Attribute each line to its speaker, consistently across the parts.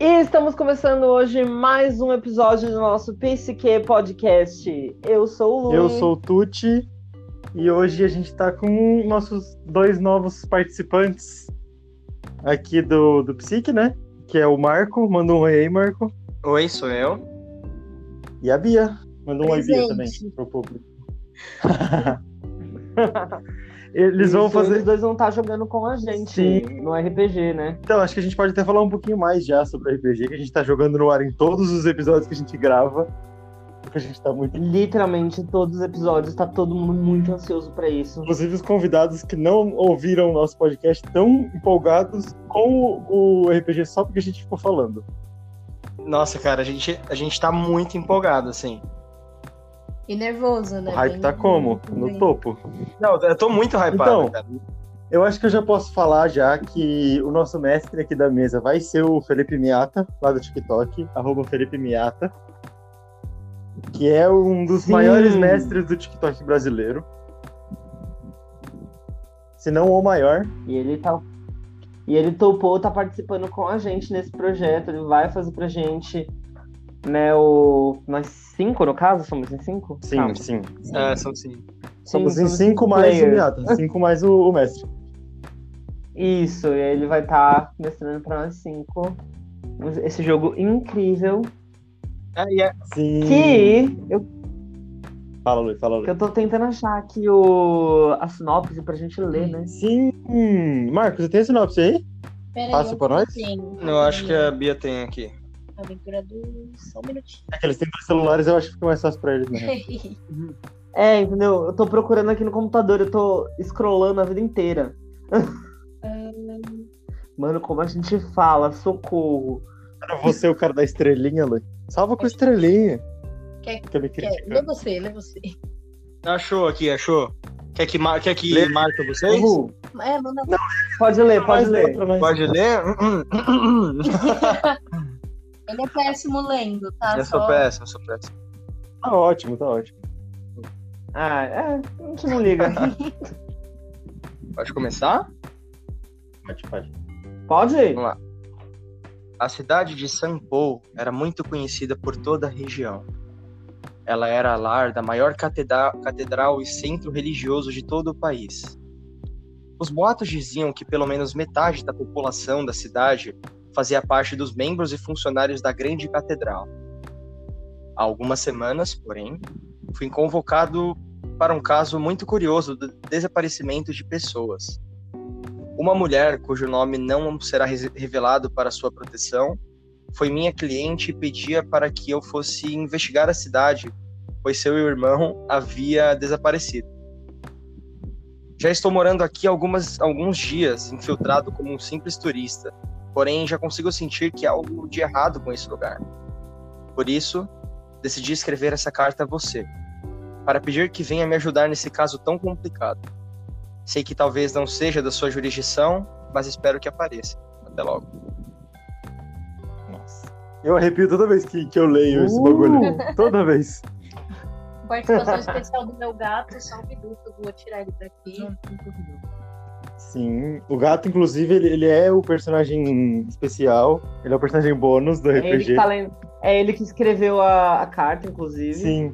Speaker 1: E estamos começando hoje mais um episódio do nosso PCQ Podcast. Eu sou o Lu.
Speaker 2: Eu sou o Tuti e hoje a gente está com nossos dois novos participantes aqui do, do Psique, né? Que é o Marco. Manda um oi aí, Marco.
Speaker 3: Oi, sou eu.
Speaker 2: E a Bia. Manda um oi, Bia, também,
Speaker 4: Presente.
Speaker 2: pro público. Eles vão
Speaker 1: Isso,
Speaker 2: fazer.
Speaker 1: Eles dois vão estar jogando com a gente
Speaker 2: Sim.
Speaker 1: no RPG, né?
Speaker 2: Então, acho que a gente pode até falar um pouquinho mais já sobre RPG, que a gente tá jogando no ar em todos os episódios que a gente grava. Porque a gente tá muito.
Speaker 1: Literalmente, todos os episódios, tá todo mundo muito ansioso pra isso.
Speaker 2: Inclusive, os convidados que não ouviram o nosso podcast estão empolgados com o o RPG só porque a gente ficou falando.
Speaker 3: Nossa, cara, a gente, a gente tá muito empolgado, assim.
Speaker 4: E nervoso, né?
Speaker 2: O hype
Speaker 4: Bem-
Speaker 2: tá como? No topo.
Speaker 3: Não, eu tô muito hypado,
Speaker 2: Então,
Speaker 3: cara.
Speaker 2: Eu acho que eu já posso falar já que o nosso mestre aqui da mesa vai ser o Felipe Miata, lá do TikTok, arroba Felipe Miata, que é um dos
Speaker 1: Sim.
Speaker 2: maiores mestres do TikTok brasileiro. Se não o maior.
Speaker 1: E ele tá. E ele topou, tá participando com a gente nesse projeto. Ele vai fazer pra gente, né, o. Nós cinco, no caso? Somos em cinco?
Speaker 2: Sim,
Speaker 1: Calma.
Speaker 2: sim.
Speaker 3: É, são sim.
Speaker 2: Somos em
Speaker 1: somos
Speaker 2: cinco mais o. Miata, cinco mais o, o mestre.
Speaker 1: Isso, e aí ele vai estar mestrando pra nós cinco. Esse jogo incrível.
Speaker 3: É, e é-
Speaker 2: Sim.
Speaker 1: Que eu,
Speaker 2: Fala, Luiz, fala, Luiz.
Speaker 1: que eu tô tentando achar aqui o, a sinopse pra gente ler, né?
Speaker 2: Sim. Marcos, você tem a sinopse aí?
Speaker 4: Pera
Speaker 2: Passa pra nós?
Speaker 4: tenho.
Speaker 3: eu acho que a Bia tem aqui.
Speaker 4: Aventura do. Só um minutinho.
Speaker 2: É que eles têm dois celulares, eu acho que fica mais fácil pra eles, né?
Speaker 1: É, entendeu? Eu tô procurando aqui no computador, eu tô scrollando a vida inteira. Mano, como a gente fala, socorro.
Speaker 2: Era você o cara da estrelinha, Luiz. Salva com estrelinha.
Speaker 4: Quer-
Speaker 2: Quer me
Speaker 4: Quer-? Lê você, lê você.
Speaker 3: Achou aqui, achou? Quer que, mar... Quer que
Speaker 2: Lê.
Speaker 3: marque vocês?
Speaker 1: Uhul.
Speaker 4: É, manda.
Speaker 1: Pode ler, pode ler.
Speaker 2: mas-
Speaker 3: Pode ler?
Speaker 4: Ele é péssimo lendo, tá?
Speaker 3: eu sou
Speaker 4: Só-
Speaker 3: péssimo, eu sou péssimo.
Speaker 2: Tá ótimo, tá ótimo.
Speaker 1: Ah, é, a gente não liga.
Speaker 3: Pode começar?
Speaker 2: Pode, pode.
Speaker 1: Pode?
Speaker 3: Vamos lá. A cidade de Saint-Paul era muito conhecida por toda a região. Ela era a lar da maior catedra- catedral e centro religioso de todo o país. Os boatos diziam que pelo menos metade da população da cidade fazia parte dos membros e funcionários da grande catedral. Há algumas semanas, porém, fui convocado para um caso muito curioso do desaparecimento de pessoas. Uma mulher, cujo nome não será re- revelado para sua proteção, foi minha cliente e pedia para que eu fosse investigar a cidade, pois seu irmão havia desaparecido. Já estou morando aqui algumas, alguns dias, infiltrado como um simples turista, porém já consigo sentir que há algo de errado com esse lugar. Por isso, decidi escrever essa carta a você, para pedir que venha me ajudar nesse caso tão complicado. Sei que talvez não seja da sua jurisdição, mas espero que apareça. Até logo.
Speaker 2: Nossa. Eu arrepio toda vez que, que eu leio esse
Speaker 1: Uh.
Speaker 2: bagulho. Toda vez.
Speaker 4: Participação especial do meu gato, só um minuto, vou tirar ele daqui.
Speaker 2: Sim. O gato, inclusive, ele, ele é o personagem especial. Ele é o personagem bônus do
Speaker 1: É ele,
Speaker 2: RPG.
Speaker 1: que tá lendo- é ele que escreveu a, a carta, inclusive.
Speaker 2: Sim.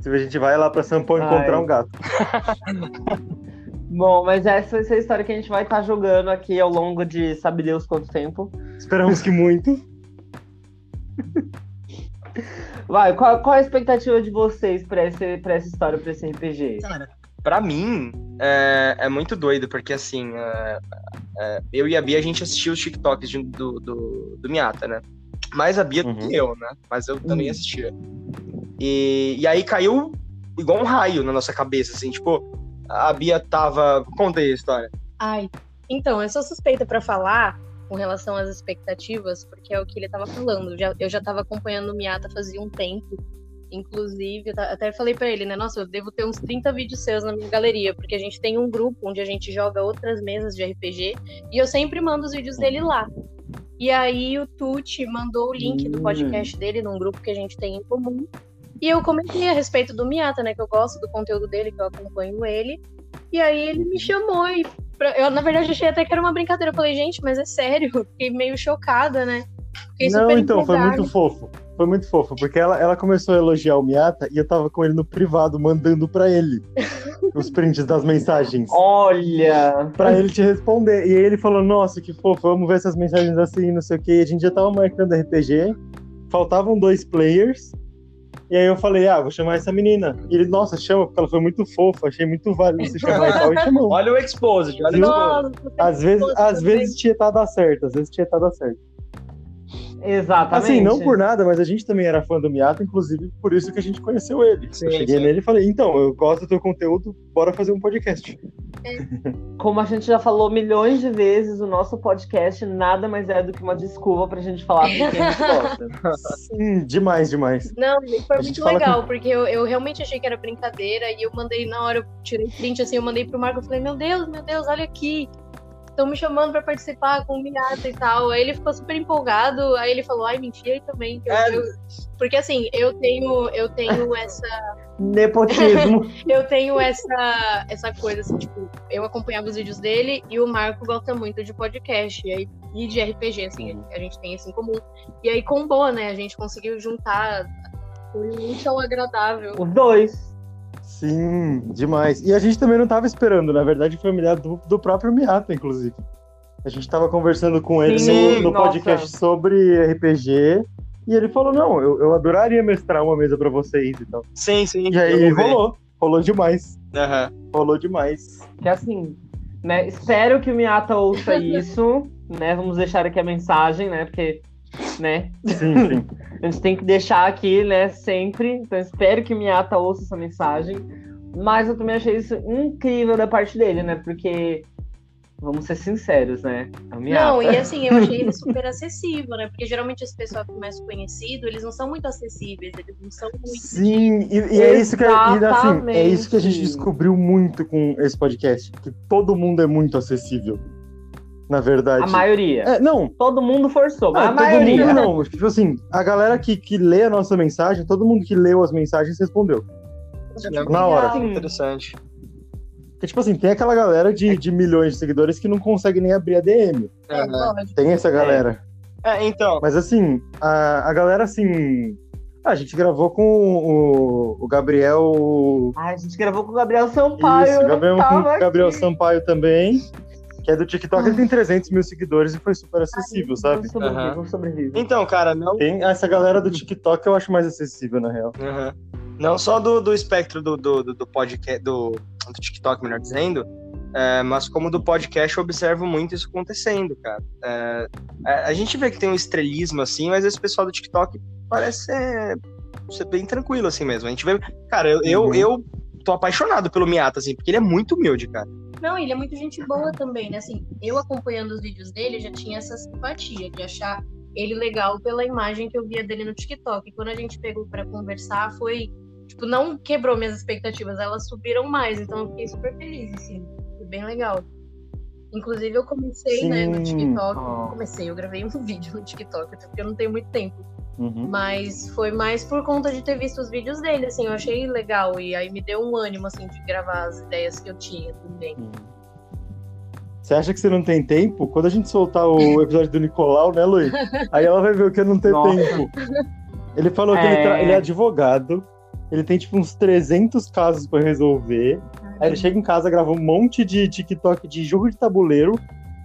Speaker 2: Se a gente vai lá pra São Paulo encontrar um gato.
Speaker 1: Bom, mas essa vai ser a história que a gente vai estar jogando aqui ao longo de sabe Deus quanto tempo.
Speaker 2: Esperamos que muito.
Speaker 1: Vai, qual, qual a expectativa de vocês pra, esse, pra essa história, pra esse RPG?
Speaker 3: Cara, pra mim, é, é muito doido, porque assim, é, é, eu e a Bia, a gente assistiu os TikToks de- do, do, do Miata, né? Mais a Bia do
Speaker 2: Uhum.
Speaker 3: que eu, né? Mas eu também
Speaker 1: Uhum.
Speaker 3: assistia. E, e aí caiu igual um raio na nossa cabeça, assim, tipo, a Bia tava. Conta aí a história.
Speaker 4: Ai, então, eu sou suspeita pra falar com relação às expectativas, porque é o que ele tava falando. Já- eu já tava acompanhando o Miata fazia um tempo. Inclusive, até falei pra ele, né? Nossa, eu devo ter uns 30 vídeos seus na minha galeria, porque a gente tem um grupo onde a gente joga outras mesas de RPG e eu sempre mando os vídeos dele lá. E aí o Tuti mandou o link do
Speaker 1: Hum.
Speaker 4: podcast dele num grupo que a gente tem em comum. E eu comentei a respeito do Miata, né? Que eu gosto do conteúdo dele, que eu acompanho ele. E aí ele me chamou e pra- eu, na verdade, achei até que era uma brincadeira. Eu falei, gente, mas é sério, fiquei meio chocada, né? fiquei
Speaker 2: Não, então, foi muito fofo. Foi muito fofo, porque ela, ela começou a elogiar o Miata e eu tava com ele no privado, mandando pra ele os prints das mensagens.
Speaker 1: Olha!
Speaker 2: Pra ele te responder. E aí ele falou, nossa, que fofo, vamos ver essas mensagens assim, não sei o que. E a gente já tava marcando RPG, faltavam dois players. E aí eu falei, ah, vou chamar essa menina. E ele, nossa, chama, porque ela foi muito fofa, achei muito válido você chamar e tal, e chamou.
Speaker 3: Olha o Exposed, olha o Exposed.
Speaker 2: Às vezes, às vezes tinha tá dar certo, às vezes tinha tá dar certo.
Speaker 1: Exatamente.
Speaker 2: Assim, não por nada, mas a gente também era fã do Miata, inclusive por isso que a gente conheceu ele.
Speaker 3: Sim,
Speaker 2: eu cheguei
Speaker 3: sim.
Speaker 2: nele e falei, então, eu gosto do teu conteúdo, bora fazer um podcast.
Speaker 1: Como a gente já falou milhões de vezes, o nosso podcast nada mais é do que uma desculpa pra gente falar com quem a gente gosta.
Speaker 2: Sim, demais, demais.
Speaker 4: Não, foi muito legal, porque eu, eu realmente achei que era brincadeira e eu mandei na hora, eu tirei print assim, eu mandei pro Marco, eu falei, meu Deus, meu Deus, olha aqui. Estão me chamando pra participar com o Miata e tal. Aí ele ficou super empolgado. Aí ele falou, ai, mentira aí também. eu-
Speaker 3: É.
Speaker 4: eu- Porque assim, eu tenho, eu tenho essa.
Speaker 1: Nepotismo.
Speaker 4: Eu tenho essa, essa coisa, assim, tipo, eu acompanhava os vídeos dele e o Marco gosta muito de podcast e, aí, e de RPG, assim, a gente tem isso em comum. E aí combou, né? A gente conseguiu juntar. Foi muito agradável.
Speaker 1: Os dois.
Speaker 2: Sim, demais. E a gente também não tava esperando, na verdade foi uma ideia do, do próprio Miata, inclusive. A gente tava conversando com ele
Speaker 1: Sim,
Speaker 2: no, no podcast sobre RPG, e ele falou, não, eu, eu adoraria mestrar uma mesa pra vocês e tal.
Speaker 3: Sim, sim.
Speaker 2: E aí rolou, rolou demais,
Speaker 3: Aham.
Speaker 2: rolou demais.
Speaker 1: Que assim, né? Espero que o Miata ouça isso, né? Vamos deixar aqui a mensagem, né? Porque, né?
Speaker 2: Sim, sim.
Speaker 1: A gente tem que deixar aqui, né? Sempre. Então espero que o Miata ouça essa mensagem. Mas eu também achei isso incrível da parte dele, né? Porque, vamos ser sinceros, né? É.
Speaker 4: Não, e assim, eu achei ele super acessível, né? Porque geralmente esse pessoal que mais conhecido, eles não são muito acessíveis, eles não são muito.
Speaker 2: Sim, e, e é isso que, e, assim, é isso que a gente descobriu muito com esse podcast, que todo mundo é muito acessível. Na verdade.
Speaker 1: A maioria.
Speaker 2: É, não,
Speaker 1: Todo mundo forçou, mas
Speaker 2: Ah,
Speaker 1: a
Speaker 2: todo
Speaker 1: maioria.
Speaker 2: mundo não. Tipo assim, a galera que, que lê a nossa mensagem, todo mundo que leu as mensagens respondeu. Na hora.
Speaker 1: Sim.
Speaker 3: Interessante.
Speaker 2: Porque, tipo assim, tem aquela galera de, de milhões de seguidores que não consegue nem abrir a DM.
Speaker 4: É, lógico.
Speaker 2: Tem essa galera.
Speaker 3: É, então.
Speaker 2: Mas assim, a, a galera assim. ah, a gente gravou com o, o Gabriel.
Speaker 1: Ai, a gente gravou com o Gabriel Sampaio.
Speaker 2: Isso, Gabriel, com o Gabriel
Speaker 1: aqui.
Speaker 2: Sampaio também. Que é do TikTok, ele tem 300 mil seguidores e foi super acessível, sabe?
Speaker 1: Eu sobrevivo, eu.
Speaker 3: Então, cara, não,
Speaker 2: Tem essa galera do TikTok eu acho mais acessível, na real.
Speaker 3: Aham. Não só do, do espectro do, do, do, do podcast, do, do TikTok, melhor dizendo, é, mas como do podcast eu observo muito isso acontecendo, cara. É, é, a gente vê que tem um estrelismo assim, mas esse pessoal do TikTok parece ser, ser bem tranquilo assim mesmo. A gente vê. Cara, eu, eu,
Speaker 2: Uhum.
Speaker 3: eu tô apaixonado pelo Miata, assim, porque ele é muito humilde, cara.
Speaker 4: Não, ele é muito gente boa também, né? Assim, eu acompanhando os vídeos dele já tinha essa simpatia de achar ele legal pela imagem que eu via dele no TikTok. E quando a gente pegou pra conversar, foi. Tipo, não quebrou minhas expectativas, elas subiram mais. Então eu fiquei super feliz, assim. Foi bem legal. Inclusive, eu comecei, né, no
Speaker 2: Sim.
Speaker 4: TikTok.
Speaker 1: Ó.
Speaker 4: Comecei, eu gravei um vídeo no TikTok, porque eu não tenho muito tempo.
Speaker 2: Uhum.
Speaker 4: Mas foi mais por conta de ter visto os vídeos dele, assim, eu achei legal. E aí me deu um ânimo, assim, de gravar as ideias que eu tinha também.
Speaker 2: Você acha que você não tem tempo? Quando a gente soltar o episódio do Nicolau, né, Luiz? Aí ela vai ver o que é não
Speaker 1: Nossa.
Speaker 2: tempo. Ele falou que ele,
Speaker 1: É.
Speaker 2: tra- ele é advogado, ele tem tipo uns 300 casos pra resolver. Aí ele chega em casa, grava um monte de TikTok de jogo de tabuleiro.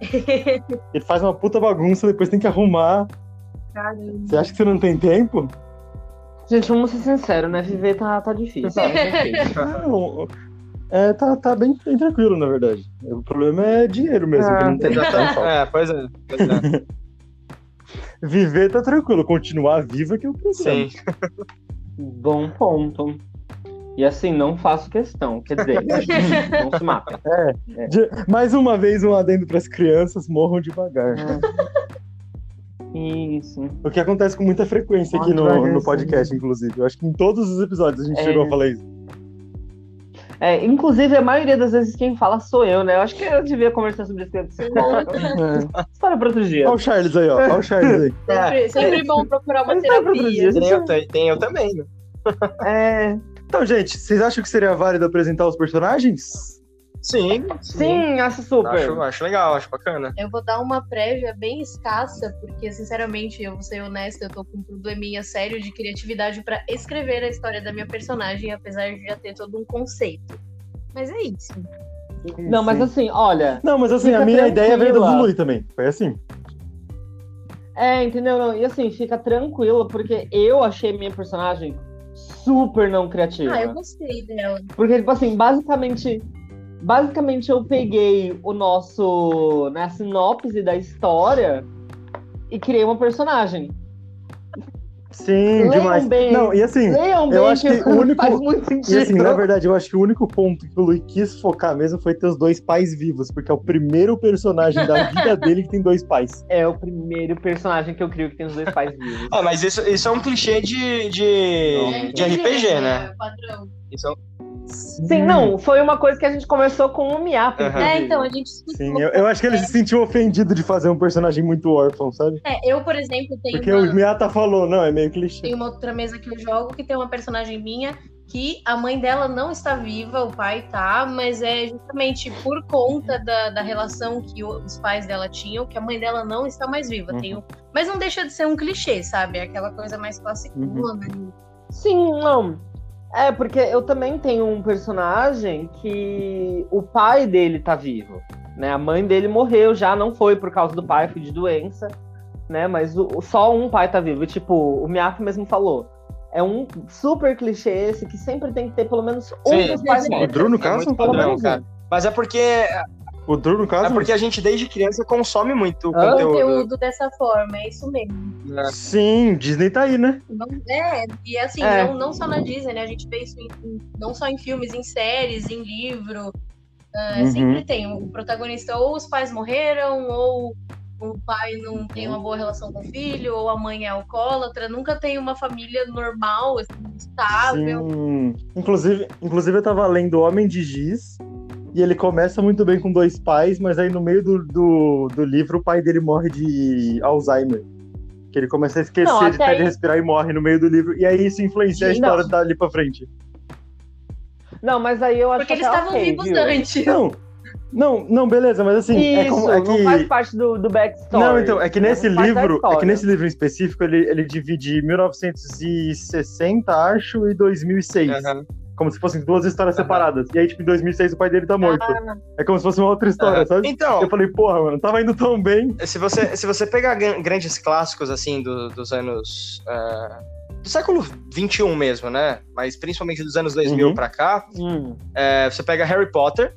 Speaker 2: ele faz uma puta bagunça, depois tem que arrumar.
Speaker 4: Caramba.
Speaker 2: Você acha que você não tem tempo?
Speaker 1: Gente, vamos ser sinceros, né? Viver tá, tá difícil. mas enfim.
Speaker 2: Não. É, tá, tá bem, bem tranquilo, na verdade. O problema é dinheiro mesmo, que não tem falta.
Speaker 3: É, pois é. Pois é.
Speaker 2: Viver tá tranquilo, continuar vivo é que é o problema.
Speaker 3: Sim.
Speaker 1: Bom ponto. E assim, não faço questão. Quer dizer, não se mata.
Speaker 2: De- mais uma vez, um adendo pras crianças, morram devagar.
Speaker 1: Isso.
Speaker 2: O que acontece com muita frequência aqui no, no podcast, inclusive. Eu acho que em todos os episódios a gente
Speaker 1: É.
Speaker 2: chegou a falar isso.
Speaker 1: É, inclusive, a maioria das vezes quem fala sou eu, né? Eu acho que eu devia conversar sobre isso com a psicóloga. História para outro dia.
Speaker 2: Olha o Charles aí, ó. Olha o Charles aí.
Speaker 4: Sempre, sempre bom procurar uma
Speaker 1: Mas pra
Speaker 4: terapia.
Speaker 3: Tem eu, tem- tem eu também, né?
Speaker 1: É,
Speaker 2: Então, gente, vocês acham que seria válido apresentar os personagens?
Speaker 3: Sim,
Speaker 1: Sim, acho super.
Speaker 3: Acho, acho legal, acho bacana.
Speaker 4: Eu vou dar uma prévia bem escassa, porque, sinceramente, eu vou ser honesta, eu tô com um probleminha sério de criatividade pra escrever a história da minha personagem, apesar de já ter todo um conceito. Mas é isso.
Speaker 1: Não, mas assim, olha.
Speaker 2: Não, mas assim, a minha ideia veio do. Lui também. Foi assim.
Speaker 1: É, entendeu? Não, E assim, fica tranquilo, porque eu achei minha personagem super não criativa.
Speaker 4: Ah, eu gostei dela.
Speaker 1: Porque, tipo assim, basicamente. Basicamente eu peguei o nosso. Né, sinopse da história e criei uma personagem.
Speaker 2: Sim,
Speaker 1: Leiam
Speaker 2: demais.
Speaker 1: bem.
Speaker 2: Não, e assim,
Speaker 1: Leiam bem
Speaker 2: eu acho que o único-
Speaker 1: faz muito
Speaker 2: E
Speaker 1: sentido.
Speaker 2: assim, na verdade, eu acho que o único ponto que o Lui quis focar mesmo foi ter os dois pais vivos, porque é o primeiro personagem da vida dele que tem dois pais.
Speaker 1: É o primeiro personagem que eu crio que tem os dois pais vivos.
Speaker 3: Ah, mas isso, isso é um clichê de, de, de RPG, né?
Speaker 4: Padrão.
Speaker 3: Isso é um-
Speaker 1: Sim, não, foi uma coisa que a gente começou com o Miata.
Speaker 3: Aham.
Speaker 1: inclusive.
Speaker 4: É, então, a gente.
Speaker 2: Sim, eu, eu acho que ele se sentiu ofendido de fazer um personagem muito órfão, sabe?
Speaker 4: É, eu, por exemplo, tenho
Speaker 2: Porque
Speaker 4: uma...
Speaker 2: o Miata falou, não, é meio clichê.
Speaker 4: Tem uma outra mesa que eu jogo que tem uma personagem minha que a mãe dela não está viva, o pai tá, mas é justamente por conta da, da relação que os pais dela tinham que a mãe dela não está mais viva.
Speaker 2: Uhum.
Speaker 4: Tem um- mas não deixa de ser um clichê, sabe? É Aquela coisa mais clássica.
Speaker 2: Uhum.
Speaker 1: Sim, não. É, porque eu também tenho um personagem que o pai dele tá vivo, né? A mãe dele morreu já, não foi por causa do pai, foi de doença, né? Mas o- o- só um pai tá vivo. E, tipo, o Miyako mesmo falou. É um super clichê esse que sempre tem que ter pelo menos um
Speaker 3: Sim.
Speaker 1: dos pais mortos.
Speaker 2: Drew, no
Speaker 3: é
Speaker 2: caso?
Speaker 3: muito
Speaker 1: Pelo
Speaker 3: padrão, cara. Mas é porque,
Speaker 2: O Drew, no caso?
Speaker 3: é porque a gente desde criança consome muito
Speaker 1: Hã?
Speaker 3: conteúdo.
Speaker 4: Conteúdo dessa forma, é isso mesmo.
Speaker 3: né?
Speaker 2: Sim, Disney tá aí, né?
Speaker 4: Não, é, e assim,
Speaker 1: É.
Speaker 4: Não, não só na Disney, né? A gente vê isso em- em- não só em filmes, em séries, em livro. Ah,
Speaker 2: Uhum.
Speaker 4: Sempre tem. O protagonista, ou os pais morreram, ou o pai não tem uma boa relação com o filho, ou a mãe é alcoólatra. Nunca tem uma família normal, assim, estável.
Speaker 2: Sim. Inclusive, inclusive, eu tava lendo Homem de Giz, e ele começa muito bem com dois pais, mas aí no meio do, do, do livro o pai dele morre de Alzheimer. Que ele começa a esquecer
Speaker 1: Não,
Speaker 2: de
Speaker 1: até
Speaker 2: parar de
Speaker 1: aí-
Speaker 2: respirar e morre no meio do livro. E aí isso influencia a
Speaker 1: Não.
Speaker 2: história dali pra frente.
Speaker 1: Não, mas aí eu acho
Speaker 4: Porque eles
Speaker 1: até
Speaker 4: estavam
Speaker 1: ok,
Speaker 4: vivos
Speaker 1: viu?
Speaker 4: antes.
Speaker 2: Não, não, não, beleza, mas assim,
Speaker 1: Isso,
Speaker 2: é, como, é
Speaker 1: não faz
Speaker 2: que.
Speaker 1: parte do, do backstory.
Speaker 2: Não, então, é que nesse
Speaker 1: Não
Speaker 2: livro, é que nesse livro em específico, ele, ele divide 1960, acho, e 2006.
Speaker 3: Aham.
Speaker 2: Como se fossem duas histórias
Speaker 3: Aham.
Speaker 2: separadas. E aí, tipo, em 2006 o pai dele tá morto. É como se fosse uma outra história,
Speaker 3: Aham.
Speaker 2: sabe?
Speaker 3: Então,
Speaker 2: Eu falei, porra, mano, tava indo tão bem.
Speaker 3: se você, se você pegar gran- grandes clássicos, assim, do- dos anos... ah, do século XXI mesmo, né? Mas principalmente dos anos 2000
Speaker 2: Uhum.
Speaker 3: pra cá, é, você pega Harry Potter,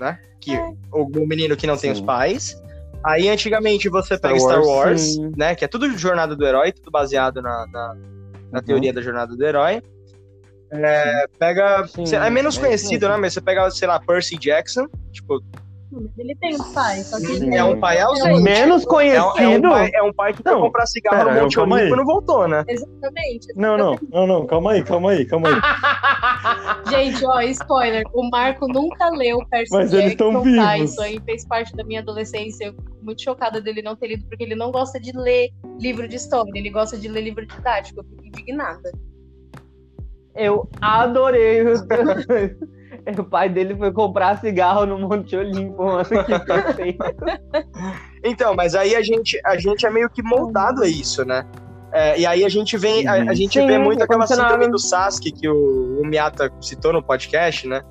Speaker 3: né? Que,
Speaker 4: É.
Speaker 3: o, o menino que não tem
Speaker 2: Sim.
Speaker 3: os pais. Aí, antigamente, você
Speaker 2: Star
Speaker 3: pega Star
Speaker 2: Wars,
Speaker 3: né? Que é tudo jornada do herói, tudo baseado na, na, na
Speaker 2: Uhum.
Speaker 3: teoria da jornada do herói. É, pega.
Speaker 1: Sim,
Speaker 3: sei lá, é menos
Speaker 1: é
Speaker 3: conhecido,
Speaker 1: isso
Speaker 3: né? Mas você pega, sei lá, Percy Jackson. Tipo,
Speaker 4: Ele tem um pai, só que
Speaker 2: Sim.
Speaker 4: ele
Speaker 3: é um pai ausente.
Speaker 1: Menos
Speaker 3: É, um- é um
Speaker 1: conhecido.
Speaker 3: pai, é um pai que foi
Speaker 2: Não,
Speaker 3: comprar cigarro
Speaker 2: pera,
Speaker 3: no Monte. Olimpo e não voltou, né?
Speaker 4: Exatamente.
Speaker 2: Não, não, não, não, calma aí, calma aí, calma aí.
Speaker 4: Gente, ó, spoiler. O Marco nunca leu Percy
Speaker 2: Mas eles
Speaker 4: Jackson,
Speaker 2: tão
Speaker 4: tá?
Speaker 2: vivos.
Speaker 4: Isso aí fez parte da minha adolescência. Eu fico muito chocada dele não ter lido, porque ele não gosta de ler livro de história. Ele gosta de ler livro didático. Eu fico indignada.
Speaker 1: Eu adorei. o- o pai dele foi comprar cigarro no Monte Olimpo, mano. Que perfeito.
Speaker 3: Então, mas aí a gente, a gente é meio que moldado a isso, né? É, e aí a gente vem, a, a gente
Speaker 1: Sim,
Speaker 3: vê muito aquela síndrome do Sasuke que o, o Miata citou no podcast, né?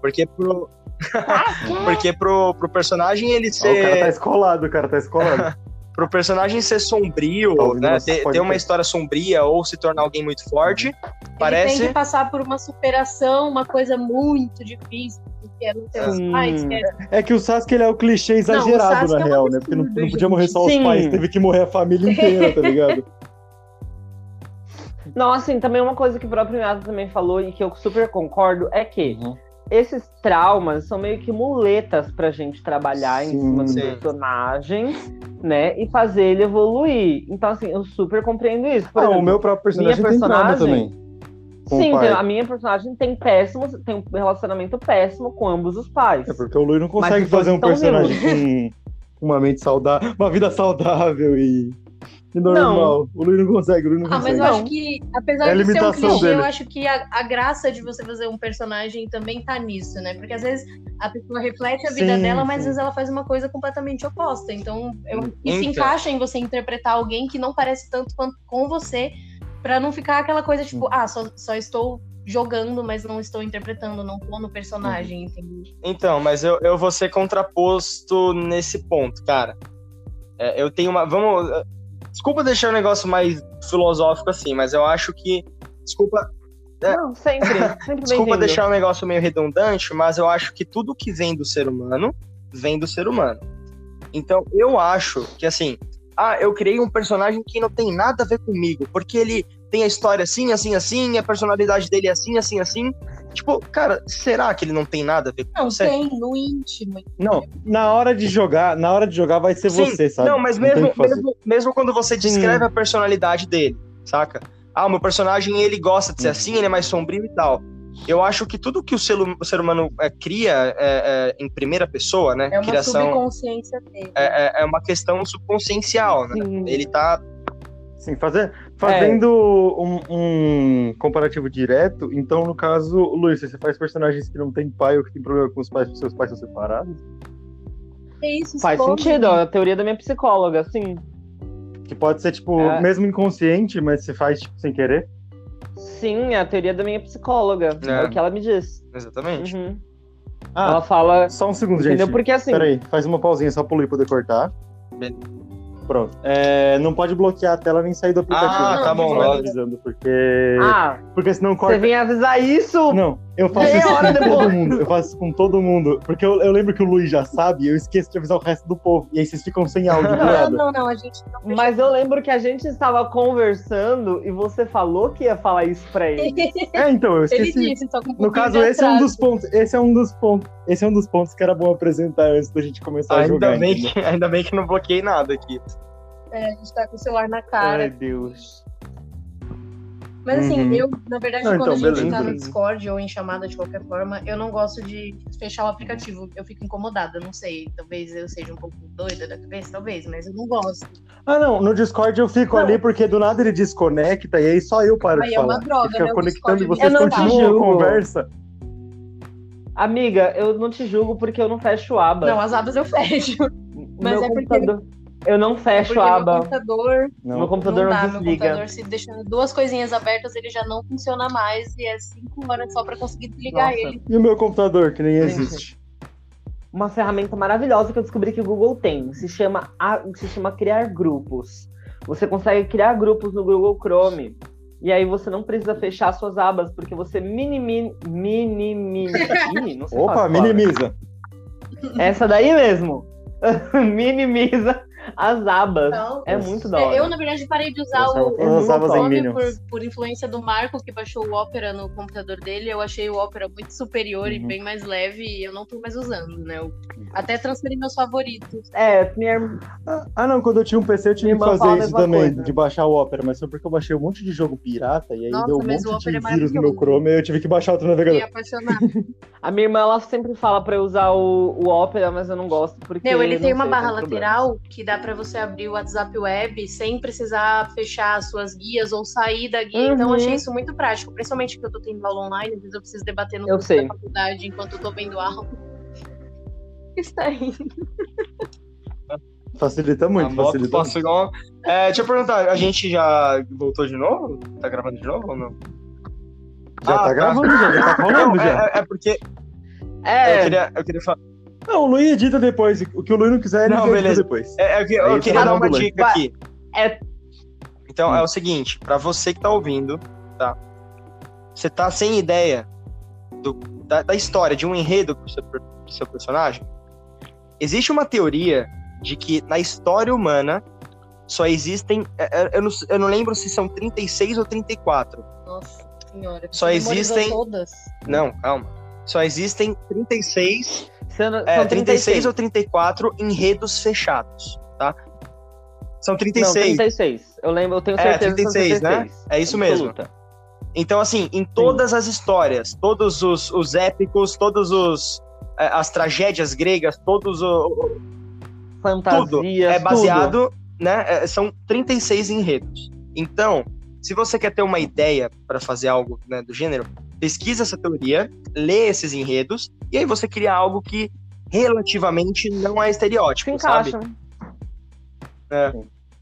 Speaker 3: Porque pro, porque pro, pro personagem ele
Speaker 2: Ó, o cara tá
Speaker 3: ser,
Speaker 2: escolado, o cara tá escolado.
Speaker 3: pro personagem ser sombrio, né? Ter, ter uma história sombria ou se tornar alguém muito forte,
Speaker 4: Ele tem
Speaker 3: parece
Speaker 4: que passar por uma superação, uma coisa muito difícil, que é não ter os
Speaker 1: Sim.
Speaker 4: pais, que é
Speaker 2: É que o Sasuke ele é o clichê exagerado,
Speaker 4: Sasuke
Speaker 2: na
Speaker 4: é
Speaker 2: real, né? Porque não, não podia morrer só os pais, teve que morrer a família inteira, tá ligado?
Speaker 1: Não, assim, também uma coisa que o próprio Miyato também falou e que eu super concordo é que esses traumas são meio que muletas pra gente trabalhar em
Speaker 2: Sim.
Speaker 1: cima do
Speaker 3: Sim.
Speaker 1: personagem, né? E fazer ele evoluir. Então, assim, eu super compreendo isso. Por
Speaker 2: Ah, o
Speaker 1: exemplo,
Speaker 2: meu próprio personagem
Speaker 1: minha
Speaker 2: tem
Speaker 1: personagem-
Speaker 2: também. com o
Speaker 1: Sim, tem- a minha personagem tem péssimos, tem um relacionamento péssimo com ambos os pais.
Speaker 2: É porque o Lui não consegue fazer um personagem com uma mente saudável, uma vida saudável e Que normal. O Luiz não consegue, o Luiz não
Speaker 4: Ah, mas
Speaker 2: consegue.
Speaker 4: eu
Speaker 1: Não.
Speaker 4: acho que, apesar
Speaker 2: É
Speaker 4: de ser um
Speaker 2: limitação
Speaker 4: clichê,
Speaker 2: dele.
Speaker 4: eu acho que a, a graça de você fazer um personagem também tá nisso, né? Porque às vezes a pessoa reflete a vida
Speaker 2: Sim,
Speaker 4: dela, mas
Speaker 2: sim.
Speaker 4: às vezes ela faz uma coisa completamente oposta. Então, eu, se
Speaker 3: Então.
Speaker 4: encaixa em você interpretar alguém que não parece tanto quanto com você, pra não ficar aquela coisa tipo, ah, só, só estou jogando, mas não estou interpretando, não tô no personagem, entendeu?
Speaker 3: Então, mas eu, eu vou ser contraposto nesse ponto, cara. É, eu tenho uma. Vamos. Desculpa deixar o negócio mais filosófico assim, mas eu acho que. Desculpa, É.
Speaker 1: Não, sempre. Sempre
Speaker 3: desculpa deixar o negócio meio redundante, mas eu acho que tudo que vem do ser humano vem do ser humano. Então, eu acho que assim. Ah, eu criei um personagem que não tem nada a ver comigo, porque ele tem a história assim, assim, assim, a personalidade dele é assim, assim, assim. Tipo, cara, será que ele não tem nada a ver com
Speaker 4: Não,
Speaker 3: você?
Speaker 4: tem, no íntimo.
Speaker 2: Não, na hora de jogar, na hora de jogar vai ser
Speaker 3: Sim,
Speaker 2: você, sabe?
Speaker 3: Não, mas
Speaker 2: tem
Speaker 3: mesmo, mesmo, mesmo quando você descreve a personalidade dele, saca? Ah, o meu personagem ele gosta de ser
Speaker 2: Uhum.
Speaker 3: assim, ele é mais sombrio e tal. Eu acho que tudo que o ser, o ser humano é, cria é, é, em primeira pessoa, né?
Speaker 4: É uma
Speaker 3: Criação
Speaker 4: subconsciência dele.
Speaker 3: é, é- é uma questão subconsciencial, né?
Speaker 1: Sim.
Speaker 3: Ele tá.
Speaker 2: Sim, fazer, fazendo um, um comparativo direto, então, no caso, Luiz, você faz personagens que não tem pai ou que tem problema com os pais, porque seus pais são separados?
Speaker 4: É isso,
Speaker 1: Faz sentido, é a teoria da minha psicóloga, sim.
Speaker 2: Que pode ser, tipo,
Speaker 1: É.
Speaker 2: mesmo inconsciente, mas você faz, tipo, sem querer?
Speaker 1: Sim, é a teoria da minha psicóloga. É,
Speaker 3: É.
Speaker 1: o que ela me diz.
Speaker 3: Exatamente.
Speaker 1: Uhum.
Speaker 2: Ah,
Speaker 1: Ela fala.
Speaker 2: só um segundo, gente.
Speaker 1: Entendeu? Porque assim.
Speaker 2: Peraí, faz uma pausinha só pro Luiz poder cortar.
Speaker 3: Beleza.
Speaker 2: Pronto. É, não pode bloquear a tela nem sair do aplicativo.
Speaker 3: Ah,
Speaker 4: tá bom, beleza.
Speaker 2: avisando, porque...
Speaker 1: Ah,
Speaker 2: Porque senão
Speaker 1: você
Speaker 2: corta...
Speaker 1: vem avisar isso?
Speaker 2: Não, eu faço
Speaker 1: Meia
Speaker 2: isso
Speaker 1: hora
Speaker 2: com todo
Speaker 1: depois.
Speaker 2: mundo. Eu faço isso com todo mundo. Porque eu, eu lembro que o Luiz já sabe e eu esqueço de avisar o resto do povo. E aí vocês ficam sem áudio
Speaker 4: Não, não, não, a gente não.
Speaker 1: Mas eu lembro que a gente estava conversando e você falou que ia falar isso pra ele.
Speaker 2: É, então, eu
Speaker 4: Ele
Speaker 2: esqueci.
Speaker 4: disse, só com um
Speaker 2: No caso, esse é um dos pontos. Esse é um dos pontos. Esse é um dos pontos que era bom apresentar antes da gente começar a
Speaker 3: Ainda
Speaker 2: jogar.
Speaker 3: bem,
Speaker 2: entendeu?
Speaker 3: que, ainda bem que não bloqueei nada aqui.
Speaker 4: É, a gente tá com o celular na cara.
Speaker 1: Ai, Deus.
Speaker 4: Mas assim,
Speaker 2: Uhum.
Speaker 4: eu, na verdade,
Speaker 2: Não,
Speaker 4: quando
Speaker 2: então,
Speaker 4: a gente
Speaker 2: beleza.
Speaker 4: tá no Discord ou em chamada de qualquer forma, eu não gosto de fechar o aplicativo. Eu fico incomodada, não sei. Talvez eu seja um pouco doida da cabeça, talvez, mas eu não gosto.
Speaker 2: Ah, não. No Discord eu fico
Speaker 4: Não.
Speaker 2: ali porque do nada ele desconecta e aí só eu paro
Speaker 4: Aí
Speaker 2: de
Speaker 4: é uma
Speaker 2: falar.
Speaker 4: droga,
Speaker 2: Ele fica
Speaker 4: né?
Speaker 2: Conectando e vocês continuam a conversa.
Speaker 1: Amiga, eu não te julgo porque eu não fecho aba.
Speaker 4: Não, as abas eu fecho. mas
Speaker 1: meu
Speaker 4: é porque-
Speaker 1: computador. Eu não fecho
Speaker 4: Porque meu
Speaker 1: aba.
Speaker 4: computador
Speaker 2: Não.
Speaker 1: Meu computador
Speaker 4: não
Speaker 1: não,
Speaker 4: dá. Meu
Speaker 1: desliga.
Speaker 4: computador, se deixar duas coisinhas abertas, ele já não funciona mais. E é cinco horas só pra conseguir desligar
Speaker 1: Nossa.
Speaker 4: ele.
Speaker 2: E o meu computador, que nem existe.
Speaker 1: Uma ferramenta maravilhosa que eu descobri que o Google tem. Se chama, a- se chama criar grupos. Você consegue criar grupos no Google Chrome. E aí você não precisa fechar suas abas, porque você minimi, minimiza. Ih, não sei
Speaker 2: Opa, minimiza.
Speaker 1: Essa daí mesmo. minimiza as abas.
Speaker 4: Então,
Speaker 1: É muito da hora.
Speaker 4: É, eu, na verdade, parei de usar
Speaker 2: Eu
Speaker 4: o, o
Speaker 2: usava as em
Speaker 4: Chrome
Speaker 2: Minions.
Speaker 4: por, por influência do Marco, que baixou o Opera no computador dele. Eu achei o Opera muito superior e
Speaker 2: Uhum.
Speaker 4: bem mais leve e eu não tô mais usando, né? Eu até transferi meus favoritos.
Speaker 1: É, minha,
Speaker 2: Ah, Ah, não, quando eu tinha um PC eu tive
Speaker 1: Minha
Speaker 2: que fazer isso também,
Speaker 1: coisa.
Speaker 2: de baixar o Opera, mas foi porque eu baixei um monte de jogo pirata e aí
Speaker 4: Nossa,
Speaker 2: deu um
Speaker 4: mas o
Speaker 2: monte de
Speaker 4: é
Speaker 2: vírus no meu. Chrome e eu tive que baixar outro
Speaker 4: Fiquei
Speaker 2: navegador.
Speaker 1: a minha irmã ela sempre fala pra eu usar o, o Opera, mas eu não gosto porque.
Speaker 4: Meu, ele
Speaker 1: não
Speaker 4: tem uma barra lateral que dá pra você abrir o WhatsApp Web sem precisar fechar as suas guias ou sair da guia. Então,
Speaker 1: Uhum.
Speaker 4: eu achei isso muito prático. Principalmente que eu tô tendo aula online, às vezes eu preciso debater no
Speaker 1: Eu
Speaker 4: curso
Speaker 1: sei.
Speaker 4: da faculdade enquanto eu tô vendo aula. Está aí.
Speaker 2: Facilita muito,
Speaker 3: A moto
Speaker 2: facilita muito.
Speaker 3: passou igual. É, deixa eu perguntar, a gente já voltou de novo? Tá gravando de novo ou não?
Speaker 2: Já
Speaker 3: Ah,
Speaker 2: tá
Speaker 3: tá.
Speaker 2: gravando, já, já tá rolando
Speaker 3: Não,
Speaker 2: já.
Speaker 3: é, é porque
Speaker 1: É,
Speaker 3: eu, queria, eu queria falar.
Speaker 2: Não, o Luiz edita depois. O que o Luiz não quiser, ele
Speaker 3: Não,
Speaker 2: edita
Speaker 3: beleza.
Speaker 2: depois.
Speaker 3: É, é que eu
Speaker 2: Aí
Speaker 3: queria dar uma dica aqui.
Speaker 1: É.
Speaker 3: Então
Speaker 2: Hum.
Speaker 3: é o seguinte, pra você que tá ouvindo, tá? Você tá sem ideia do- da, da história, de um enredo pro seu, pro seu personagem? Existe uma teoria de que na história humana só existem. é, é, Eu não, eu não lembro se são 36 ou 34.
Speaker 4: Nossa senhora.
Speaker 3: Só existem-
Speaker 4: Todas.
Speaker 3: Não, calma. Só existem 36
Speaker 1: sendo,
Speaker 3: É,
Speaker 1: são
Speaker 3: 36 ou 34 enredos fechados, tá? São 36.
Speaker 1: Não, 36. Eu lembro, eu tenho
Speaker 3: É,
Speaker 1: certeza que
Speaker 3: 36,
Speaker 1: são
Speaker 3: né?
Speaker 1: 36.
Speaker 3: É isso mesmo.
Speaker 1: Absoluta.
Speaker 3: Então, assim, em todas as histórias, todos os, os épicos, todos os é, as tragédias gregas, todos o, o-
Speaker 1: Fantasias,
Speaker 3: tudo é baseado né, é, são 36 enredos. Então, se você quer ter uma ideia para fazer algo né, do gênero, pesquisa essa teoria, lê esses enredos, e aí você cria algo que relativamente não é estereótipo, sabe?
Speaker 1: encaixa.
Speaker 3: É.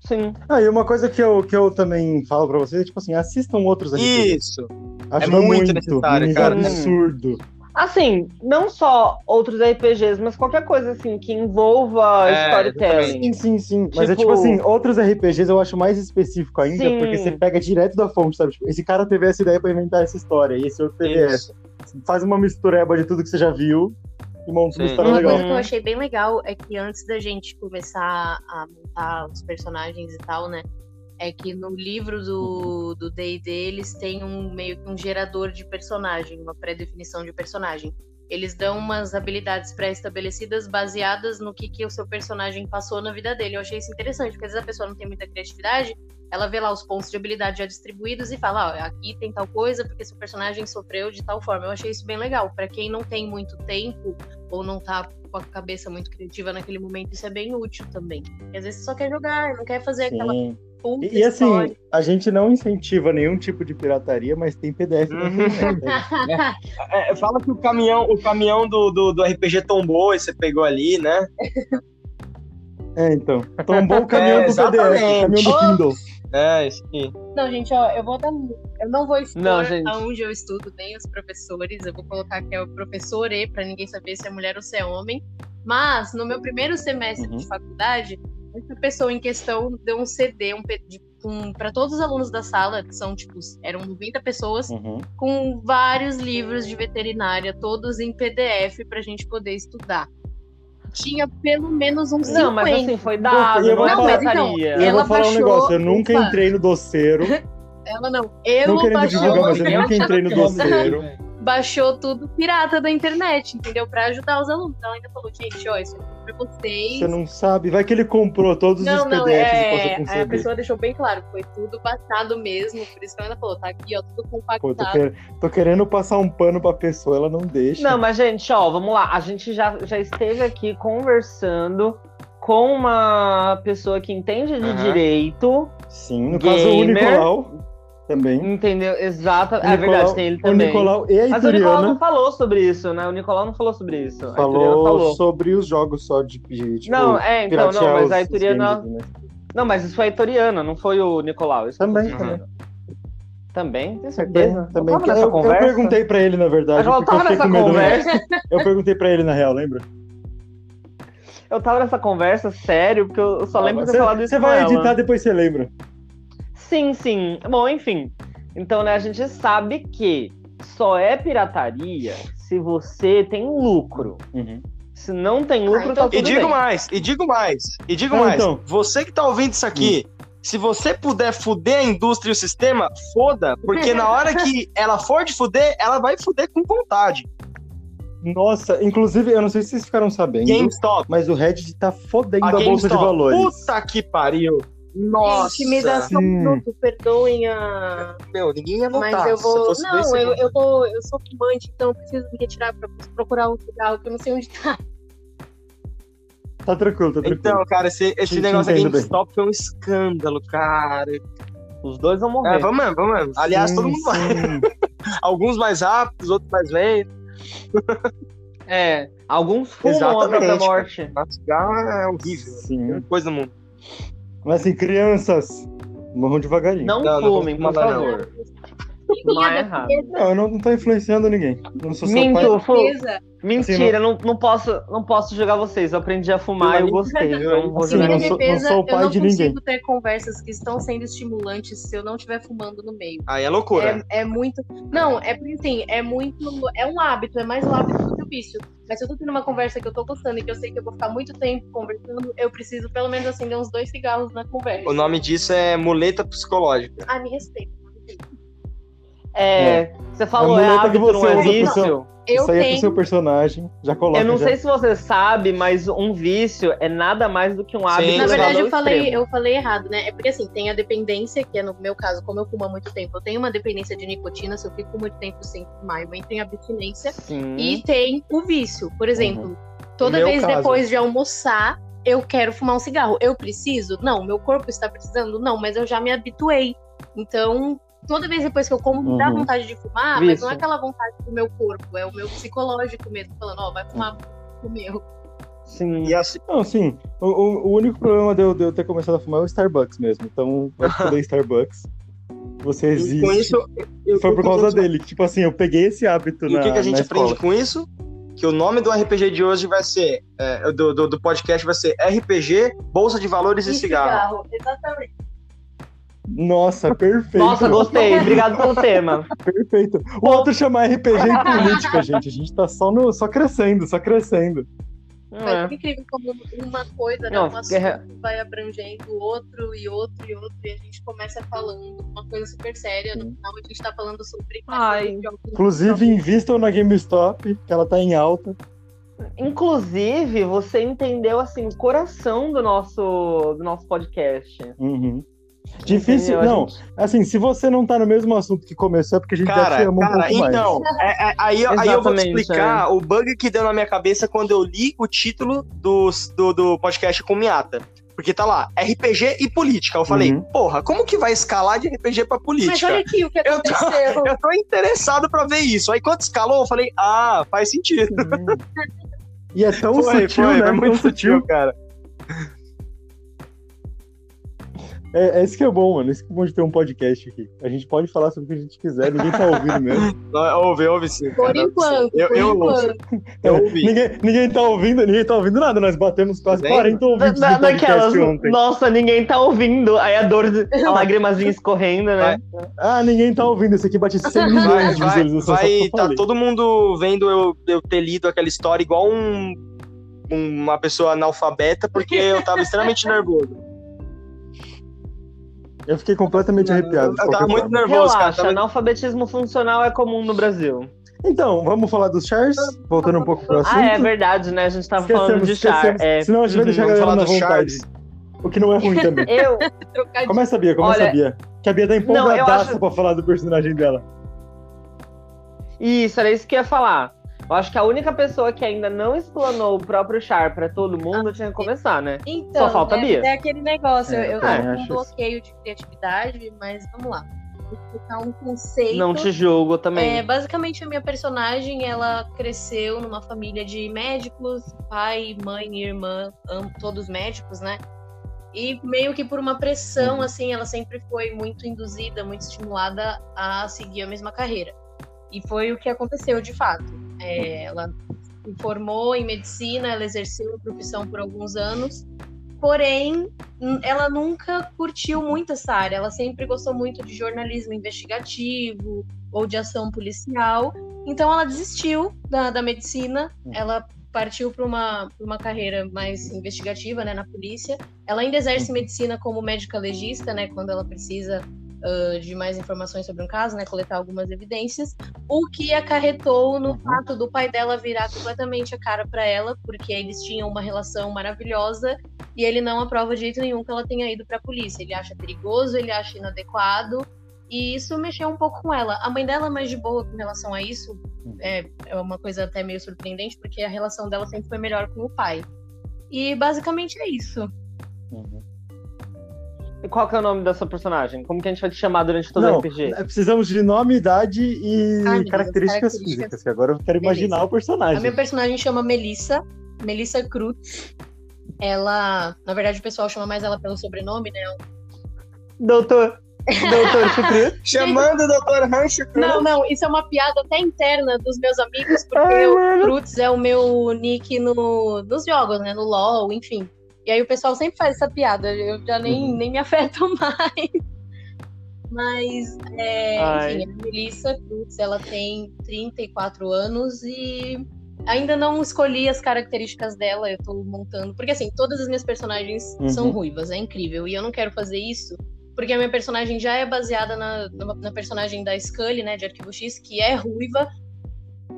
Speaker 1: Sim.
Speaker 2: Ah, e uma coisa que eu, que eu também falo pra vocês é, tipo assim, assistam outros RPGs.
Speaker 3: Isso.
Speaker 2: Ajuda
Speaker 3: é muito
Speaker 2: muito,
Speaker 3: necessário, cara.
Speaker 2: absurdo.
Speaker 1: Assim, não só outros RPGs, mas qualquer coisa assim que envolva
Speaker 3: É,
Speaker 1: storytelling.
Speaker 2: Sim, sim, sim. Mas é
Speaker 1: Tipo-
Speaker 2: tipo assim, outros RPGs eu acho mais específico ainda,
Speaker 1: Sim.
Speaker 2: porque você pega direto da fonte, sabe? Tipo, esse cara teve essa ideia pra inventar essa história, e esse outro teve essa. Faz uma mistureba de tudo que você já viu e monta uma história
Speaker 4: Uma
Speaker 2: legal.
Speaker 4: coisa que eu achei bem legal é que antes da gente começar a montar os personagens e tal, né? É que no livro do do D&D eles têm um meio que um gerador de personagem, uma pré-definição de personagem. Eles dão umas habilidades pré-estabelecidas baseadas no que, que o seu personagem passou na vida dele. Eu achei isso interessante, porque às vezes a pessoa não tem muita criatividade, ela vê lá os pontos de habilidade já distribuídos e fala, ó, aqui tem tal coisa porque seu personagem sofreu de tal forma. Eu achei isso bem legal. Pra quem não tem muito tempo ou não tá com a cabeça muito criativa naquele momento, isso é bem útil também. Porque às vezes você só quer jogar, não quer fazer aquela
Speaker 2: E, e assim,
Speaker 4: história.
Speaker 2: a gente não incentiva nenhum tipo de pirataria, mas tem PDF
Speaker 3: Uhum.
Speaker 2: internet.
Speaker 3: É, fala que o caminhão, o caminhão do, do, do RPG tombou e você pegou ali, né?
Speaker 2: É, então. Tombou o caminhão
Speaker 3: É,
Speaker 2: do PDF, o caminhão do Kindle.
Speaker 3: É, isso aí.
Speaker 4: Não, gente, ó, eu vou dar. Eu não vou expor
Speaker 1: Não, gente.
Speaker 4: aonde eu estudo, nem os professores. Eu vou colocar que é o professor E, pra ninguém saber se é mulher ou se é homem. Mas, no meu primeiro semestre
Speaker 2: Uhum.
Speaker 4: de faculdade, essa pessoa em questão deu um CD um, um, para todos os alunos da sala, que são, tipo, eram 90 pessoas,
Speaker 2: Uhum.
Speaker 4: com vários livros de veterinária, todos em PDF, pra gente poder estudar. Tinha pelo menos uns 50.
Speaker 1: Não, mas assim, foi dado,
Speaker 2: eu
Speaker 1: não
Speaker 2: vou falar-
Speaker 1: pirataria.
Speaker 2: E eu
Speaker 4: Ela
Speaker 2: vou falar um
Speaker 4: baixou-
Speaker 2: negócio, eu nunca
Speaker 4: Opa.
Speaker 2: entrei no doceiro,
Speaker 4: Ela não. Eu
Speaker 2: não querendo
Speaker 4: baixou,
Speaker 2: divulgar, mas eu nunca entrei no doceiro.
Speaker 4: Baixou tudo pirata da internet, entendeu? Pra ajudar os alunos. Ela ainda falou, gente, ó, isso aqui é pra vocês.
Speaker 2: Você não sabe, vai que ele comprou todos
Speaker 4: Não,
Speaker 2: os
Speaker 4: não,
Speaker 2: PDFs e
Speaker 4: é,
Speaker 2: com
Speaker 4: a pessoa deixou bem claro, foi tudo baixado mesmo, por isso que ela ainda falou, tá aqui, ó, tudo
Speaker 2: Pô, tô,
Speaker 4: compactado.
Speaker 2: quer- tô querendo passar um pano pra pessoa, ela não deixa.
Speaker 1: Não, mas, gente, ó, vamos lá. A gente já, já esteve aqui conversando com uma pessoa que entende de
Speaker 3: Aham.
Speaker 1: direito,
Speaker 2: Sim, no caso o
Speaker 1: Gamer.
Speaker 2: Nicolau também.
Speaker 1: entendeu? Exato.
Speaker 2: O
Speaker 1: É verdade,
Speaker 2: Nicolau-
Speaker 1: tem ele
Speaker 2: O
Speaker 1: também.
Speaker 2: Nicolau e a
Speaker 1: Mas o Nicolau
Speaker 2: Ituriana
Speaker 1: não falou sobre isso, né? O Nicolau não falou sobre isso. Ituriana
Speaker 2: falou,
Speaker 1: falou.
Speaker 2: sobre os jogos só de, de tipo,
Speaker 1: Não, é, então, não, mas a Ituriana.
Speaker 2: games, né?
Speaker 1: Não, mas isso foi a Ituriana, não foi o Nicolau.
Speaker 2: Também, também.
Speaker 1: Também? Tem
Speaker 2: Também,
Speaker 1: certeza?
Speaker 2: também.
Speaker 1: Eu nessa
Speaker 2: Eu, eu perguntei pra ele, na verdade.
Speaker 1: Eu tava nessa conversa.
Speaker 2: Eu perguntei pra ele, na real, lembra?
Speaker 1: Eu tava nessa conversa, sério, porque eu só lembro de ter falado isso
Speaker 2: Você vai
Speaker 1: ela.
Speaker 2: editar, depois você lembra.
Speaker 1: Sim, sim. Bom, enfim. Então, né, a gente sabe que só é pirataria se você tem lucro. Se não tem lucro,
Speaker 4: então
Speaker 1: tá
Speaker 3: E digo
Speaker 1: bem.
Speaker 3: mais, e digo mais, e digo
Speaker 2: Ah,
Speaker 3: mais.
Speaker 2: então.
Speaker 3: Você que tá ouvindo isso aqui, se você puder fuder a indústria e o sistema, foda, porque na hora que ela for de fuder, ela vai fuder com vontade.
Speaker 2: Nossa, inclusive, eu não sei se vocês ficaram sabendo,
Speaker 3: GameStop.
Speaker 2: mas o Reddit tá fodendo
Speaker 3: A
Speaker 2: a, bolsa de valores.
Speaker 3: Puta que pariu. Nossa.
Speaker 4: Gente, me dá só
Speaker 2: Sim.
Speaker 4: minuto, perdoem a...
Speaker 3: Meu, ninguém ia notar.
Speaker 4: Mas eu
Speaker 3: se
Speaker 4: vou... Não, eu, eu, vou, eu sou fumante, então eu preciso me retirar pra procurar um cigarro, que eu não sei onde tá.
Speaker 2: Tá tranquilo, tá tranquilo.
Speaker 3: Então, cara, esse, esse negócio da
Speaker 2: bem.
Speaker 3: GameStop foi um escândalo, cara.
Speaker 1: Os dois vão morrer.
Speaker 3: É, vamos mesmo, vamos mesmo. Aliás,
Speaker 2: Sim,
Speaker 3: todo mundo vai. Alguns mais rápidos, outros mais lentos.
Speaker 1: É, alguns fumam a própria morte.
Speaker 3: Mas cigarro é horrível.
Speaker 2: Sim.
Speaker 3: Coisa do mundo.
Speaker 2: Mas assim, crianças, morram devagarinho.
Speaker 1: Não,
Speaker 3: Não, não
Speaker 1: fumem,
Speaker 3: vou
Speaker 1: por
Speaker 3: não.
Speaker 1: favor. Não é errado.
Speaker 2: Não, eu não, não tô influenciando ninguém. Eu não sou seu
Speaker 1: Minto,
Speaker 2: pai.
Speaker 1: fu-
Speaker 4: Beleza.
Speaker 1: mentira, não, não, posso, não posso julgar vocês. Eu aprendi a fumar e eu gostei. Não vou
Speaker 2: Assim,
Speaker 4: minha
Speaker 2: não
Speaker 1: ninguém.
Speaker 2: sou-
Speaker 4: defesa,
Speaker 2: sou o pai
Speaker 4: eu não
Speaker 2: de
Speaker 4: consigo
Speaker 2: ninguém.
Speaker 4: ter conversas que estão sendo estimulantes se eu não estiver fumando no meio.
Speaker 3: Aí é loucura.
Speaker 4: É, é muito. Não, é porque assim, é muito. É um hábito, é mais um hábito do que o vício. Mas se eu tô tendo uma conversa que eu tô gostando e que eu sei que eu vou ficar muito tempo conversando, eu preciso pelo menos acender uns dois cigarros na conversa.
Speaker 3: O nome disso é muleta psicológica.
Speaker 4: Ah, me respeita.
Speaker 1: É, você falou,
Speaker 2: A
Speaker 1: é
Speaker 2: muleta que
Speaker 1: hábito, não
Speaker 2: você
Speaker 1: é vício.
Speaker 2: seu-
Speaker 4: Eu
Speaker 2: Isso aí é pro
Speaker 4: tenho.
Speaker 2: seu personagem. Já coloca.
Speaker 1: Eu não
Speaker 2: já.
Speaker 1: sei se você sabe, mas um vício é nada mais do que um hábito
Speaker 3: Sim.
Speaker 4: Na verdade, eu falei,
Speaker 1: extremo.
Speaker 4: eu falei errado, né? É porque assim, tem a dependência, que é no meu caso, como eu fumo há muito tempo, eu tenho uma dependência de nicotina, se eu fico muito tempo sem fumar, eu entro em abstinência.
Speaker 1: Sim.
Speaker 4: E tem o vício. Por exemplo, toda
Speaker 3: Meu
Speaker 4: vez
Speaker 3: caso.
Speaker 4: depois de almoçar, eu quero fumar um cigarro. Eu preciso? Não. Meu corpo está precisando? Não, mas eu já me habituei. Então, toda vez depois que eu como, me dá
Speaker 2: Uhum.
Speaker 4: vontade de fumar, mas não é aquela vontade do meu corpo, é o meu psicológico mesmo, falando, ó, vai fumar o meu.
Speaker 1: Sim.
Speaker 3: E assim,
Speaker 2: Não, sim. O, o- o único problema de eu, de eu ter começado a fumar é o Starbucks mesmo. Então, vai foder Starbucks. Você
Speaker 3: e
Speaker 2: existe.
Speaker 3: com isso. eu-
Speaker 2: Foi por causa
Speaker 3: eu-
Speaker 2: dele. Tipo assim, eu peguei esse hábito
Speaker 3: E
Speaker 2: na
Speaker 3: o que, que a gente aprende com isso? Que o nome do RPG de hoje vai ser. é, do, do, do podcast vai ser RPG, Bolsa de Valores e, Cigarro.
Speaker 4: Exatamente.
Speaker 2: Nossa, perfeito.
Speaker 1: Nossa, gostei. Obrigado pelo tema.
Speaker 2: Perfeito. O outro chama RPG e política, gente. A gente tá só, no, só crescendo, só crescendo.
Speaker 4: Mas
Speaker 1: É.
Speaker 4: é incrível como uma coisa, né?
Speaker 1: Não,
Speaker 4: um assunto vai abrangendo outro e outro e outro, e a gente começa falando uma coisa super séria. No final a gente tá falando sobre
Speaker 1: Ai.
Speaker 2: Inclusive, invistam na GameStop, que ela tá em alta.
Speaker 1: Inclusive, você entendeu assim o coração do nosso do nosso podcast.
Speaker 2: Uhum. Difícil,
Speaker 1: Entendeu?
Speaker 2: Não.
Speaker 1: gente-
Speaker 2: Assim, se você não tá no mesmo assunto que começou, é porque a gente já te
Speaker 3: Cara,
Speaker 2: ama um
Speaker 3: cara,
Speaker 2: pouco mais.
Speaker 3: então, é- é- aí, eu- aí eu vou te explicar o bug que deu na minha cabeça quando eu li o título do, do, do podcast com Miata. Porque tá lá, RPG e política. Eu falei,
Speaker 2: Uhum.
Speaker 3: porra, como que vai escalar de RPG pra
Speaker 4: Mas
Speaker 3: política?
Speaker 4: olha aqui o que
Speaker 3: Eu tô-
Speaker 4: aconteceu.
Speaker 3: Eu tô interessado pra ver isso. Aí quando escalou, eu falei, ah, faz sentido.
Speaker 2: E é tão
Speaker 3: Foi,
Speaker 2: sutil,
Speaker 3: foi,
Speaker 2: né?
Speaker 3: foi muito
Speaker 2: sutil.
Speaker 3: sutil, cara.
Speaker 2: É, é isso que é bom, mano. Isso que é bom de ter um podcast aqui. A gente pode falar sobre o que a gente quiser, ninguém tá ouvindo mesmo.
Speaker 3: Não, Ouve, ouve sim.
Speaker 4: Por
Speaker 3: cara.
Speaker 4: enquanto,
Speaker 3: Eu,
Speaker 4: por
Speaker 3: eu
Speaker 4: enquanto.
Speaker 3: Eu
Speaker 2: É,
Speaker 3: ouvi.
Speaker 2: ninguém, ninguém tá ouvindo, ninguém tá ouvindo nada. Nós batemos quase
Speaker 3: Nem-
Speaker 2: 40 ouvintes
Speaker 1: Da-
Speaker 2: podcast ontem.
Speaker 1: nossa, ninguém tá ouvindo. Aí a dor, a lágrimazinha escorrendo, né?
Speaker 2: Ah, ninguém tá ouvindo. Esse aqui bate 100
Speaker 3: Vai,
Speaker 2: milhões de
Speaker 3: vai,
Speaker 2: visualizações.
Speaker 3: vai tá todo mundo vendo eu, eu ter lido aquela história igual um, uma pessoa analfabeta, porque eu tava extremamente nervoso.
Speaker 2: Eu fiquei completamente arrepiado.
Speaker 3: Eu tava muito
Speaker 2: forma.
Speaker 3: nervoso, cara.
Speaker 1: Relaxa,
Speaker 3: Tava-
Speaker 1: analfabetismo funcional é comum no Brasil.
Speaker 2: Então, vamos falar dos chars? Voltando um pouco pro assunto.
Speaker 1: Ah, é verdade, né? A gente tava falando de char.
Speaker 2: esquecemos.
Speaker 1: É,
Speaker 2: Senão a gente vai deixar a
Speaker 3: Vamos
Speaker 2: galera na
Speaker 3: dos
Speaker 2: vontade.
Speaker 3: chars.
Speaker 2: O que não é ruim também.
Speaker 1: eu.
Speaker 2: Começa a Bia, começa
Speaker 1: Olha-
Speaker 2: a Bia. Que a Bia tá
Speaker 1: Não,
Speaker 2: empolgadaça
Speaker 1: acho-
Speaker 2: pra falar do personagem dela.
Speaker 1: Isso, era isso que eu ia falar. Eu acho que a única pessoa que ainda não explanou o próprio char pra todo mundo tinha que começar, né?
Speaker 4: Então,
Speaker 1: Só falta a
Speaker 4: é,
Speaker 1: Bia.
Speaker 4: é aquele negócio.
Speaker 2: É,
Speaker 4: eu
Speaker 2: também
Speaker 4: tô com
Speaker 2: acho
Speaker 4: um
Speaker 2: isso.
Speaker 4: bloqueio de criatividade, mas vamos lá. Vou explicar um conceito.
Speaker 1: Não te julgo também.
Speaker 4: É, basicamente, a minha personagem, ela cresceu numa família de médicos, pai, mãe e irmã, todos médicos, né? E meio que por uma pressão,
Speaker 2: Uhum.
Speaker 4: assim, ela sempre foi muito induzida, muito estimulada a seguir a mesma carreira. E foi o que aconteceu de fato. É, ela se formou em medicina, ela exerceu a profissão por alguns anos, porém, ela nunca curtiu muito essa área. Ela sempre gostou muito de jornalismo investigativo ou de ação policial. Então, ela desistiu da, da medicina, ela partiu para uma, pra uma carreira mais investigativa né, na polícia. Ela ainda exerce medicina como médica legista, né, quando ela precisa ah, de mais informações sobre um caso, né, coletar algumas evidências, o que acarretou no
Speaker 2: Uhum.
Speaker 4: fato do pai dela virar completamente a cara para ela, porque eles tinham uma relação maravilhosa e ele não aprova de jeito nenhum que ela tenha ido para a polícia. Ele acha perigoso, ele acha inadequado. E isso mexeu um pouco com ela. A mãe dela é mais de boa com relação a isso. É, é uma coisa até meio surpreendente, porque a relação dela sempre foi melhor com o pai. E basicamente é isso.
Speaker 1: E qual que é o nome da sua personagem? Como que a gente vai te chamar durante todo o RPG?
Speaker 2: é, precisamos de nome, idade e
Speaker 4: Deus,
Speaker 2: características
Speaker 4: características.
Speaker 2: físicas, que agora eu quero
Speaker 4: Beleza.
Speaker 2: imaginar o personagem.
Speaker 4: A minha personagem chama Melissa, Melissa Cruz. Ela, na verdade, o pessoal chama mais ela pelo sobrenome, né?
Speaker 1: Doutor. Doutor Chucru.
Speaker 3: Chamando o Dr. Rancho
Speaker 4: Não, não, isso é uma piada até interna dos meus amigos, porque
Speaker 1: Ai,
Speaker 4: o. Cruz é o meu nick no, nos jogos, né? No LoL, enfim. E aí o pessoal sempre faz essa piada, eu já nem,
Speaker 2: Uhum.
Speaker 4: nem me afeto mais. Mas, é, enfim, a Melissa Cruz, ela tem 34 anos e ainda não escolhi as características dela, eu tô montando. Porque, assim, todas as minhas personagens
Speaker 2: Uhum.
Speaker 4: são ruivas, é incrível. E eu não quero fazer isso porque a minha personagem já é baseada na, na, na personagem da Scully, né, de Arquivo X, que é ruiva.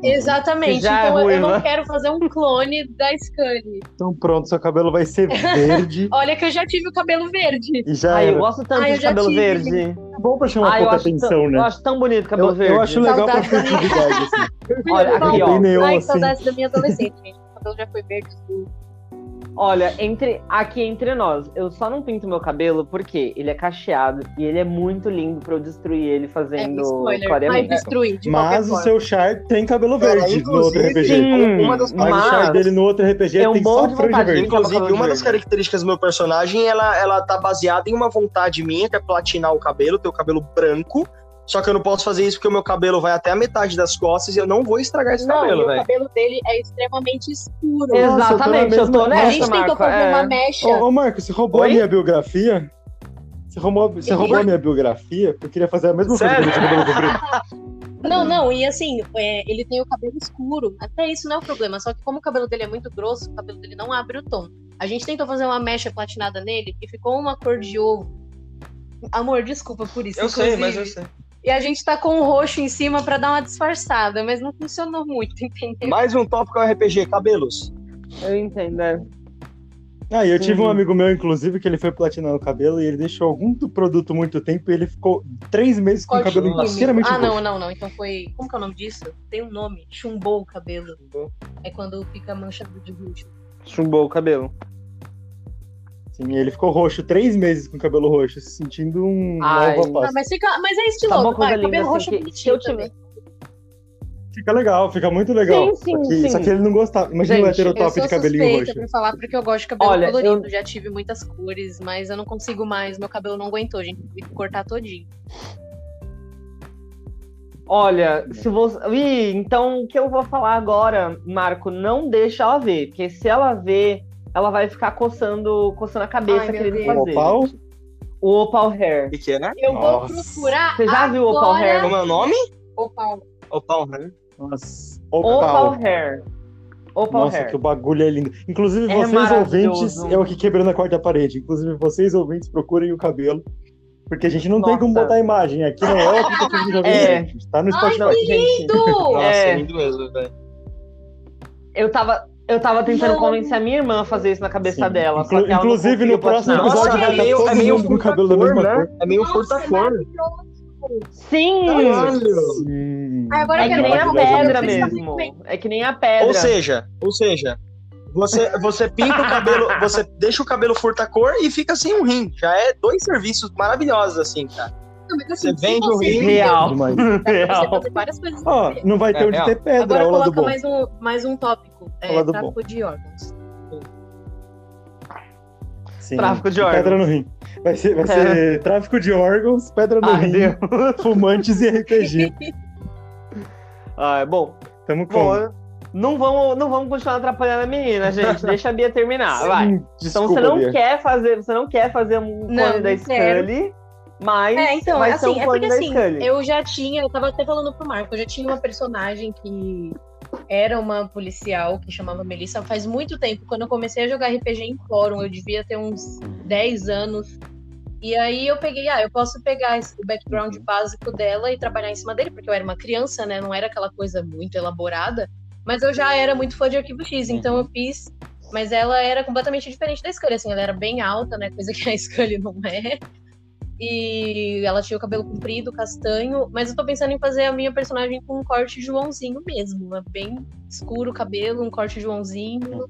Speaker 4: Exatamente.
Speaker 1: Que já é
Speaker 4: então eu- eu não
Speaker 1: ruiva.
Speaker 4: quero fazer um clone da Scully.
Speaker 2: Então pronto, seu cabelo vai ser verde
Speaker 4: Olha que eu já tive o cabelo verde.
Speaker 2: e já
Speaker 1: Ai, eu
Speaker 2: era.
Speaker 1: gosto tanto
Speaker 4: Ai, eu
Speaker 1: de cabelo
Speaker 4: tive.
Speaker 1: verde.
Speaker 2: É bom pra chamar
Speaker 1: Ai, eu
Speaker 2: pouca atenção,
Speaker 1: tão, eu
Speaker 2: né?
Speaker 1: acho tão bonito cabelo
Speaker 2: Eu,
Speaker 1: verde.
Speaker 2: eu acho legal pra
Speaker 4: Saudades.
Speaker 2: festividade, assim.
Speaker 1: Olha, aqui, ó.
Speaker 2: Neon,
Speaker 4: Ai,
Speaker 2: assim.
Speaker 4: saudades da minha adolescente, gente. O cabelo já foi verde. azul.
Speaker 1: Olha, entre aqui entre nós, eu só não pinto meu cabelo porque ele é cacheado e ele é muito lindo pra eu destruir ele
Speaker 4: É,
Speaker 1: fazendo
Speaker 4: spoiler. Vai destruir de
Speaker 2: Mas o
Speaker 4: forma.
Speaker 2: seu Char tem cabelo verde no outro RPG.
Speaker 1: Sim,
Speaker 3: uma das-
Speaker 2: Mas o Char dele no outro RPG
Speaker 1: É um
Speaker 2: tem
Speaker 1: bom
Speaker 2: só
Speaker 1: de
Speaker 2: franja verde.
Speaker 3: Inclusive, uma das características do meu personagem, ela, ela tá baseada em uma vontade minha, que é platinar o cabelo, ter o cabelo branco. Só que eu não posso fazer isso porque o meu cabelo vai até a metade das costas e eu não vou estragar esse
Speaker 4: Não,
Speaker 3: cabelo,
Speaker 4: o
Speaker 3: velho.
Speaker 4: cabelo dele é extremamente escuro.
Speaker 1: Exatamente, eu tô
Speaker 2: mesma-
Speaker 4: a
Speaker 1: nessa,
Speaker 4: gente tentou fazer
Speaker 1: é.
Speaker 4: uma mecha.
Speaker 2: Ô, ô, Marco, você roubou
Speaker 1: Oi?
Speaker 2: a minha biografia? Você roubou, você roubou a minha biografia? Eu queria fazer a mesma coisa
Speaker 3: Sério?
Speaker 2: com o cabelo comprido.
Speaker 4: Não, não, e assim, é, ele tem o cabelo escuro. Até isso não é o problema. Só que como o cabelo dele é muito grosso, o cabelo dele não abre o tom. A gente tentou fazer uma mecha platinada nele e ficou uma cor de ovo. Amor, desculpa por isso.
Speaker 3: Eu sei,
Speaker 4: inclusive.
Speaker 3: mas eu sei.
Speaker 4: E a gente tá com o roxo em cima pra dar uma disfarçada, mas não funcionou muito, entendeu?
Speaker 3: Mais um tópico é RPG, cabelos.
Speaker 1: Eu entendo, é.
Speaker 2: Ah, e eu tive um amigo meu, inclusive, que ele foi platinar o cabelo e ele deixou algum produto muito tempo e ele ficou três meses com o cabelo inteiramente
Speaker 4: Ah, não,
Speaker 2: roxo.
Speaker 4: não, não. Então foi. Como que é o nome disso? Tem um nome. Chumbou o cabelo. É quando fica manchado de roxo.
Speaker 1: Chumbou o cabelo.
Speaker 2: Sim, ele ficou roxo três meses com o cabelo roxo, se sentindo um
Speaker 1: Ai.
Speaker 2: nova
Speaker 4: Ah, mas, fica, mas é
Speaker 1: Tá
Speaker 4: estiloso, vai.
Speaker 1: linda,
Speaker 4: Cabelo
Speaker 1: assim,
Speaker 4: roxo é
Speaker 1: que-
Speaker 4: bonitinho
Speaker 1: eu
Speaker 4: também.
Speaker 2: Fica legal, fica muito legal.
Speaker 1: Sim, sim,
Speaker 2: só, que,
Speaker 1: sim.
Speaker 2: só que ele não gostava. Imagina o
Speaker 1: Gente,
Speaker 2: hétero
Speaker 4: Eu
Speaker 2: top
Speaker 4: sou
Speaker 2: de cabelinho roxo.
Speaker 4: pra falar porque eu gosto de cabelo
Speaker 1: Olha,
Speaker 4: colorido.
Speaker 1: eu-
Speaker 4: Já tive muitas cores, mas eu não consigo mais. Meu cabelo não aguentou, gente. Tive que cortar todinho.
Speaker 1: Olha, se você. Ih, então o que eu vou falar agora, Marco, não deixa ela ver. Porque se ela ver, ela vai ficar coçando, coçando a cabeça
Speaker 4: Ai,
Speaker 1: querendo fazer.
Speaker 2: Opal?
Speaker 1: O Opal Hair.
Speaker 3: O que, que é, né?
Speaker 4: Eu vou
Speaker 2: Nossa.
Speaker 4: procurar.
Speaker 1: Você já viu o Opal
Speaker 4: agora-
Speaker 1: Hair?
Speaker 3: Como é o nome?
Speaker 4: Opal.
Speaker 3: Opal, né?
Speaker 2: Nossa,
Speaker 1: Opal
Speaker 2: opal.
Speaker 1: Hair. Opal
Speaker 2: Nossa,
Speaker 1: Hair.
Speaker 2: que o bagulho é lindo. Inclusive,
Speaker 1: É
Speaker 2: vocês ouvintes, é o que quebrando a quarta parede. Inclusive, vocês ouvintes, procurem o cabelo. Porque a gente não tem como
Speaker 1: Nossa.
Speaker 2: botar imagem. Aqui não é o aplicativo de jogos,
Speaker 1: É.
Speaker 2: Tá no
Speaker 4: Ai,
Speaker 2: Spotify.
Speaker 1: Não, gente,
Speaker 4: Lindo!
Speaker 3: Nossa,
Speaker 1: É.
Speaker 3: é lindo mesmo, velho.
Speaker 1: eu tava. Eu tava tentando
Speaker 4: Não.
Speaker 1: convencer a minha irmã a fazer isso na cabeça
Speaker 2: Sim.
Speaker 1: dela.
Speaker 2: Inclu-
Speaker 1: só que ela não
Speaker 2: inclusive, no próximo episódio
Speaker 3: Nossa,
Speaker 2: vai
Speaker 3: é
Speaker 2: estar
Speaker 3: meio,
Speaker 2: todo
Speaker 3: é meio
Speaker 2: mundo com o cabelo da mesma
Speaker 3: né?
Speaker 2: cor.
Speaker 3: É meio
Speaker 4: Nossa,
Speaker 3: furta-cor.
Speaker 1: Sim!
Speaker 2: Sim.
Speaker 4: Agora
Speaker 1: É que nem a pedra mesmo. É que nem a pedra.
Speaker 3: Ou seja, ou seja, você, você pinta o cabelo, você deixa o cabelo furta-cor e fica sem um rim. Já é dois serviços maravilhosos, assim, cara.
Speaker 4: Não, mas assim,
Speaker 3: Você
Speaker 4: se
Speaker 3: vende o
Speaker 4: você
Speaker 3: rim.
Speaker 1: Real.
Speaker 4: Pra você
Speaker 1: Real.
Speaker 4: fazer várias coisas.
Speaker 2: Ó, não vai ter
Speaker 3: É,
Speaker 2: onde
Speaker 3: real.
Speaker 2: ter pedra,
Speaker 4: Agora coloca mais um, mais um tópico. É, tráfico de órgãos.
Speaker 2: Sim.
Speaker 1: Tráfico de
Speaker 2: E Pedra
Speaker 1: órgãos.
Speaker 2: no rim. Vai ser, vai ser tráfico de órgãos, pedra no
Speaker 1: Ai,
Speaker 2: rim,
Speaker 1: Deus.
Speaker 2: fumantes e RPG.
Speaker 1: Ah, bom,
Speaker 2: Tamo com.
Speaker 1: bom, não vamos, não vamos continuar atrapalhando a menina, gente. Deixa a Bia terminar, vai.
Speaker 2: Sim,
Speaker 1: Então
Speaker 2: desculpa,
Speaker 1: você não
Speaker 2: Bia.
Speaker 1: quer fazer, você não quer fazer um clone da. Scully, mas
Speaker 4: É, então,
Speaker 1: ser
Speaker 4: assim, é porque assim, eu já tinha, eu tava até falando pro Marco, eu já tinha uma personagem que era uma policial que chamava Melissa faz muito tempo. Quando eu comecei a jogar RPG em fórum, eu devia ter uns 10 anos. E aí eu peguei, ah, eu posso pegar esse- o background básico dela e trabalhar em cima dele, porque eu era uma criança, né? Não era aquela coisa muito elaborada. Mas eu já era muito fã de Arquivo X, então eu fiz. Mas ela era completamente diferente da Scully, assim, ela era bem alta, né? Coisa que a Scully não é. E ela tinha o cabelo comprido, castanho, mas eu tô pensando em fazer a minha personagem com um corte Joãozinho mesmo. É bem escuro o cabelo, um corte Joãozinho.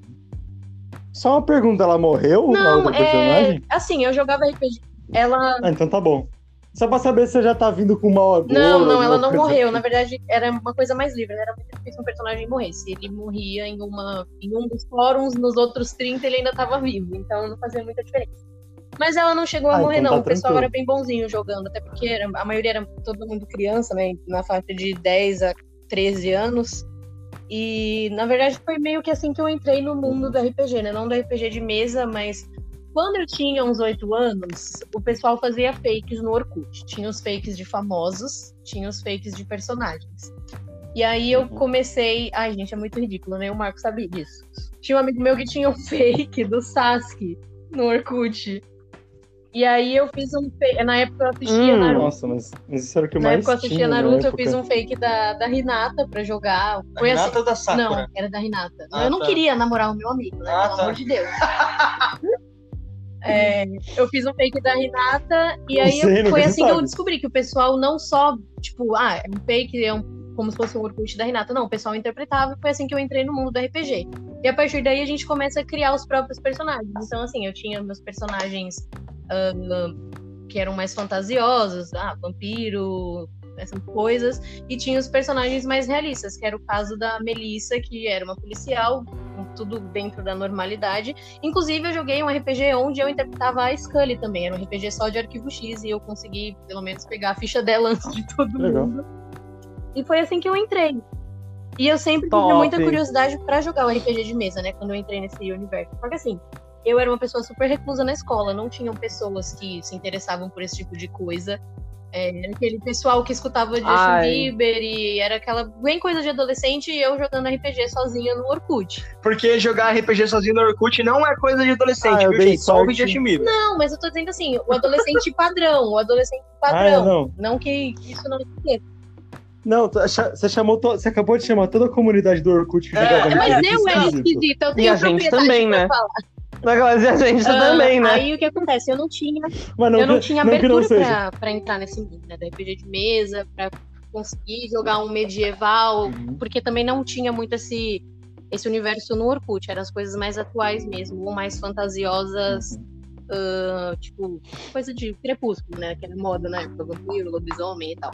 Speaker 2: Só uma pergunta, ela morreu na
Speaker 4: Não,
Speaker 2: outra
Speaker 4: é. Assim, eu jogava RPG. Ela.
Speaker 2: Ah, então tá bom. Só pra saber se você já tá vindo com uma agouro,
Speaker 4: Não, não, ela não morreu.
Speaker 2: assim.
Speaker 4: Na verdade, era uma coisa mais livre. Era muito difícil um personagem morrer. Se ele morria em, uma, em um dos fóruns, nos outros 30 ele ainda tava vivo. Então não fazia muita diferença. Mas ela não chegou a
Speaker 2: Ah,
Speaker 4: morrer,
Speaker 2: então
Speaker 4: não.
Speaker 2: tá
Speaker 4: o pessoal
Speaker 2: tranquilo.
Speaker 4: era bem bonzinho jogando. Até porque era- a maioria era todo mundo criança, né? Na faixa de 10 a 13 anos. E, na verdade, foi meio que assim que eu entrei no mundo do RPG, né? Não do RPG de mesa, mas quando eu tinha uns 8 anos, o pessoal fazia fakes no Orkut. Tinha os fakes de famosos, tinha os fakes de personagens. E aí eu
Speaker 2: Uhum.
Speaker 4: comecei. Ai, gente, é muito ridículo, né? O Marco sabia disso. Tinha um amigo meu que tinha um fake do Sasuke no Orkut. E aí eu fiz um fake. Na época eu assistia
Speaker 1: Hum,
Speaker 4: Naruto.
Speaker 2: Nossa, mas, mas isso era o que
Speaker 4: Na
Speaker 2: mais
Speaker 4: época eu assistia
Speaker 2: na
Speaker 4: Naruto, eu fiz um fake da, da Hinata pra jogar.
Speaker 3: A
Speaker 4: Foi assim.
Speaker 3: Renata da Sakura.
Speaker 4: Não, era da Hinata.
Speaker 3: Ah,
Speaker 4: eu não
Speaker 3: tá.
Speaker 4: queria namorar o meu amigo, né?
Speaker 3: Ah,
Speaker 4: Pelo
Speaker 3: tá.
Speaker 4: amor de Deus. É, eu fiz um fake da Renata e aí
Speaker 2: Sei,
Speaker 4: eu-
Speaker 2: nunca
Speaker 4: foi assim que eu
Speaker 2: sabe.
Speaker 4: descobri que o pessoal não só, tipo, ah, é um fake, é um, como se fosse um Orkut da Renata. Não, o pessoal interpretava e foi assim que eu entrei no mundo do RPG. E a partir daí a gente começa a criar os próprios personagens. Então, assim, eu tinha meus personagens uh, que eram mais fantasiosos, ah, vampiro, essas coisas, e tinha os personagens mais realistas, que era o caso da Melissa, que era uma policial, tudo dentro da normalidade. Inclusive, eu joguei um RPG onde eu interpretava a Scully também, era um RPG só de arquivo X, e eu consegui, pelo menos, pegar a ficha dela antes de todo
Speaker 2: Legal.
Speaker 4: mundo. E foi assim que eu entrei. E eu sempre
Speaker 1: Top.
Speaker 4: tive muita curiosidade pra jogar o RPG de mesa, né? Quando eu entrei nesse universo. Porque assim, eu era uma pessoa super reclusa na escola, não tinham pessoas que se interessavam por esse tipo de coisa. É, aquele pessoal que escutava Justin
Speaker 1: Ai.
Speaker 4: Bieber e era aquela bem coisa de adolescente e eu jogando RPG sozinha no Orkut.
Speaker 3: Porque jogar RPG sozinho no Orkut não é coisa de adolescente,
Speaker 2: Ah, eu
Speaker 3: viu, gente? Só o. Justin Bieber.
Speaker 4: Não, mas eu tô dizendo assim, o adolescente padrão, o adolescente
Speaker 2: Ah,
Speaker 4: padrão.
Speaker 2: não.
Speaker 4: não que isso não existe.
Speaker 2: Não, você chamou, to- você acabou de chamar toda a comunidade do Orkut que
Speaker 3: É,
Speaker 2: jogava
Speaker 4: Mas eu era
Speaker 2: esquisito.
Speaker 4: esquisita, eu
Speaker 1: E
Speaker 4: tenho
Speaker 1: a gente também,
Speaker 4: pra
Speaker 1: né?
Speaker 4: falar.
Speaker 1: Mas a gente
Speaker 4: Ah,
Speaker 1: também, né?
Speaker 4: Aí o que acontece? Eu não tinha
Speaker 2: Mas não,
Speaker 4: eu não
Speaker 2: que-
Speaker 4: tinha
Speaker 2: não não
Speaker 4: abertura
Speaker 2: seja.
Speaker 4: pra, pra entrar nesse mundo, né? Da RPG de mesa, pra conseguir jogar um medieval,
Speaker 2: Uhum.
Speaker 4: porque também não tinha muito esse, esse universo no Orkut, eram as coisas mais atuais mesmo, ou mais fantasiosas, ah, tipo, coisa de crepúsculo, né? Que era moda, né? Vampiro, lobisomem e tal.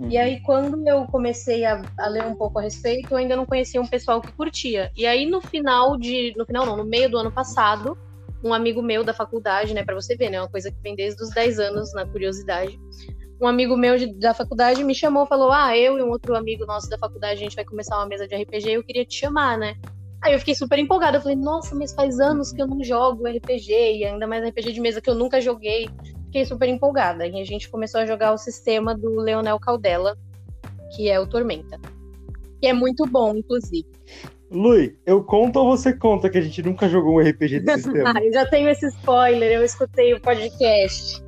Speaker 2: Uhum.
Speaker 4: E aí, quando eu comecei a, a ler um pouco a respeito, eu ainda não conhecia um pessoal que curtia. E aí, no final de. No final, não, no meio do ano passado, um amigo meu da faculdade, né, pra você ver, né? Uma coisa que vem desde os 10 anos, na curiosidade. Um amigo meu de- da faculdade me chamou, falou: Ah, eu e um outro amigo nosso da faculdade, a gente vai começar uma mesa de RPG, eu queria te chamar, né? Aí eu fiquei super empolgada. Eu falei, nossa, mas faz anos que eu não jogo RPG, e ainda mais RPG de mesa que eu nunca joguei. Fiquei super empolgada. E a gente começou a jogar o sistema do Leonel Caldela, que é o Tormenta. Que é muito bom, inclusive.
Speaker 2: Lui, eu conto ou você conta que a gente nunca jogou um RPG de sistema?
Speaker 4: Ah, eu já tenho esse spoiler, eu escutei o podcast.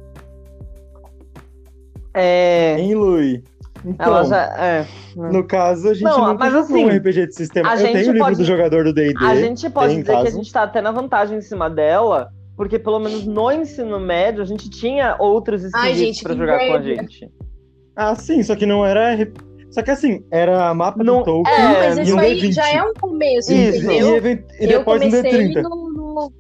Speaker 1: É.
Speaker 2: Hein, Lui? Então,
Speaker 1: já. É.
Speaker 2: no caso, a gente
Speaker 1: Não,
Speaker 2: nunca
Speaker 1: mas
Speaker 2: jogou
Speaker 1: assim,
Speaker 2: um RPG de sistema.
Speaker 1: a
Speaker 2: Eu
Speaker 1: gente
Speaker 2: tenho o livro
Speaker 1: pode-
Speaker 2: do jogador do D&D.
Speaker 1: A gente pode dizer que a gente tá até na vantagem em cima dela, porque pelo menos no ensino médio a gente tinha outros esquisitos
Speaker 4: que
Speaker 1: jogar com a gente.
Speaker 2: Ah, sim, só que não era... Só que assim, era mapa
Speaker 1: Não-
Speaker 2: do Tolkien
Speaker 1: É,
Speaker 4: Não, mas
Speaker 2: e
Speaker 4: isso
Speaker 2: um
Speaker 4: aí
Speaker 2: D20.
Speaker 4: já é um começo,
Speaker 1: Isso.
Speaker 2: E,
Speaker 4: entendeu?
Speaker 2: e
Speaker 4: eu
Speaker 2: depois um
Speaker 4: comecei
Speaker 2: D30.
Speaker 4: no, no-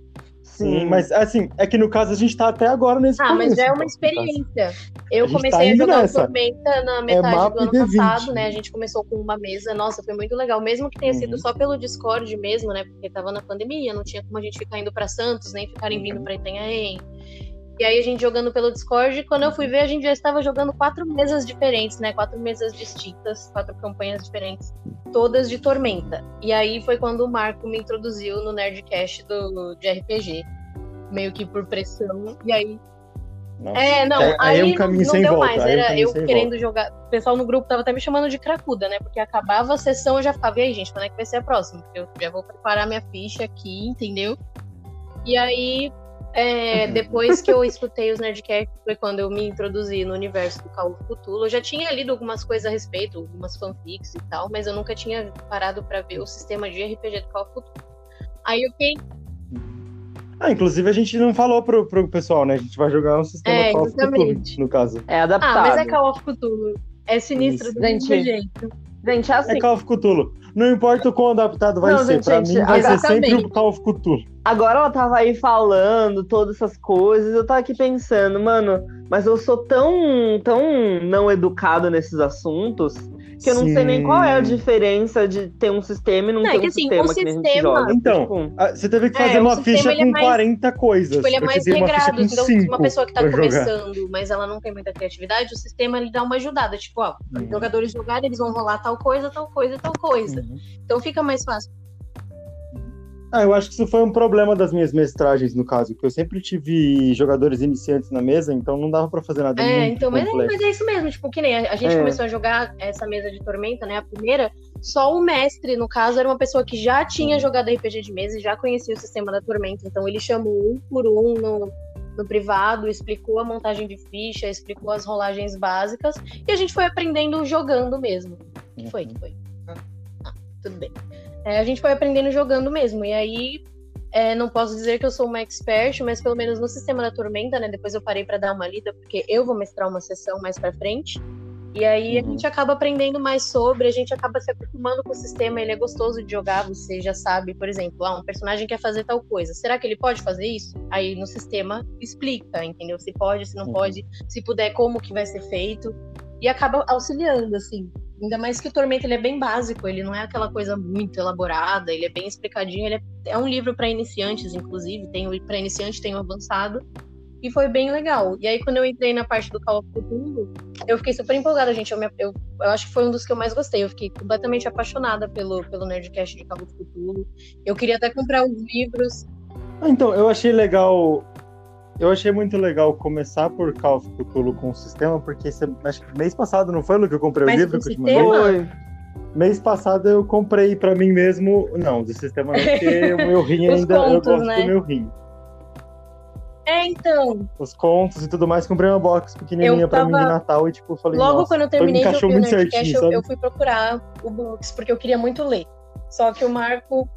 Speaker 2: Sim, mas assim, é que no caso a gente tá até agora nesse
Speaker 4: Ah, mas
Speaker 2: começo,
Speaker 4: já é uma experiência. Eu
Speaker 2: A
Speaker 4: comecei
Speaker 2: tá
Speaker 4: a jogar
Speaker 2: nessa. É
Speaker 4: Tormenta na metade
Speaker 2: mapa
Speaker 4: do ano
Speaker 2: D20.
Speaker 4: passado, né? A gente começou com uma mesa, nossa, foi muito legal. Mesmo que tenha sido
Speaker 2: Uhum.
Speaker 4: só pelo Discord mesmo, né? Porque tava na pandemia, não tinha como a gente ficar indo pra Santos, nem ficarem vindo pra Itanhaém. E aí a gente jogando pelo Discord, quando eu fui ver, a gente já estava jogando quatro mesas diferentes, né? Quatro mesas distintas, quatro campanhas diferentes, todas de Tormenta. E aí foi quando o Marco me introduziu no Nerdcast do, de RPG. Meio que por pressão. E aí
Speaker 2: Nossa.
Speaker 4: é, não,
Speaker 2: Aí-
Speaker 4: aí,
Speaker 2: aí um caminho
Speaker 4: não,
Speaker 2: sem
Speaker 4: deu
Speaker 2: volta,
Speaker 4: mais. Era eu querendo jogar. O pessoal no grupo tava até me chamando de cracuda, né? Porque acabava a sessão eu já ficava, e aí, gente, quando é que vai ser a próxima? Porque eu já vou preparar minha ficha aqui, entendeu? E aí, é, depois que eu escutei os Nerdcasts, foi quando eu me introduzi no universo do Call of Cthulhu. Eu já tinha lido algumas coisas a respeito, algumas fanfics e tal, mas eu nunca tinha parado pra ver o sistema de RPG do Call of Cthulhu. Aí eu fiquei
Speaker 2: Ah, inclusive a gente não falou pro, pro pessoal, né? A gente vai jogar um sistema
Speaker 4: É,
Speaker 2: Call of Cthulhu, no caso.
Speaker 1: É
Speaker 4: Ah,
Speaker 1: adaptado.
Speaker 4: mas é Call of Cthulhu. É sinistro
Speaker 2: Isso.
Speaker 4: do mesmo
Speaker 1: Gente,
Speaker 4: jeito.
Speaker 1: Gente, é assim.
Speaker 2: É Call of Cthulhu. Não importa o quão adaptado vai
Speaker 1: Não,
Speaker 2: ser,
Speaker 1: gente,
Speaker 2: pra
Speaker 1: gente,
Speaker 2: mim vai ser sempre o Call of Cthulhu.
Speaker 1: Agora ela tava aí falando todas essas coisas, eu tava aqui pensando, mano, mas eu sou tão, tão não educado nesses assuntos que eu não sei nem qual é a
Speaker 2: Sim.
Speaker 1: diferença de ter um sistema e não,
Speaker 4: Não, é
Speaker 1: ter um
Speaker 4: que assim,
Speaker 1: sistema
Speaker 4: o
Speaker 1: que nem a gente
Speaker 4: sistema-
Speaker 1: joga.
Speaker 2: Então,
Speaker 1: Tipo,
Speaker 2: Você teve que
Speaker 4: É,
Speaker 2: fazer
Speaker 4: o
Speaker 2: uma ficha
Speaker 4: é
Speaker 2: com
Speaker 4: mais-
Speaker 2: 40 coisas.
Speaker 4: Tipo, ele é mais regrado. Então, uma pessoa que tá
Speaker 2: jogar.
Speaker 4: começando, mas ela não tem muita criatividade, o sistema ele dá uma ajudada. Tipo, ó,
Speaker 2: Uhum.
Speaker 4: jogadores jogarem, eles vão rolar tal coisa, tal coisa, tal coisa.
Speaker 2: Uhum.
Speaker 4: Então fica mais fácil.
Speaker 2: Ah, eu acho que isso foi um problema das minhas mestragens, no caso, que eu sempre tive jogadores iniciantes na mesa, então não dava pra fazer nada
Speaker 4: É,
Speaker 2: muito
Speaker 4: então, mas é, mas é isso mesmo. Tipo, que nem a, a gente
Speaker 1: É.
Speaker 4: começou a jogar essa mesa de Tormenta, né? A primeira, só o mestre, no caso, era uma pessoa que já tinha jogado RPG de mesa e já conhecia o sistema da Tormenta. Então ele chamou um por um no, no privado, explicou a montagem de ficha, explicou as rolagens básicas, e a gente foi aprendendo jogando mesmo. que foi? que foi? Ah, tudo bem. É, a gente foi aprendendo jogando mesmo. E aí, é, não posso dizer que eu sou uma expert, mas pelo menos no sistema da Tormenta, né? Depois eu parei pra dar uma lida, porque eu vou mestrar uma sessão mais pra frente. E aí a
Speaker 2: Uhum.
Speaker 4: gente acaba aprendendo mais sobre, a gente acaba se acostumando com o sistema, ele é gostoso de jogar, você já sabe, por exemplo, ah, um personagem quer fazer tal coisa. Será que ele pode fazer isso? Aí no sistema explica, entendeu? Se pode, se não
Speaker 2: Uhum.
Speaker 4: pode, se puder, como que vai ser feito. E acaba auxiliando, assim. Ainda mais que o Tormento ele é bem básico, ele não é aquela coisa muito elaborada, ele é bem explicadinho, ele é, é um livro para iniciantes, inclusive, tem o para iniciante, tem o avançado, e foi bem legal. E aí quando eu entrei na parte do Call of Cthulhu, eu fiquei super empolgada, gente, eu, me- eu, eu acho que foi um dos que eu mais gostei, eu fiquei completamente apaixonada pelo, pelo Nerdcast de Call of Cthulhu. Eu queria até comprar os livros,
Speaker 2: Ah, Então, eu achei legal. Eu achei muito legal começar por Call of Cthulhu com o sistema, porque você- acho que mês passado, não foi, Lu, que eu comprei
Speaker 4: Mas
Speaker 2: o livro
Speaker 4: com
Speaker 2: que eu te mandei?
Speaker 1: Foi.
Speaker 2: Mês passado eu comprei pra mim mesmo. Não, do sistema não, porque o meu rim ainda.
Speaker 4: contos,
Speaker 2: eu gosto
Speaker 4: né?
Speaker 2: do meu rim.
Speaker 4: É, então,
Speaker 2: Os contos e tudo mais, comprei uma box pequenininha
Speaker 4: Eu
Speaker 2: pra mim de
Speaker 4: tava-
Speaker 2: Natal e, tipo, falei.
Speaker 4: logo
Speaker 2: nossa,
Speaker 4: quando eu terminei de
Speaker 2: encaixou
Speaker 4: ouvir o
Speaker 2: muito
Speaker 4: Nerdcast,
Speaker 2: certinho,
Speaker 4: eu, eu fui procurar o box, porque eu queria muito ler. Só que o Marco,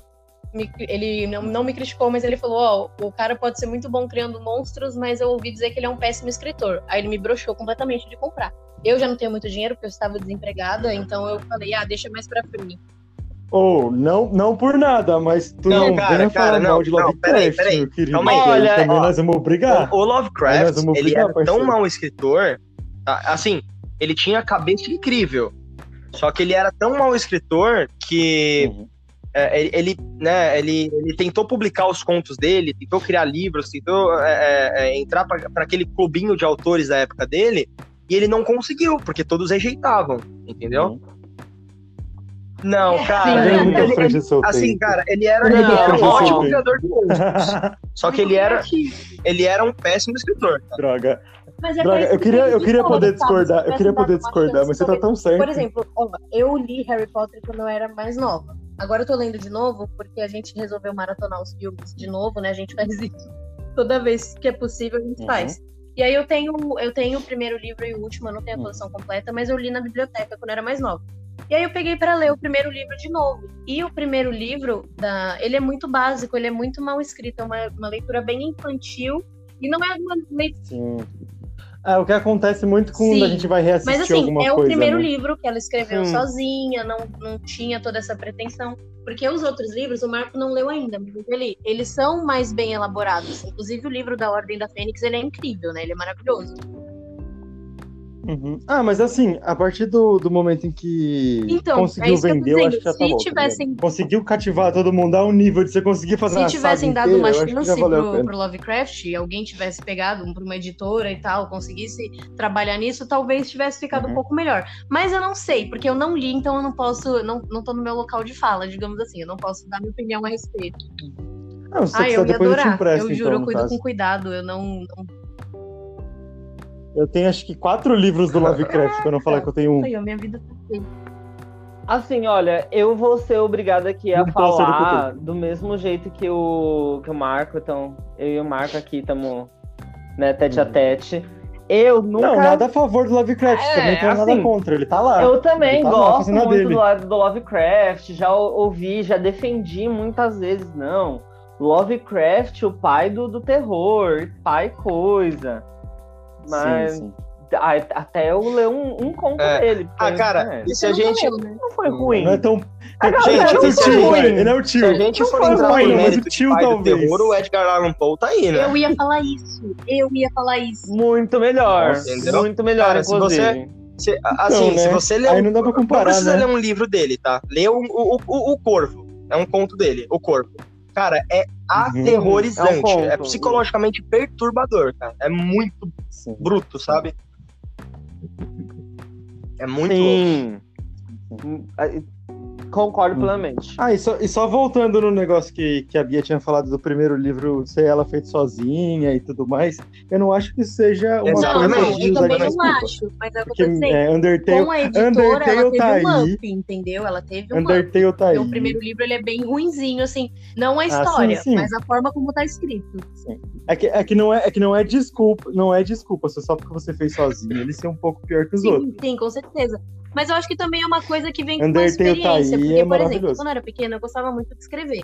Speaker 4: me- ele não, não me criticou, mas ele falou, ó, o cara pode ser muito bom criando monstros, mas eu ouvi dizer que ele é um péssimo escritor. Aí ele me broxou completamente de comprar. Eu já não tenho muito dinheiro, porque eu estava desempregada, então eu falei, ah, deixa mais pra frente.
Speaker 2: Ou, não, não por nada, mas tu
Speaker 3: Não,
Speaker 2: não,
Speaker 3: cara,
Speaker 2: venha
Speaker 3: cara,
Speaker 2: falar
Speaker 3: não,
Speaker 2: mal de
Speaker 3: não,
Speaker 2: Lovecraft,
Speaker 3: peraí, peraí.
Speaker 2: meu querido.
Speaker 3: Calma aí.
Speaker 1: Olha,
Speaker 2: também
Speaker 1: ó,
Speaker 2: nós vamos brigar.
Speaker 3: O, o Lovecraft,
Speaker 2: vamos
Speaker 3: ele
Speaker 2: brigar,
Speaker 3: era tão
Speaker 2: parceiro.
Speaker 3: mau escritor, assim, ele tinha a cabeça incrível. Só que ele era tão mau escritor que
Speaker 2: Uhum.
Speaker 3: É, ele, ele, né, ele, ele tentou publicar os contos dele, tentou criar livros, tentou é, é, é, entrar para aquele clubinho de autores da época dele, e ele não conseguiu, porque todos rejeitavam, entendeu?
Speaker 2: Uhum.
Speaker 3: Não,
Speaker 1: Sim,
Speaker 3: cara,
Speaker 2: Vem
Speaker 1: ele-
Speaker 3: ele-
Speaker 2: solteira.
Speaker 3: assim, cara, ele era,
Speaker 1: Não,
Speaker 3: ele era um ótimo criador de monstros. Só que ele era, ele era um péssimo escritor.
Speaker 2: Droga.
Speaker 4: Mas é
Speaker 2: Droga, eu
Speaker 4: que
Speaker 2: queria, eu queria poder discordar, eu queria poder discordar, mas você tá tão certo.
Speaker 4: Por exemplo, ó, eu li Harry Potter quando eu era mais nova. Agora eu tô lendo de novo porque a gente resolveu maratonar os filmes de novo, né? A gente faz isso toda vez que é possível, a gente
Speaker 2: Uhum.
Speaker 4: faz. E aí eu tenho, eu tenho o primeiro livro e o último, eu não
Speaker 2: Uhum.
Speaker 4: tenho a coleção completa, mas eu li na biblioteca quando eu era mais nova. E aí eu peguei para ler o primeiro livro de novo. E o primeiro livro, da, ele é muito básico, ele é muito mal escrito, é uma, uma leitura bem infantil. E não é uma leitura
Speaker 2: Sim. É o que acontece muito quando
Speaker 4: Sim,
Speaker 2: a gente vai reassistir
Speaker 4: Mas assim,
Speaker 2: alguma
Speaker 4: é o
Speaker 2: coisa.
Speaker 4: primeiro
Speaker 2: né?
Speaker 4: livro que ela escreveu
Speaker 1: Sim.
Speaker 4: sozinha, não, não tinha toda essa pretensão. Porque os outros livros o Marco não leu ainda, mas ele, eles são mais bem elaborados. Inclusive o livro da Ordem da Fênix, ele é incrível, né? Ele é maravilhoso.
Speaker 2: Uhum. Ah, mas assim, a partir do, do momento em que
Speaker 4: Então, é
Speaker 2: conseguiu
Speaker 4: isso que eu
Speaker 2: vender, eu acho
Speaker 4: dizendo.
Speaker 2: que já tá bom. tá
Speaker 4: tivessem-
Speaker 2: conseguiu cativar todo mundo a um nível de você conseguir fazer
Speaker 4: Se tivessem dado
Speaker 2: inteira,
Speaker 4: uma
Speaker 2: eu
Speaker 4: chance pro, pro Lovecraft, e alguém tivesse pegado para uma editora e tal, conseguisse trabalhar nisso, talvez tivesse ficado
Speaker 2: Uhum.
Speaker 4: um pouco melhor. Mas eu não sei, porque eu não li, então eu não posso, não, não tô no meu local de fala, digamos assim, eu não posso dar minha opinião a respeito.
Speaker 2: Se você
Speaker 4: Ah, eu ia
Speaker 2: depois eu
Speaker 4: adorar.
Speaker 2: empresto,
Speaker 4: eu juro,
Speaker 2: então,
Speaker 4: eu
Speaker 2: no
Speaker 4: cuido
Speaker 2: caso.
Speaker 4: com cuidado. Eu não. não...
Speaker 2: Eu tenho acho que quatro livros do Lovecraft, pra eu não falar que eu tenho um.
Speaker 4: Ai, a minha vida tá feia.
Speaker 1: Assim, olha, eu vou ser obrigada aqui a
Speaker 2: Não ser do
Speaker 1: falar do mesmo jeito que o, que o Marco, então, eu e o Marco aqui estamos, né, tete a
Speaker 2: Uhum.
Speaker 1: tete. Eu nunca.
Speaker 2: Não, nada a favor do Lovecraft,
Speaker 1: É,
Speaker 2: também tenho nada
Speaker 1: assim,
Speaker 2: contra, ele tá lá.
Speaker 1: Eu também
Speaker 2: Ele tá lá
Speaker 1: gosto
Speaker 2: a
Speaker 1: muito do, do Lovecraft, já ou- ouvi, já defendi muitas vezes, não. Lovecraft, o pai do, do terror, pai coisa. Mas
Speaker 2: Sim, sim.
Speaker 1: a- até eu ler um, um conto
Speaker 3: É.
Speaker 1: dele.
Speaker 3: Ah, cara,
Speaker 1: né,
Speaker 3: e se a gente.
Speaker 1: não foi ruim.
Speaker 2: Não é tão.
Speaker 1: Ah,
Speaker 2: Ele
Speaker 3: gente,
Speaker 2: é o
Speaker 3: se a
Speaker 2: tio, vai, ele é o
Speaker 3: Se
Speaker 2: tio.
Speaker 3: a gente
Speaker 1: Não
Speaker 3: for entrar
Speaker 1: ruim,
Speaker 3: no
Speaker 1: mas
Speaker 2: o tio
Speaker 3: pai do
Speaker 2: talvez.
Speaker 3: terror, o Edgar Allan Poe tá aí, né?
Speaker 4: Eu ia falar isso. Eu ia falar isso.
Speaker 1: Muito melhor.
Speaker 3: Entendeu?
Speaker 1: Muito melhor,
Speaker 3: Cara, se você-
Speaker 1: inclusive.
Speaker 3: Se- assim,
Speaker 2: né?
Speaker 3: se você ler
Speaker 2: Aí não dá pra
Speaker 3: Não
Speaker 2: comparar,
Speaker 3: precisa
Speaker 2: né?
Speaker 3: ler um livro dele, tá? Lê o, o, o, o Corvo. É um conto dele, o Corvo. Cara, é aterrorizante.
Speaker 1: É um.
Speaker 3: É, psicologicamente perturbador, cara. É muito
Speaker 2: Sim.
Speaker 3: bruto, sabe? É muito.
Speaker 1: Sim. Concordo
Speaker 2: Hum.
Speaker 1: plenamente.
Speaker 2: Ah, e só, e só voltando no negócio que, que a Bia tinha falado do primeiro livro ser ela feito sozinha e tudo mais, eu não acho que seja uma
Speaker 3: Exatamente.
Speaker 2: coisa
Speaker 4: Não, eu também não
Speaker 2: desculpa.
Speaker 4: acho. Mas é o que eu dizendo.
Speaker 2: é, Undertale,
Speaker 4: Com a editora,
Speaker 2: Undertale
Speaker 4: ela teve
Speaker 2: tá
Speaker 4: um
Speaker 2: aí.
Speaker 4: up, entendeu? Ela teve um up.
Speaker 2: Undertale tá aí.
Speaker 4: Porque o primeiro livro ele é bem ruinzinho, assim. Não a
Speaker 2: Ah, sim,
Speaker 4: história,
Speaker 2: sim.
Speaker 4: mas a forma como tá escrito.
Speaker 2: É que, é que não é, é que não é desculpa, não é desculpa, só porque você fez sozinho. Ele ser um pouco pior que os outros.
Speaker 4: Sim, sim, com certeza. Mas eu acho que também é uma coisa que vem com a
Speaker 2: Undertale tá
Speaker 4: experiência.
Speaker 2: aí,
Speaker 4: porque,
Speaker 2: é
Speaker 4: por exemplo, quando eu era pequena, eu gostava muito de escrever.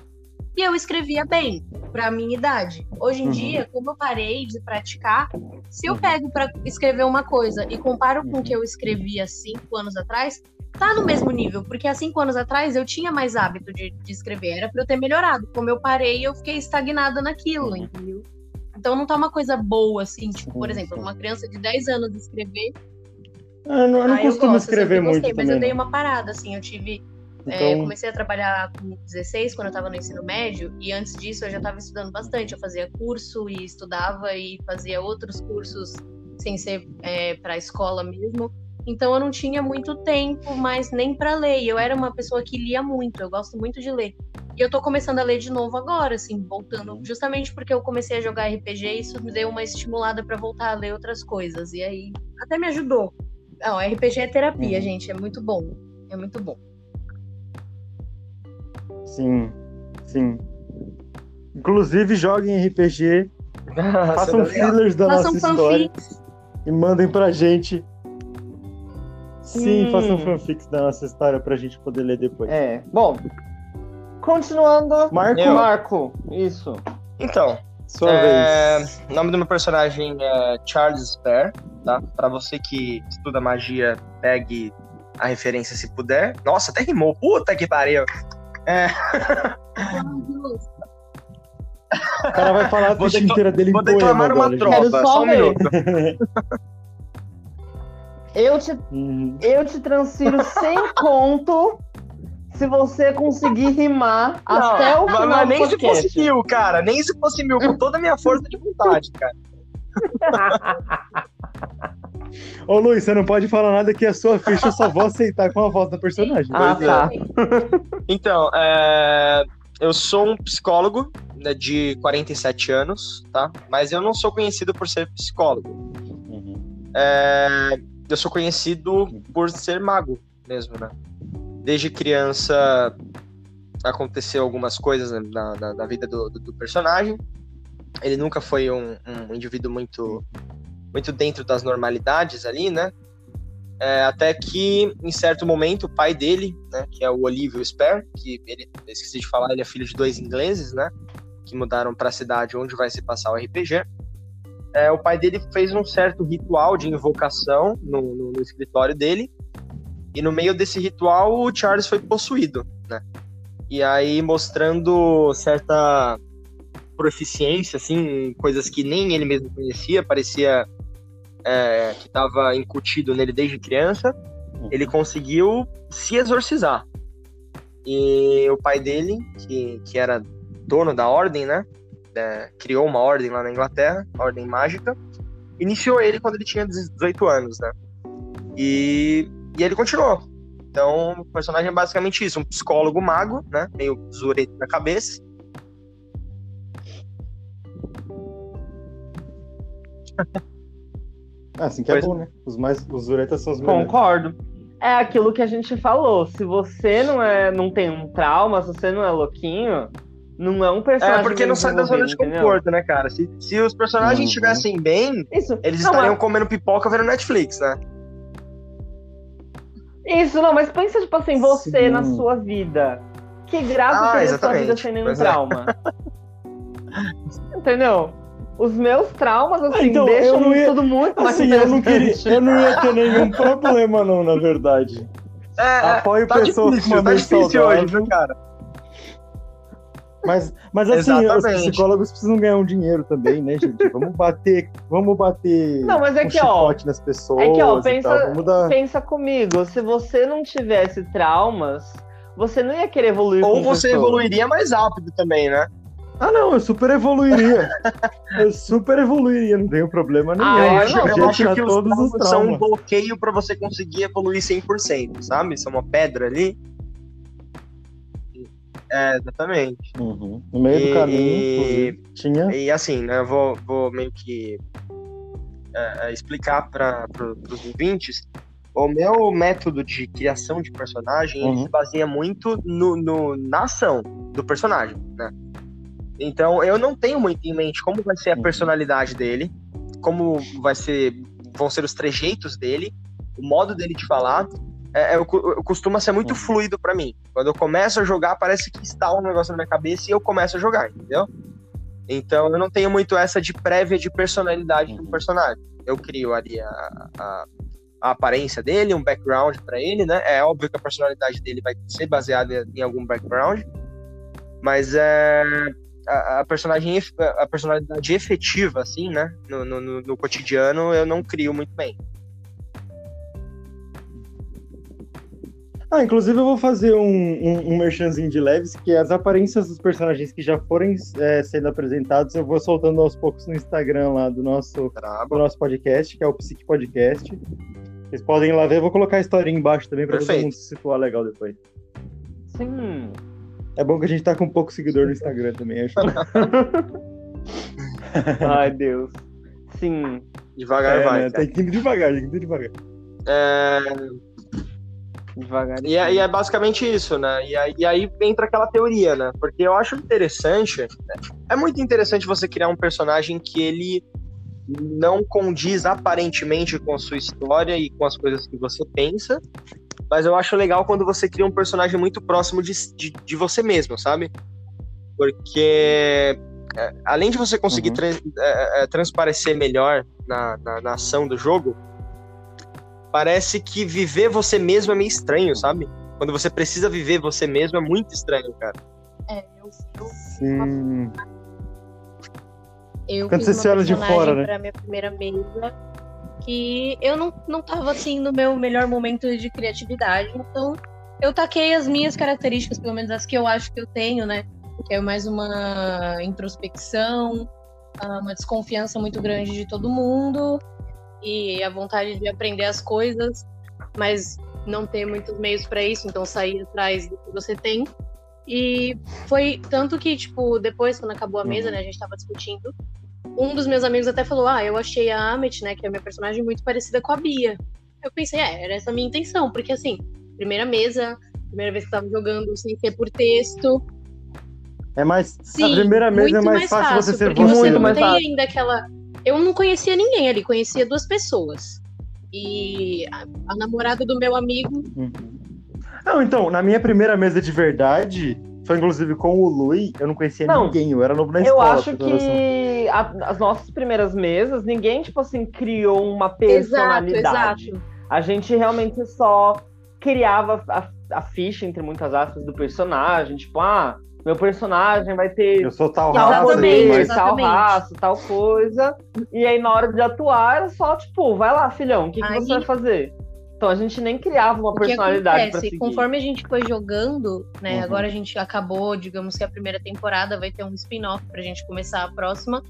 Speaker 4: e eu escrevia bem para a minha idade. Hoje em
Speaker 2: Uhum.
Speaker 4: dia, como eu parei de praticar, se eu pego para escrever uma coisa e comparo com o que eu escrevia cinco anos atrás, tá no mesmo nível, porque há cinco anos atrás eu tinha mais hábito de, de escrever, era para eu ter melhorado. Como eu parei, eu fiquei estagnada naquilo,
Speaker 2: Uhum.
Speaker 4: entendeu? Então não tá uma coisa boa, assim, tipo, por exemplo, uma criança de 10 anos escrever.
Speaker 2: Ah, Eu não, eu não
Speaker 4: ah, eu
Speaker 2: costumo
Speaker 4: gosto, eu
Speaker 2: escrever
Speaker 4: sempre
Speaker 2: muito
Speaker 4: gostei, mas
Speaker 2: também.
Speaker 4: eu dei uma parada, assim, eu tive é, eu
Speaker 2: Então,
Speaker 4: comecei a trabalhar com 16, quando eu estava no ensino médio, e antes disso eu já estava estudando bastante. Eu fazia curso e estudava e fazia outros cursos sem ser para a escola mesmo. Então eu não tinha muito tempo, mas nem para ler. Eu era uma pessoa que lia muito, eu gosto muito de ler. E eu tô começando a ler de novo agora, assim, voltando, justamente porque eu comecei a jogar RPG e isso me deu uma estimulada para voltar a ler outras coisas. E aí até me ajudou. Não, RPG é terapia,
Speaker 2: Uhum.
Speaker 4: gente, é muito bom. É muito bom.
Speaker 2: sim, sim. Inclusive, joguem RPG, façam fillers da
Speaker 4: Façam
Speaker 2: nossa história
Speaker 4: fanfics.
Speaker 2: e mandem pra gente. Sim,
Speaker 1: Sim.
Speaker 2: façam fanfics da nossa história pra gente poder ler depois.
Speaker 1: É. Bom, continuando.
Speaker 2: Marco,
Speaker 3: Eu.
Speaker 1: Marco, isso.
Speaker 3: Então,
Speaker 2: sua
Speaker 3: É,
Speaker 2: vez.
Speaker 3: o nome do meu personagem é Charles Spare, tá? Pra você que estuda magia, pegue a referência se puder. Nossa, até rimou. Puta que pariu.
Speaker 2: O cara vai falar a ficha
Speaker 3: decla-
Speaker 2: inteira dele
Speaker 3: Vou declamar uma
Speaker 2: agora,
Speaker 3: tropa,
Speaker 1: só
Speaker 3: só um minuto.
Speaker 1: Eu te,
Speaker 2: Uhum.
Speaker 1: eu te transfiro sem conto se você conseguir rimar até o final
Speaker 3: mas
Speaker 1: do
Speaker 3: nem se fosse mil, cara. Nem se fosse mil, com toda a minha força de vontade, cara.
Speaker 2: Ô Luiz, você não pode falar nada que a sua ficha eu só vou aceitar com a voz da personagem.
Speaker 1: Ah,
Speaker 3: é.
Speaker 1: tá.
Speaker 3: Então, é, eu sou um psicólogo né, de 47 anos, tá? Mas eu não sou conhecido por ser psicólogo.
Speaker 2: Uhum.
Speaker 3: É, eu sou conhecido por ser mago mesmo, né? Desde criança aconteceu algumas coisas na, na- na vida do, do- do personagem. Ele nunca foi um, um indivíduo muito, muito dentro das normalidades ali, né? É, até que, em certo momento, o pai dele, né, que é o Olívio Spare, que ele, eu esqueci de falar, ele é filho de dois ingleses, né? Que mudaram para a cidade onde vai se passar o RPG é, o pai dele fez um certo ritual de invocação no, no- no escritório dele. E no meio desse ritual, o Charles foi possuído, né? E aí mostrando certa proficiência, assim, coisas que nem ele mesmo conhecia, parecia é, que estava incutido nele desde criança, ele conseguiu se exorcizar. E o pai dele, que, que era dono da ordem, né? é, criou uma ordem lá na Inglaterra, a ordem mágica, iniciou ele quando ele tinha 18 anos, né? E, e ele continuou. Então, o personagem é basicamente isso, um psicólogo mago, né? Meio zureta na cabeça.
Speaker 2: Ah, assim que é
Speaker 3: Pois-
Speaker 2: bom, né? Os mais os uretas são os melhores.
Speaker 1: Concordo. É aquilo que a gente falou. Se você não é, não tem um trauma, se você não é louquinho, não é um personagem.
Speaker 3: É, porque não sai da zona de
Speaker 1: entendeu?
Speaker 3: conforto, né, cara? Se, se os personagens
Speaker 2: Uhum.
Speaker 3: estivessem bem,
Speaker 1: Isso.
Speaker 3: eles
Speaker 1: não,
Speaker 3: estariam
Speaker 1: mas-
Speaker 3: comendo pipoca vendo Netflix, né?
Speaker 1: Isso, não, mas pensa, tipo assim, você
Speaker 2: Sim.
Speaker 1: na sua vida. Que graça
Speaker 3: Ah,
Speaker 1: teria sua
Speaker 3: exatamente.
Speaker 1: vida sem nenhum
Speaker 3: Pois é.
Speaker 1: trauma. Entendeu? Os meus traumas, assim,
Speaker 2: então,
Speaker 1: deixam
Speaker 2: ia-
Speaker 1: tudo muito mais
Speaker 2: Assim, eu não, queria, eu não ia ter nenhum problema, não, na verdade.
Speaker 3: É,
Speaker 2: Apoio
Speaker 3: tá
Speaker 2: pessoas
Speaker 3: difícil,
Speaker 2: uma
Speaker 3: tá difícil
Speaker 2: saudável.
Speaker 3: hoje, viu, cara?
Speaker 2: Mas, mas assim, os
Speaker 3: Exatamente.
Speaker 2: psicólogos precisam ganhar um dinheiro também, né, gente? Vamos bater, vamos bater
Speaker 1: Não, mas é
Speaker 2: um
Speaker 1: que, ó,
Speaker 2: nas pessoas
Speaker 1: é que, ó, pensa-
Speaker 2: dar...
Speaker 1: Pensa comigo, se você não tivesse traumas, você não ia querer evoluir
Speaker 3: Ou você
Speaker 1: pessoa.
Speaker 3: evoluiria mais rápido também, né?
Speaker 2: Ah, não, eu super evoluiria. eu super evoluiria, não tenho problema nenhum.
Speaker 1: Ah,
Speaker 3: eu acho,
Speaker 1: não,
Speaker 3: eu acho que os
Speaker 2: todos os
Speaker 3: traumas são um bloqueio pra você conseguir evoluir 100%, sabe? São uma pedra ali. É, exatamente.
Speaker 2: Uhum. No meio
Speaker 3: E-
Speaker 2: do caminho,
Speaker 3: e-
Speaker 2: tinha.
Speaker 3: E assim, né, eu vou, vou meio que é, é, explicar para os ouvintes. O meu método de criação de personagem ele
Speaker 2: Uhum.
Speaker 3: se baseia muito no, no- na ação do personagem, né? Então eu não tenho muito em mente como vai ser a
Speaker 2: Uhum.
Speaker 3: personalidade dele, como vai ser, vão ser os trejeitos dele, o modo dele de falar. é, é, eu eu costuma ser muito fluido pra mim. Quando eu começo a jogar, parece que instala um negócio na minha cabeça e eu começo a jogar, entendeu? Então eu não tenho muito essa de prévia de personalidade do personagem. Eu crio ali a, a, a aparência dele, um background pra ele, né? É óbvio que a personalidade dele vai ser baseada em algum background, mas é a, a personagem a personalidade efetiva assim, né? No, no, no- no cotidiano eu não crio muito bem.
Speaker 2: Ah, inclusive eu vou fazer um, um, um merchanzinho de leves, que as aparências dos personagens que já forem é, sendo apresentados, eu vou soltando aos poucos no Instagram lá do nosso,
Speaker 3: Brabo.
Speaker 2: do nosso podcast, que é o Psique Podcast. Vocês podem ir lá ver, eu vou colocar a historinha embaixo também pra todo mundo se situar legal depois.
Speaker 1: Sim.
Speaker 2: É bom que a gente tá com pouco seguidor no Instagram também, acho.
Speaker 1: Ai, Deus. Sim.
Speaker 3: Devagar
Speaker 2: É,
Speaker 3: vai.
Speaker 2: né? Tem que ir devagar, tem que ir devagar.
Speaker 3: É,
Speaker 1: Devagar.
Speaker 3: E é, e é basicamente isso, né? E aí, e aí entra aquela teoria, né? Porque eu acho interessante, né? é muito interessante você criar um personagem que ele não condiz aparentemente com a sua história e com as coisas que você pensa, mas eu acho legal quando você cria um personagem muito próximo de, de, de você mesmo, sabe? Porque é, além de você conseguir
Speaker 2: Uhum.
Speaker 3: tra- é, é, transparecer melhor na, na, na ação do jogo, parece que viver você mesmo é meio estranho, sabe? Quando você precisa viver você mesmo é muito estranho, cara.
Speaker 4: É, eu, eu,
Speaker 2: Sim.
Speaker 4: eu
Speaker 2: Quando
Speaker 4: fiz
Speaker 2: você
Speaker 4: uma
Speaker 2: se olha de fora, né?
Speaker 4: pra minha primeira mesa que eu não, não tava assim no meu melhor momento de criatividade, então eu taquei as minhas características, pelo menos as que eu acho que eu tenho, né? Que é mais uma introspecção, ah, uma desconfiança muito grande de todo mundo e a vontade de aprender as coisas, mas não ter muitos meios para isso, então sair atrás do que você tem. E foi tanto que, tipo, depois, quando acabou a mesa,
Speaker 2: Uhum.
Speaker 4: né, a gente tava discutindo, um dos meus amigos até falou: Ah, eu achei a Amit, né, que é a minha personagem, muito parecida com a Bia. Eu pensei, é, era essa a minha intenção, porque assim, primeira mesa, primeira vez que tava jogando sem ser por texto.
Speaker 2: É mais.
Speaker 4: Sim,
Speaker 2: a primeira mesa é
Speaker 4: muito
Speaker 2: mais fácil, você ser você.
Speaker 4: você
Speaker 1: Muito
Speaker 4: não
Speaker 1: mais
Speaker 4: tem
Speaker 1: fácil.
Speaker 4: ainda aquela. Eu não conhecia ninguém ali, conhecia duas pessoas. E a, a namorada do meu amigo.
Speaker 2: Uhum. Não, então, na minha primeira mesa de verdade, foi inclusive com o Lui, eu não conhecia
Speaker 1: Não,
Speaker 2: ninguém, eu era novo na
Speaker 1: Eu
Speaker 2: escola.
Speaker 1: acho
Speaker 2: ter noção.
Speaker 1: que a- as nossas primeiras mesas, ninguém, tipo assim, criou uma
Speaker 4: Exato,
Speaker 1: personalidade.
Speaker 4: exato.
Speaker 1: A gente realmente só criava a, a ficha, entre muitas aspas, do personagem. Tipo, ah, meu personagem vai ter
Speaker 2: Eu sou tal
Speaker 1: tal
Speaker 2: raça,
Speaker 4: Exatamente,
Speaker 1: poder,
Speaker 2: mas
Speaker 1: tal raça, tal coisa. E aí, na hora de atuar, era só, tipo, vai lá, filhão, o que, que
Speaker 4: Aí-
Speaker 1: você vai fazer? Então a gente nem criava uma
Speaker 4: O
Speaker 1: personalidade
Speaker 4: acontece?
Speaker 1: seguir.
Speaker 4: Conforme a gente foi jogando, né?
Speaker 2: Uhum.
Speaker 4: Agora a gente acabou, digamos que a primeira temporada vai ter um spin-off pra gente começar a próxima.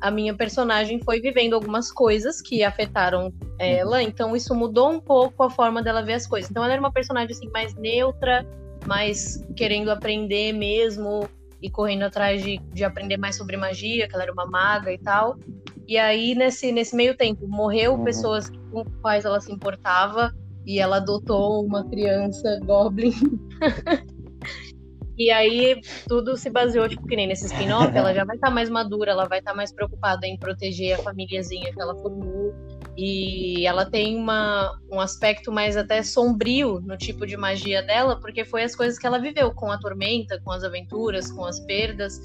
Speaker 4: A minha personagem foi vivendo algumas coisas que afetaram ela, então isso mudou um pouco a forma dela ver as coisas. Então ela era uma personagem assim mais neutra, mais querendo aprender mesmo e correndo atrás de, de aprender mais sobre magia, que ela era uma maga e tal. E aí, nesse, nesse meio tempo, morreu
Speaker 2: Uhum.
Speaker 4: pessoas com quais ela se importava e ela adotou uma criança goblin. e aí tudo se baseou, tipo, que nem nesse spin-off, ela já vai estar mais madura, ela vai estar mais preocupada em proteger a famíliazinha que ela formou. E ela tem uma, um aspecto mais até sombrio no tipo de magia dela, porque foi as coisas que ela viveu com a tormenta, com as aventuras, com as perdas.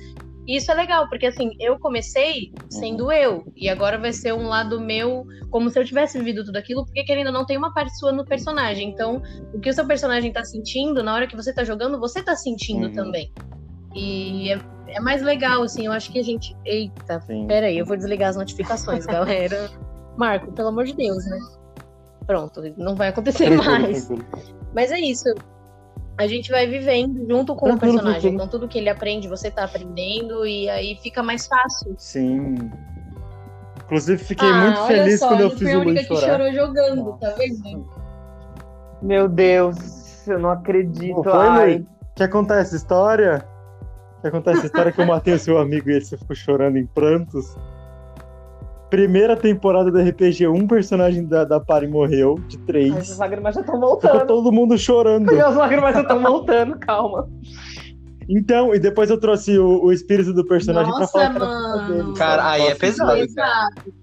Speaker 4: E isso é legal, porque assim, eu comecei sendo eu, e agora vai ser um lado meu, como se eu tivesse vivido tudo aquilo, porque querendo ou não tem uma parte sua no personagem. Então, o que o seu personagem tá sentindo, na hora que você tá jogando, você tá sentindo
Speaker 2: Uhum.
Speaker 4: também. E é, é mais legal, assim, eu acho que a gente. Eita,
Speaker 2: Sim.
Speaker 4: pera aí, eu vou desligar as notificações, galera. Marco, pelo amor de Deus, né? Pronto, não vai acontecer mais. Mas é isso. A gente vai vivendo junto com o
Speaker 2: Tranquilo,
Speaker 4: personagem.
Speaker 2: tranquilo.
Speaker 4: Então tudo que ele aprende, você tá aprendendo e aí fica mais fácil.
Speaker 2: Sim. Inclusive, fiquei
Speaker 4: Ah,
Speaker 2: muito feliz
Speaker 4: só,
Speaker 2: quando eu fiz
Speaker 4: fui a
Speaker 2: o Lui
Speaker 4: única que
Speaker 2: chorar.
Speaker 4: chorou jogando, tá vendo?
Speaker 1: Meu Deus, eu não acredito.
Speaker 2: Não foi,
Speaker 1: Ai,
Speaker 2: Lui? Que acontece história? Que acontece história que eu matei o seu amigo e ele ficou chorando em prantos? Primeira temporada do RPG, um personagem da, da party morreu, de
Speaker 1: as
Speaker 2: três.
Speaker 1: lágrimas já estão
Speaker 2: Ficou
Speaker 1: voltando.
Speaker 2: todo mundo chorando.
Speaker 1: As lágrimas já estão voltando, calma.
Speaker 2: Então, e depois eu trouxe o, o espírito do personagem pra
Speaker 4: Nossa,
Speaker 2: falar era culpa
Speaker 4: mano.
Speaker 2: dele.
Speaker 3: Cara, aí é pesado.
Speaker 4: Exato.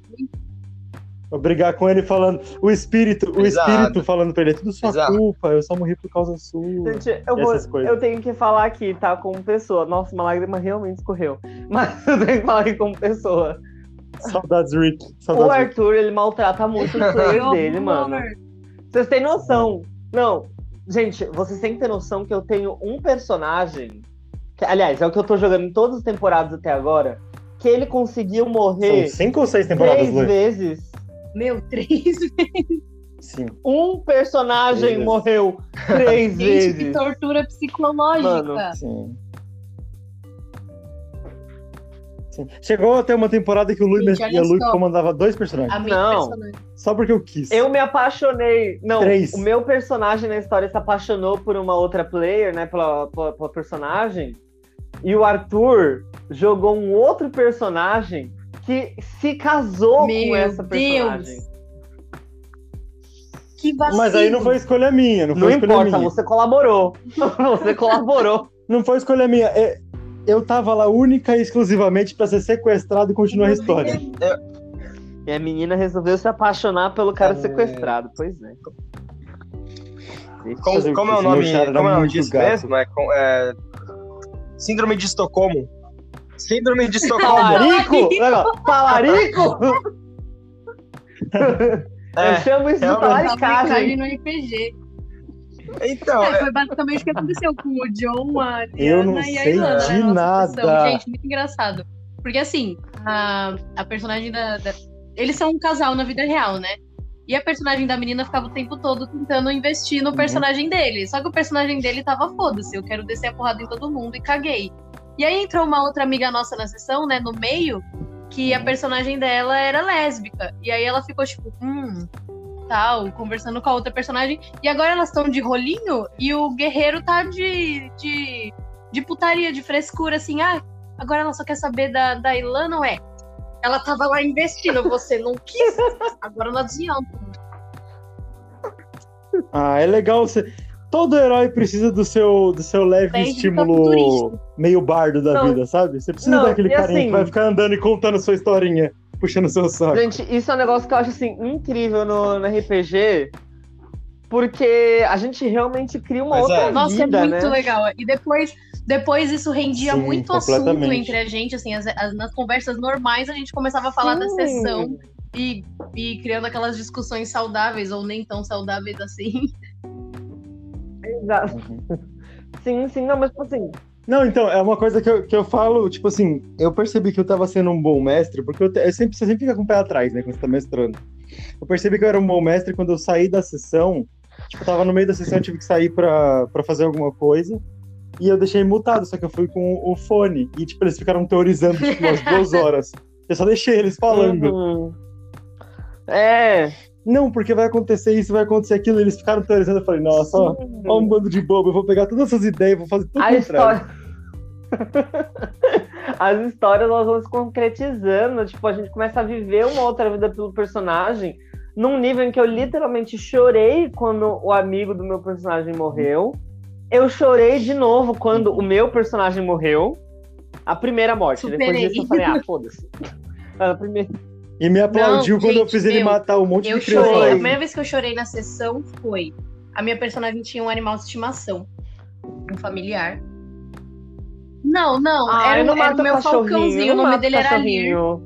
Speaker 2: Vou brigar com ele falando. O espírito, o
Speaker 3: Exato.
Speaker 2: espírito falando pra ele, é tudo sua
Speaker 3: Exato.
Speaker 2: culpa, eu só morri por causa sua.
Speaker 1: Gente, eu, vou, eu tenho que falar aqui, tá? Como pessoa. Nossa, uma lágrima realmente escorreu. Mas eu tenho que falar aqui como pessoa.
Speaker 2: Saudades, Rick.
Speaker 1: O
Speaker 2: Saudades, Rick.
Speaker 1: Arthur, ele maltrata muito os players dele, mano. Vocês têm noção? Não, gente, vocês têm que ter noção que eu tenho um personagem. Que, aliás, é o que eu tô jogando em todas as temporadas até agora. Que ele conseguiu morrer
Speaker 2: São cinco ou seis temporadas,
Speaker 1: três
Speaker 2: Lu?
Speaker 1: vezes.
Speaker 4: Meu, três
Speaker 2: Sim.
Speaker 1: Um personagem
Speaker 2: Três vezes.
Speaker 1: morreu três
Speaker 4: Gente, que
Speaker 1: vezes.
Speaker 4: tortura psicológica.
Speaker 1: Mano.
Speaker 2: Sim. Sim. Chegou até uma temporada que o Lui
Speaker 4: olha
Speaker 2: e a Lu
Speaker 4: só.
Speaker 2: comandava dois personagens.
Speaker 4: A
Speaker 1: Não.
Speaker 4: personagem.
Speaker 2: Só porque eu quis.
Speaker 1: Eu me apaixonei. Não,
Speaker 2: Três.
Speaker 1: o meu personagem na história se apaixonou por uma outra player, né? Pela, pela, pela personagem. E o Arthur jogou um outro personagem que se casou com
Speaker 4: Meu
Speaker 1: essa
Speaker 4: Deus.
Speaker 1: personagem.
Speaker 4: Que vacilo.
Speaker 2: Mas aí não foi escolha minha, não
Speaker 1: Não,
Speaker 2: foi escolha
Speaker 1: importa,
Speaker 2: minha.
Speaker 1: você colaborou. você colaborou.
Speaker 2: Não foi escolha minha. É- Eu tava lá única e exclusivamente pra ser sequestrado e continuar a história.
Speaker 1: E a menina resolveu se apaixonar pelo cara
Speaker 3: É.
Speaker 1: sequestrado. Pois é.
Speaker 3: Como,
Speaker 2: o
Speaker 3: como é o nome, como é o nome disso
Speaker 2: gato.
Speaker 3: mesmo? É, é, Síndrome de Estocolmo. Síndrome de Estocolmo.
Speaker 1: Talarico! Legal. Talarico! Eu
Speaker 3: É,
Speaker 1: chamo isso de
Speaker 3: realmente.
Speaker 1: talaricagem.
Speaker 4: no RPG.
Speaker 3: Então,
Speaker 4: É,
Speaker 3: é,
Speaker 4: foi basicamente o que aconteceu com o John, a
Speaker 2: Eu não
Speaker 4: Diana e a
Speaker 2: sei
Speaker 4: Ilana.
Speaker 2: de
Speaker 4: nossa
Speaker 2: nada.
Speaker 4: sessão. Gente, muito engraçado. Porque assim, a, a personagem da, da- Eles são um casal na vida real, né? E a personagem da menina ficava o tempo todo tentando investir no
Speaker 2: Uhum.
Speaker 4: personagem dele. Só que o personagem dele tava foda-se, eu quero descer a porrada em todo mundo e caguei. E aí entrou uma outra amiga nossa na sessão, né, no meio, que a
Speaker 2: Uhum.
Speaker 4: personagem dela era lésbica. E aí ela ficou tipo, hum, tal, conversando com a outra personagem. E agora elas estão de rolinho e o guerreiro tá de, de, de putaria, de frescura, assim, ah, agora ela só quer saber da, da Ilana, não é? Ela tava lá investindo, você não quis, agora não adianta.
Speaker 2: Ah, é legal você. Todo herói precisa do seu, do seu leve
Speaker 4: do
Speaker 2: estímulo meio bardo da
Speaker 1: Não.
Speaker 2: vida, sabe? Você precisa
Speaker 1: Não,
Speaker 2: daquele carinha
Speaker 1: assim-
Speaker 2: que vai ficar andando e contando sua historinha, puxando seu saco.
Speaker 1: Gente, isso é um negócio que eu acho assim incrível no, no RPG, porque a gente realmente cria uma
Speaker 3: Mas
Speaker 1: outra
Speaker 3: é.
Speaker 4: Nossa,
Speaker 1: vida,
Speaker 4: é muito
Speaker 1: né?
Speaker 4: legal. E depois, depois isso rendia
Speaker 2: Sim,
Speaker 4: muito assunto entre a gente, assim, as- as- nas conversas normais a gente começava a falar da
Speaker 1: Sim.
Speaker 4: sessão e, e criando aquelas discussões saudáveis, ou nem tão saudáveis assim.
Speaker 1: Exato.
Speaker 2: Uhum.
Speaker 1: Sim, sim, não, mas tipo assim,
Speaker 2: Não, então, é uma coisa que eu, que eu falo, tipo assim, eu percebi que eu tava sendo um bom mestre, porque eu, te- eu sempre, você sempre fica com o pé atrás, né, quando você tá mestrando. Eu percebi que eu era um bom mestre quando eu saí da sessão, tipo, eu tava no meio da sessão, eu tive que sair pra, pra fazer alguma coisa, e eu deixei mutado, só que eu fui com o fone, e tipo, eles ficaram teorizando, tipo, umas duas horas. Eu só deixei eles falando.
Speaker 1: uhum. É.
Speaker 2: Não, porque vai acontecer isso, vai acontecer aquilo, eles ficaram teorizando, eu falei, nossa, ó, ó um bando de bobo, eu vou pegar todas essas ideias, vou fazer tudo
Speaker 1: A
Speaker 2: contrário.
Speaker 1: história. As histórias elas vão se concretizando, tipo, a gente começa a viver uma outra vida pelo personagem, num nível em que eu literalmente chorei quando o amigo do meu personagem morreu. Eu chorei de novo quando o meu personagem morreu. A primeira morte. Depois
Speaker 4: Superei.
Speaker 1: disso eu falei, ah, foda-se. A primeira...
Speaker 2: E me aplaudiu
Speaker 4: Não,
Speaker 2: quando eu
Speaker 4: gente,
Speaker 2: fiz ele
Speaker 4: meu,
Speaker 2: matar um monte
Speaker 4: Eu
Speaker 2: de criança.
Speaker 4: chorei. A primeira vez que eu chorei na sessão foi. A minha personagem tinha um animal de estimação. Um familiar. Não, não.
Speaker 1: Ah,
Speaker 4: era,
Speaker 1: eu não
Speaker 4: o- era o meu falcãozinho. O nome dele era
Speaker 1: cachorrinho.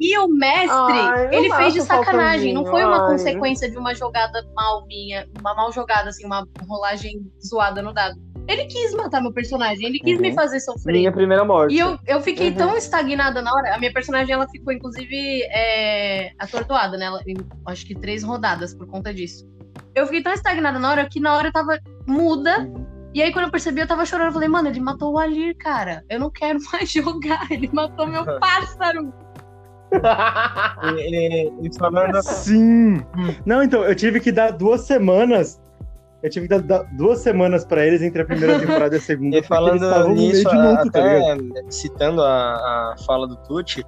Speaker 4: E o mestre,
Speaker 1: Ai, não
Speaker 4: ele fez de sacanagem. Não foi uma
Speaker 1: ai.
Speaker 4: consequência de uma jogada mal minha. Uma mal jogada, assim, uma rolagem zoada no dado. Ele quis matar meu personagem. Ele quis
Speaker 2: Uhum.
Speaker 4: me fazer sofrer.
Speaker 1: Minha primeira morte.
Speaker 4: E eu, eu fiquei
Speaker 1: Uhum.
Speaker 4: tão estagnada na hora. A minha personagem, ela ficou, inclusive, é, atordoada, né? Ela, acho que três rodadas por conta disso. Eu fiquei tão estagnada na hora que na hora eu tava muda.
Speaker 2: Uhum.
Speaker 4: E aí, quando eu percebi, eu tava chorando. Eu falei, mano, ele matou o Alir, cara. Eu não quero mais jogar. Ele matou meu pássaro.
Speaker 3: falando
Speaker 2: Sim. Não, então, eu tive que dar duas semanas. Eu tive que dar, duas semanas pra eles entre a primeira temporada e a segunda.
Speaker 3: E falando nisso,
Speaker 2: de luto, tá
Speaker 3: até citando a, a fala do Tucci,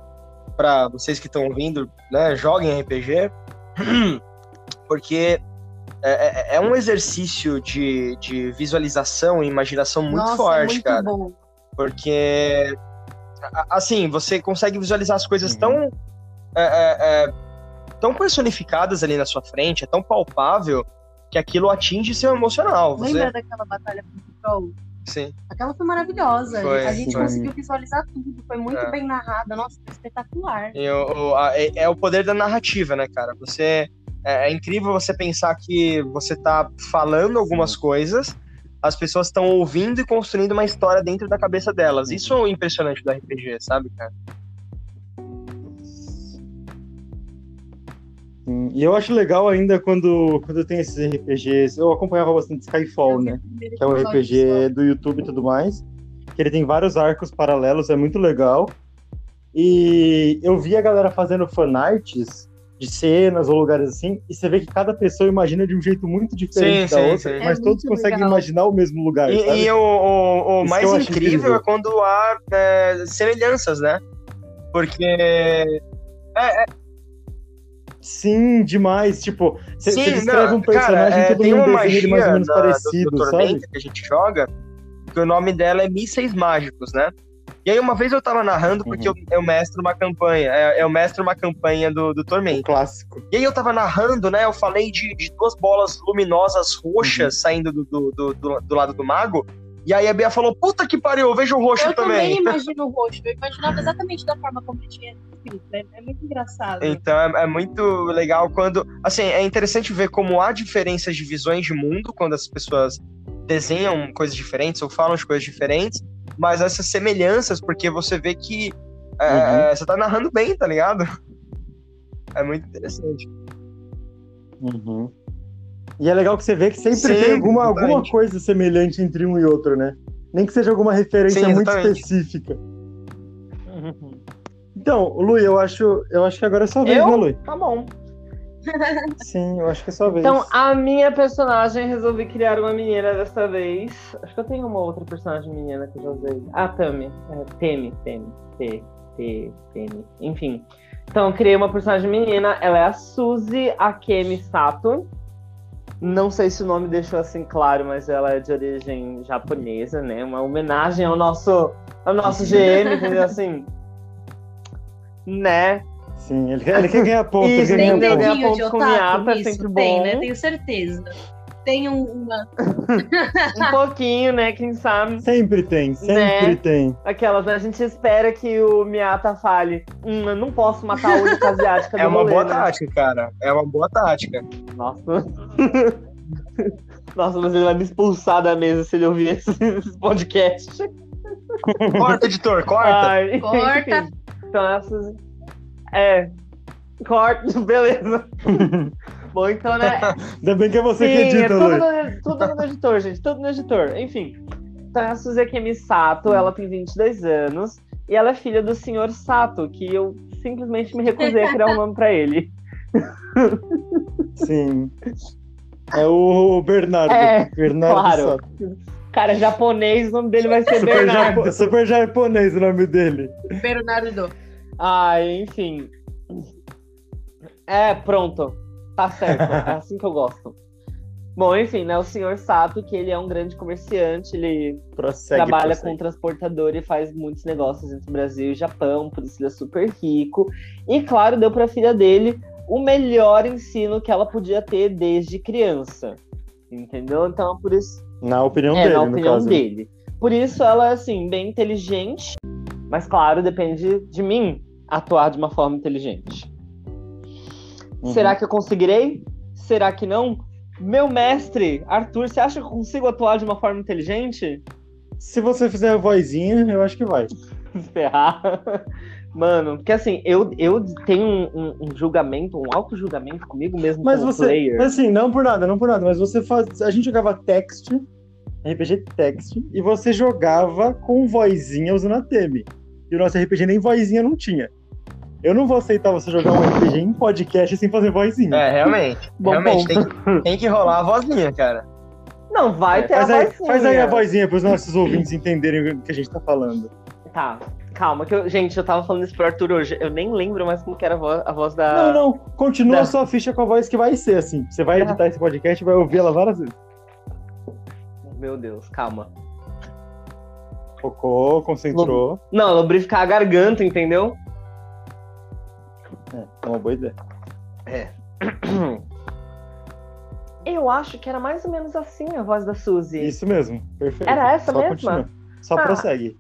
Speaker 3: para vocês que estão ouvindo, né, joguem RPG, porque é, é- é um exercício de, de visualização e imaginação muito
Speaker 4: Nossa,
Speaker 3: forte,
Speaker 4: muito
Speaker 3: cara.
Speaker 4: bom.
Speaker 3: Porque, assim, você consegue visualizar as coisas
Speaker 2: Uhum.
Speaker 3: tão. é, é, é, tão personificadas ali na sua frente, é tão palpável que aquilo atinge seu emocional. Você...
Speaker 4: Lembra daquela batalha com o Troll?
Speaker 3: Sim.
Speaker 4: Aquela foi maravilhosa.
Speaker 3: Foi,
Speaker 4: a gente
Speaker 2: foi.
Speaker 4: conseguiu visualizar tudo. Foi muito
Speaker 3: É.
Speaker 4: bem narrada. Nossa, foi espetacular.
Speaker 3: E o- o- a- é, é o poder da narrativa, né, cara? Você é, é incrível você pensar que você tá falando algumas coisas, as pessoas estão ouvindo e construindo uma história dentro da cabeça delas. Isso é o impressionante do RPG, sabe, cara?
Speaker 2: Sim, E eu acho legal ainda quando, quando tem esses RPGs. Eu acompanhava bastante Skyfall, né? Que é um RPG do YouTube e tudo mais. Que ele tem vários arcos paralelos, é muito legal. E eu vi a galera fazendo fanarts de cenas ou lugares assim, e você vê que cada pessoa imagina de um jeito muito diferente
Speaker 3: Sim,
Speaker 2: da
Speaker 3: sim,
Speaker 2: outra,
Speaker 3: sim.
Speaker 2: mas
Speaker 4: É
Speaker 2: todos conseguem
Speaker 4: legal.
Speaker 2: imaginar o mesmo lugar.
Speaker 3: E,
Speaker 2: sabe?
Speaker 3: e o, o- o mais incrível,
Speaker 2: incrível.
Speaker 3: é quando há é, semelhanças, né? Porque.
Speaker 2: Sim, demais. Tipo, você descreve
Speaker 3: não,
Speaker 2: um personagem
Speaker 3: cara, é,
Speaker 2: todo
Speaker 3: tem
Speaker 2: mundo
Speaker 3: uma magia
Speaker 2: mais ou menos
Speaker 3: da-
Speaker 2: parecido,
Speaker 3: do, do
Speaker 2: sabe?
Speaker 3: Que a gente joga, que o nome dela é Mísseis Mágicos, né? E aí uma vez eu tava narrando, porque
Speaker 2: Uhum.
Speaker 3: eu, eu mestro uma campanha, é, eu mestro uma campanha do, do
Speaker 2: Um
Speaker 3: Tormenta.
Speaker 2: clássico.
Speaker 3: E aí eu tava narrando, né? Eu falei de, de duas bolas luminosas
Speaker 2: Uhum.
Speaker 3: roxas saindo do, do, do, do- do lado do mago. E aí a Bia falou, puta que pariu, eu vejo o roxo
Speaker 4: Eu também
Speaker 3: também.
Speaker 4: imagino o roxo. Eu imaginava exatamente da forma como ele tinha escrito. É, é muito engraçado.
Speaker 3: Então é, é muito legal quando. Assim, é interessante ver como há diferenças de visões de mundo quando as pessoas desenham coisas diferentes ou falam de coisas diferentes, mas essas semelhanças, porque você vê que é,
Speaker 2: Uhum.
Speaker 3: é, você tá narrando bem, tá ligado? É muito interessante.
Speaker 2: Uhum. E é legal que você vê que sempre
Speaker 3: Sim,
Speaker 2: tem alguma,
Speaker 3: exatamente.
Speaker 2: alguma coisa semelhante entre um e outro, né? Nem que seja alguma referência
Speaker 3: Sim,
Speaker 2: muito específica. Então, Lu, eu acho, eu acho que agora é sua vez,
Speaker 1: Eu?
Speaker 2: né, Lu?
Speaker 1: Tá bom.
Speaker 2: Sim, eu acho que é sua vez.
Speaker 1: Então, a minha personagem, resolvi criar uma menina dessa vez. Acho que eu tenho uma outra personagem menina que eu já usei. Ah, Tami. É, Temi, Temi. T, T, Temi. Enfim. Então, eu criei uma personagem menina. Ela é a Suzy Akemi Sato. Não sei se o nome deixou assim claro, mas ela é de origem japonesa, né? Uma homenagem ao nosso, ao nosso GM, entendeu? Assim. Né?
Speaker 2: Sim, ele, ele quer ganhar ponto, ele
Speaker 1: Isso,
Speaker 2: quer
Speaker 1: tem
Speaker 2: ganhar
Speaker 1: que
Speaker 2: ponto.
Speaker 4: dedinho de
Speaker 1: pontos com
Speaker 4: otaku
Speaker 1: Miata, é sempre
Speaker 4: Tem,
Speaker 1: bom.
Speaker 4: né? Tenho certeza. Tem um- uma.
Speaker 1: Um pouquinho, né? Quem sabe?
Speaker 2: Sempre tem, sempre
Speaker 1: Né?
Speaker 2: tem.
Speaker 1: Aquelas, né? A gente espera que o Miata fale. Hum, eu não posso matar a única asiática do
Speaker 3: É uma
Speaker 1: rolê,
Speaker 3: boa
Speaker 1: né?
Speaker 3: tática, cara. É uma boa tática.
Speaker 1: Nossa. Nossa, mas ele vai me expulsar da mesa se ele ouvir esse, esse podcast.
Speaker 3: Corta, editor, corta.
Speaker 1: Ai,
Speaker 4: Corta.
Speaker 1: enfim. Então, essas. É. Corta, beleza. Bom, então, né?
Speaker 2: Ainda bem que é você que
Speaker 1: Sim, é
Speaker 2: edita,
Speaker 1: tudo
Speaker 2: Lu.
Speaker 1: no, tudo no editor, gente. Tudo no editor. Enfim. Então, a Suzekemi Sato, ela tem 22 anos. E ela é filha do senhor Sato, que eu simplesmente me recusei a criar um nome pra ele.
Speaker 2: Sim. É o Bernardo.
Speaker 1: É,
Speaker 2: Bernardo
Speaker 1: claro.
Speaker 2: Sato.
Speaker 1: Cara, é japonês, o nome dele vai ser
Speaker 2: Super,
Speaker 1: Bernardo.
Speaker 2: japo- super japonês o nome dele.
Speaker 4: Bernardo.
Speaker 1: Ai, enfim. É, pronto. Tá certo. É assim que eu gosto. Bom, enfim, né? O senhor Sato, que ele é um grande comerciante, ele
Speaker 2: Prossegue,
Speaker 1: trabalha
Speaker 2: prossegue.
Speaker 1: com transportador e faz muitos negócios entre o Brasil e Japão, por isso ele é super rico. E claro, deu pra filha dele o melhor ensino que ela podia ter desde criança. Entendeu? Então, por isso.
Speaker 2: Na opinião
Speaker 1: é,
Speaker 2: dele,
Speaker 1: na opinião
Speaker 2: caso.
Speaker 1: dele. Por isso ela é assim, bem inteligente, mas claro, depende de mim atuar de uma forma inteligente.
Speaker 2: Uhum.
Speaker 1: Será que eu conseguirei? Será que não? Meu mestre, Arthur, você acha que eu consigo atuar de uma forma inteligente?
Speaker 2: Se você fizer a vozinha, eu acho que vai.
Speaker 1: Ferrar. Mano, porque assim, eu, eu tenho um, um- um julgamento, um auto-julgamento comigo mesmo
Speaker 2: Mas
Speaker 1: como
Speaker 2: você.
Speaker 1: player.
Speaker 2: Mas assim, não por nada, não por nada. Mas você faz. A gente jogava text, RPG text, e você jogava com vozinha usando a Temi. E o nosso RPG nem vozinha não tinha. Eu não vou aceitar você jogar um RPG em podcast sem fazer vozinha.
Speaker 3: É, realmente.
Speaker 1: Bom
Speaker 3: realmente, tem que, tem que rolar a vozinha, cara.
Speaker 1: Não, vai ter
Speaker 2: Faz
Speaker 1: a
Speaker 2: aí,
Speaker 1: vozinha.
Speaker 2: faz aí a vozinha para os nossos ouvintes entenderem o que a gente tá falando.
Speaker 1: Tá, calma, que eu, gente, eu tava falando isso pro Arthur hoje. Eu nem lembro mais como que era a voz, a voz da.
Speaker 2: Não, não. Continua
Speaker 1: Tá.
Speaker 2: a sua ficha com a voz que vai ser assim. Você vai editar esse podcast e vai ouvir ela várias vezes.
Speaker 1: Meu Deus, calma.
Speaker 2: Focou, concentrou.
Speaker 1: Não, lubrificar a garganta, entendeu?
Speaker 2: É, é uma boa ideia.
Speaker 1: É. Eu acho que era mais ou menos assim a voz da Suzy.
Speaker 2: Isso mesmo, perfeito.
Speaker 1: Era essa
Speaker 2: Só
Speaker 1: mesma?
Speaker 2: continua. Só
Speaker 1: Ah.
Speaker 2: prossegue.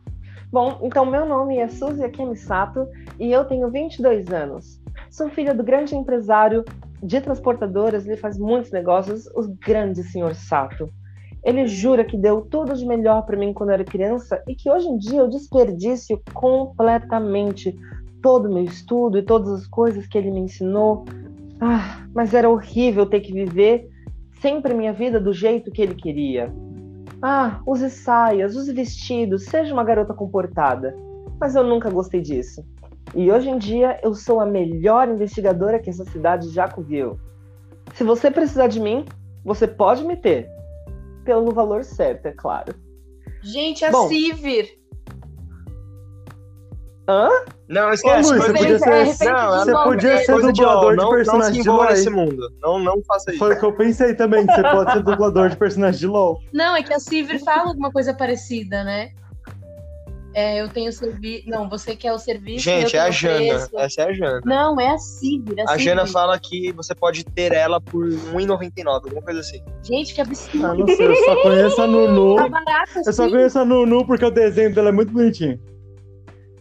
Speaker 1: Bom, então meu nome é Suzy Akemi Sato e eu tenho 22 anos. Sou filha do grande empresário de transportadoras, ele faz muitos negócios, o grande senhor Sato. Ele jura que deu tudo de melhor para mim quando era criança e que hoje em dia eu desperdicio completamente todo o meu estudo e todas as coisas que ele me ensinou. Ah, mas era horrível ter que viver sempre minha vida do jeito que ele queria. Ah, use saias, use vestidos, seja uma garota comportada. Mas eu nunca gostei disso. E hoje em dia eu sou a melhor investigadora que essa cidade já viu. Se você precisar de mim, você pode me ter. Pelo valor certo, é claro.
Speaker 4: Gente, a
Speaker 1: Bom.
Speaker 4: Sivir.
Speaker 1: Hã?
Speaker 3: Não, esquece.
Speaker 2: Ô, Luiz, você
Speaker 3: de-
Speaker 2: podia ser-
Speaker 3: não,
Speaker 4: você
Speaker 3: é
Speaker 2: Você podia ser
Speaker 3: coisa de
Speaker 2: dublador de
Speaker 3: não, não se
Speaker 2: personagem de LOL.
Speaker 3: nesse mundo. Não, não faça isso.
Speaker 2: Foi o que eu pensei também, que você pode ser dublador de personagem de LOL.
Speaker 4: Não, é que a Sivir fala alguma coisa parecida, né? É, eu tenho serviço. Não, você quer o serviço.
Speaker 3: Gente,
Speaker 4: eu
Speaker 3: é a Jana.
Speaker 4: preço.
Speaker 3: Essa é a Jana.
Speaker 4: Não, é a Sivir.
Speaker 3: A
Speaker 4: Sivir.
Speaker 3: Jana fala que você pode ter ela por R$1,99, alguma coisa assim.
Speaker 4: Gente, que absurdo.
Speaker 2: Ah, não sei, eu só conheço a Nunu.
Speaker 4: Tá barato
Speaker 2: Eu só conheço a Nunu porque o desenho dela é muito bonitinho.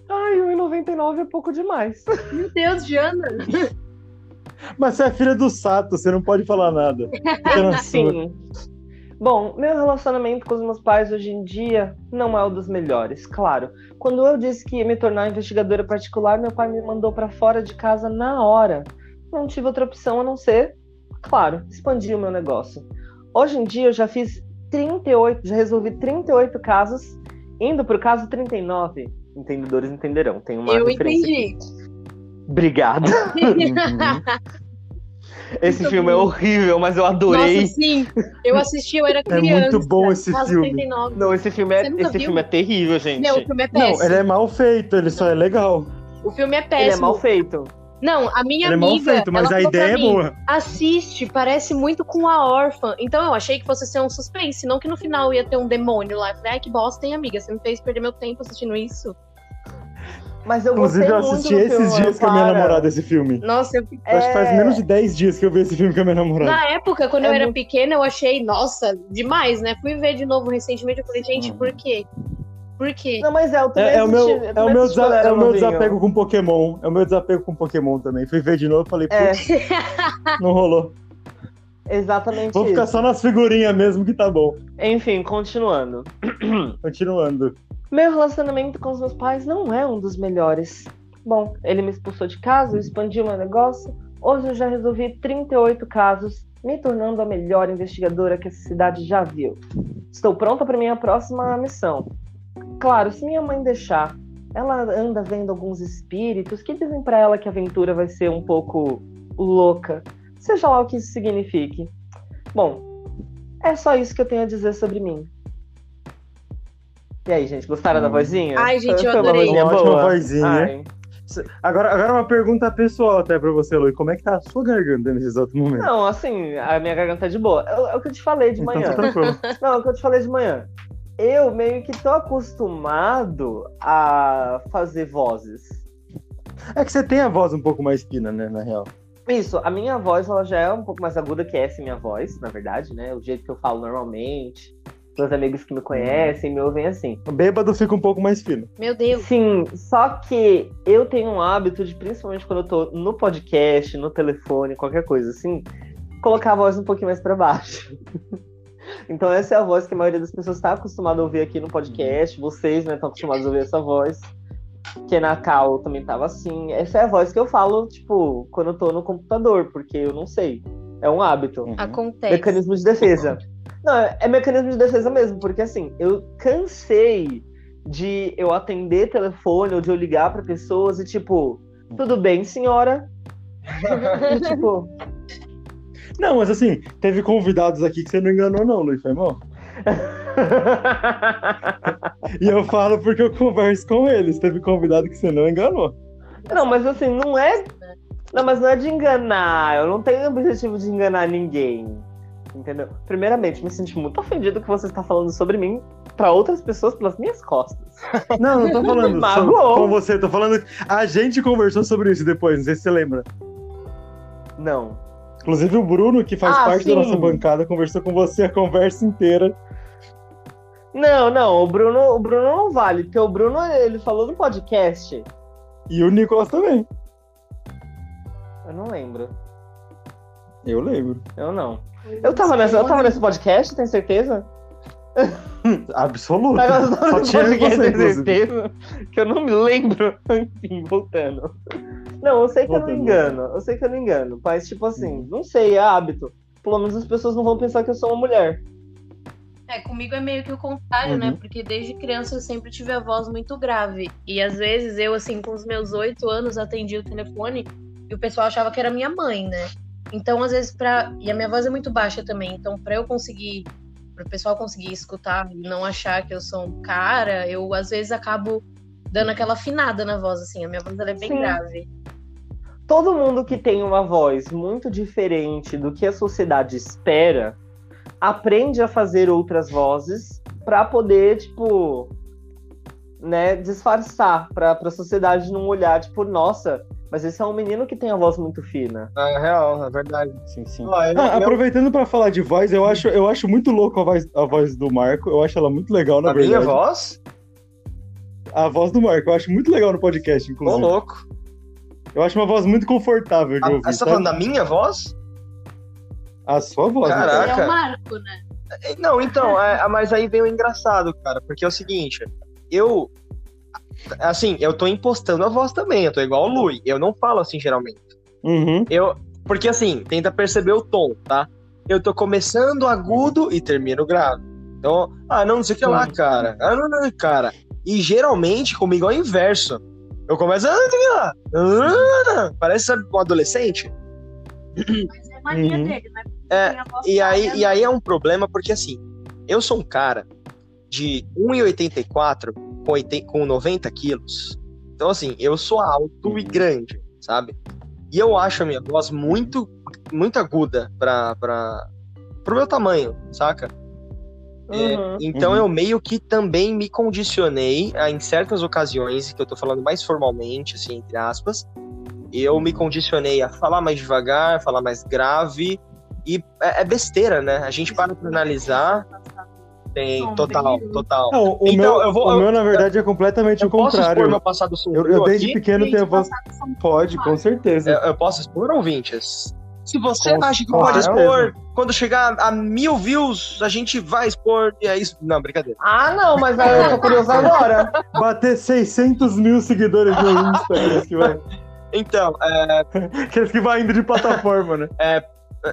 Speaker 1: Ai, 1,99 é pouco demais.
Speaker 4: Meu Deus, Jana.
Speaker 2: Mas você é filha do Sato, você não pode falar nada. Sua.
Speaker 1: Sim. Bom, meu relacionamento com os meus pais hoje em dia não é o dos melhores, claro. Quando eu disse que ia me tornar investigadora particular, meu pai me mandou para fora de casa na hora. Não tive outra opção a não ser, claro, expandir o meu negócio. Hoje em dia eu já fiz 38, já resolvi 38 casos, indo pro caso 39. Entendedores entenderão, tem uma
Speaker 4: eu
Speaker 1: referência.
Speaker 4: entendi.
Speaker 1: Obrigada. Esse
Speaker 4: Muito
Speaker 1: filme é horrível, mas eu adorei.
Speaker 4: Nossa, sim. Eu assisti, eu era
Speaker 2: É
Speaker 4: criança.
Speaker 2: muito bom esse filme.
Speaker 4: 39.
Speaker 1: Não, esse filme é, esse
Speaker 4: viu?
Speaker 1: filme é terrível, gente.
Speaker 4: Meu, o filme é péssimo.
Speaker 2: Não, ele é mal feito, ele só é legal.
Speaker 4: O filme é péssimo.
Speaker 1: Ele é mal feito.
Speaker 4: Não, a minha
Speaker 2: Ele é mal
Speaker 4: amiga.
Speaker 2: feito, mas
Speaker 4: ela
Speaker 2: a ideia é
Speaker 4: mim,
Speaker 2: boa.
Speaker 4: Assiste, parece muito com a órfã. Então eu achei que fosse ser um suspense, não que no final ia ter um demônio lá. Eu falei, ai, que bosta, hein, amiga? Você me fez perder meu tempo assistindo isso.
Speaker 1: Mas eu
Speaker 2: Inclusive,
Speaker 1: gostei
Speaker 2: eu assisti esses
Speaker 1: filme,
Speaker 2: dias com a minha namorada esse filme.
Speaker 4: Nossa, eu...
Speaker 2: Eu Acho que faz
Speaker 1: É.
Speaker 2: menos de 10 dias que eu vi esse filme com a minha namorada.
Speaker 4: na época, quando
Speaker 1: É
Speaker 4: eu era
Speaker 1: muito-
Speaker 4: pequena, eu achei, nossa, demais, né? Fui ver de novo recentemente, eu falei, gente,
Speaker 2: Uhum.
Speaker 4: por quê? Por quê?
Speaker 1: Não, mas é, eu também
Speaker 2: É, é o meu, é o meu, desa- é o meu desapego com Pokémon. É o meu desapego com Pokémon também. Fui ver de novo e falei,
Speaker 1: É,
Speaker 2: putz, não rolou.
Speaker 1: exatamente
Speaker 2: Vou ficar
Speaker 1: isso.
Speaker 2: só nas figurinhas mesmo que tá bom.
Speaker 1: Enfim, continuando.
Speaker 2: Continuando.
Speaker 1: Meu relacionamento com os meus pais não é um dos melhores. Bom, ele me expulsou de casa, eu expandi o meu negócio. Hoje eu já resolvi 38 casos, me tornando a melhor investigadora que essa cidade já viu. Estou pronta para minha próxima missão. Claro, se minha mãe deixar, ela anda vendo alguns espíritos que dizem para ela que a aventura vai ser um pouco louca, seja lá o que isso signifique. Bom, é só isso que eu tenho a dizer sobre mim. E aí, gente, gostaram da
Speaker 2: Hum.
Speaker 1: vozinha?
Speaker 4: Ai, gente, eu
Speaker 1: foi uma
Speaker 4: adorei.
Speaker 1: vozinha
Speaker 2: Uma ótima
Speaker 1: boa?
Speaker 2: vozinha.
Speaker 1: Ai.
Speaker 2: Agora, agora uma pergunta pessoal até pra você, Lu. Como é que tá a sua garganta nesse exato momento?
Speaker 1: Não, assim, a minha garganta é de boa. É, é o que eu te falei de
Speaker 2: então
Speaker 1: manhã.
Speaker 2: tá tranquilo.
Speaker 1: Não, é o que eu te falei de manhã. Eu meio que tô acostumado a fazer vozes.
Speaker 2: É que você tem a voz um pouco mais fina, né, na real.
Speaker 1: Isso, a minha voz ela já é um pouco mais aguda que essa minha voz, na verdade, né? O jeito que eu falo normalmente. Meus amigos que me conhecem me ouvem assim.
Speaker 2: O bêbado fica um pouco mais fino.
Speaker 4: Meu Deus.
Speaker 1: Sim, só que eu tenho um hábito de, principalmente quando eu tô no podcast, no telefone, qualquer coisa assim, colocar a voz um pouquinho mais pra baixo. então essa é a voz que a maioria das pessoas está acostumada a ouvir aqui no podcast. Vocês, né, estão acostumados a ouvir essa voz. Que na Cal também tava assim. Essa é a voz que eu falo, tipo, quando eu tô no computador, porque eu não sei. É um hábito.
Speaker 4: Acontece.
Speaker 1: Mecanismo de defesa. Não, é mecanismo de defesa mesmo, porque assim, eu cansei de eu atender telefone ou de eu ligar pra pessoas e tipo, tudo bem, senhora? E, tipo,
Speaker 2: Não, mas assim, teve convidados aqui que você não enganou, não, Luiz, foi mal? E eu falo porque eu converso com eles. Teve convidado que você não enganou.
Speaker 1: não, mas assim, não é. Não, mas não é de enganar. Eu não tenho o objetivo de enganar ninguém. Entendeu? Primeiramente, me senti muito ofendido que você está falando sobre mim pra outras pessoas pelas minhas costas.
Speaker 2: Não, não tô falando só com você, tô falando. A gente conversou sobre isso depois, não sei se você lembra.
Speaker 1: Não.
Speaker 2: Inclusive o Bruno, que faz
Speaker 1: Ah,
Speaker 2: parte
Speaker 1: sim.
Speaker 2: da nossa bancada, conversou com você a conversa inteira.
Speaker 1: Não, não, o Bruno, o Bruno não vale, porque o Bruno, ele falou no podcast.
Speaker 2: E o Nicolas também.
Speaker 1: Eu não lembro.
Speaker 2: Eu lembro.
Speaker 1: Eu não. Eu tava, nessa, eu tava nesse podcast, tem certeza?
Speaker 2: Absoluto.
Speaker 1: Tava
Speaker 2: tinha
Speaker 1: podcast,
Speaker 2: você,
Speaker 1: tem certeza? Que eu não me lembro. Enfim, voltando. Não, eu sei que eu não
Speaker 2: Voltando.
Speaker 1: engano. Eu sei que eu não engano. Mas, tipo assim,
Speaker 2: Uhum.
Speaker 1: não sei, é hábito. Pelo menos as pessoas não vão pensar que eu sou uma mulher.
Speaker 4: É, comigo é meio que o contrário, né?
Speaker 2: Uhum.
Speaker 4: Porque desde criança eu sempre tive a voz muito grave. E às vezes eu, assim, com os meus oito anos, atendia o telefone e o pessoal achava que era minha mãe, né? Então, às vezes, pra. E a minha voz é muito baixa também. Então, pra eu conseguir. Para o pessoal conseguir escutar e não achar que eu sou um cara, eu às vezes acabo dando aquela afinada na voz, assim. A minha voz é bem
Speaker 1: Sim.
Speaker 4: grave.
Speaker 1: Todo mundo que tem uma voz muito diferente do que a sociedade espera aprende a fazer outras vozes pra poder, tipo, né, disfarçar pra, pra sociedade não olhar, tipo, nossa, mas esse é um menino que tem a voz muito fina.
Speaker 3: É real, é verdade.
Speaker 2: Sim, sim.
Speaker 3: Eu-
Speaker 2: Ah,
Speaker 3: eu-
Speaker 2: aproveitando pra falar de voz, eu acho, eu acho muito louco a voz, a voz do Marco. Eu acho ela muito legal, na
Speaker 3: a
Speaker 2: verdade.
Speaker 3: minha voz?
Speaker 2: A voz do Marco, eu acho muito legal no podcast,
Speaker 3: Ô,
Speaker 2: inclusive.
Speaker 3: louco.
Speaker 2: Eu acho uma voz muito confortável de
Speaker 3: A,
Speaker 2: ouvir.
Speaker 3: você tá falando da minha voz?
Speaker 2: A sua voz. né?
Speaker 3: Caraca.
Speaker 4: É o Marco, né?
Speaker 3: É, Não, então, é, mas aí vem o engraçado, cara, porque é o seguinte, eu. Assim, eu tô impostando a voz também, eu tô igual o Lui. Eu não falo assim geralmente.
Speaker 2: Uhum.
Speaker 3: Eu. Porque assim, tenta perceber o tom, tá? Eu tô começando agudo e termino grave. Então, ah, não, não sei o que lá, cara. Ah, não, não, cara. E geralmente comigo é o inverso. Eu começo. Ah, não sei o que lá. Ah, não. Parece sabe, um adolescente.
Speaker 4: Mas é mania
Speaker 2: Uhum.
Speaker 4: dele, né?
Speaker 3: É, E aí,
Speaker 4: falha,
Speaker 3: e aí é um problema porque assim, eu sou um cara de 1,84 com, 80 com 90 quilos. Então, assim, eu sou alto e grande, sabe? E eu acho a minha voz muito, muito aguda pra, pra, pro meu tamanho, saca? É,
Speaker 1: Uhum.
Speaker 3: então
Speaker 2: Uhum.
Speaker 3: eu meio que também me condicionei a, em certas ocasiões, que eu tô falando mais formalmente, assim, entre aspas, eu me condicionei a falar mais devagar, falar mais grave, e é, é besteira, né? A gente para pra analisar, tem
Speaker 4: Sombrio.
Speaker 3: total, total.
Speaker 2: Não, o,
Speaker 3: Então,
Speaker 2: meu,
Speaker 3: eu vou-
Speaker 2: o
Speaker 3: eu-
Speaker 2: meu, na verdade, é completamente
Speaker 3: Eu
Speaker 2: o
Speaker 3: posso expor
Speaker 2: contrário.
Speaker 3: meu passado
Speaker 2: Eu,
Speaker 3: sombrio
Speaker 2: eu desde
Speaker 3: aqui?
Speaker 2: pequeno tenho a voz. Pode, com certeza.
Speaker 3: Eu, eu posso expor, ouvintes? Se você
Speaker 2: Com-
Speaker 3: acha que pode expor, quando chegar a mil views, a gente vai expor, e é isso. Não, brincadeira.
Speaker 1: Ah, não, mas aí eu tô curioso agora.
Speaker 2: Bater 600 mil seguidores no Insta, aqueles que vai,
Speaker 3: Então, é,
Speaker 2: aqueles que vai indo de plataforma, né?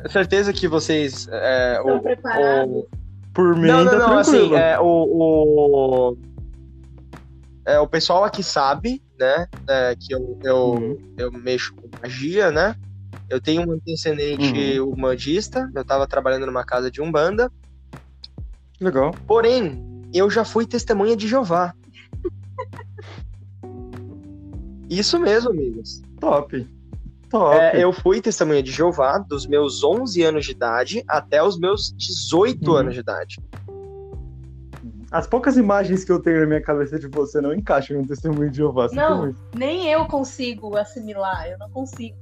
Speaker 3: certeza que vocês. é,
Speaker 4: Estão
Speaker 3: o-
Speaker 4: preparados.
Speaker 3: o,
Speaker 2: Por mim,
Speaker 3: Não, não,
Speaker 2: tá
Speaker 3: não, assim,
Speaker 2: tranquilo.
Speaker 3: é, o, o, é, o pessoal aqui sabe, né, é, que eu, eu,
Speaker 2: Uhum.
Speaker 3: eu mexo com magia, né, eu tenho um antecedente
Speaker 2: Uhum.
Speaker 3: umbandista, eu tava trabalhando numa casa de umbanda,
Speaker 2: Legal.
Speaker 3: porém, eu já fui testemunha de Jeová. Isso mesmo, amigos.
Speaker 2: Top. Top.
Speaker 3: É, eu fui testemunha de Jeová dos meus 11 anos de idade até os meus 18
Speaker 2: Uhum.
Speaker 3: anos de idade.
Speaker 2: As poucas imagens que eu tenho na minha cabeça de você não encaixam em um testemunho de Jeová.
Speaker 4: Não. Nem eu consigo assimilar, eu não consigo.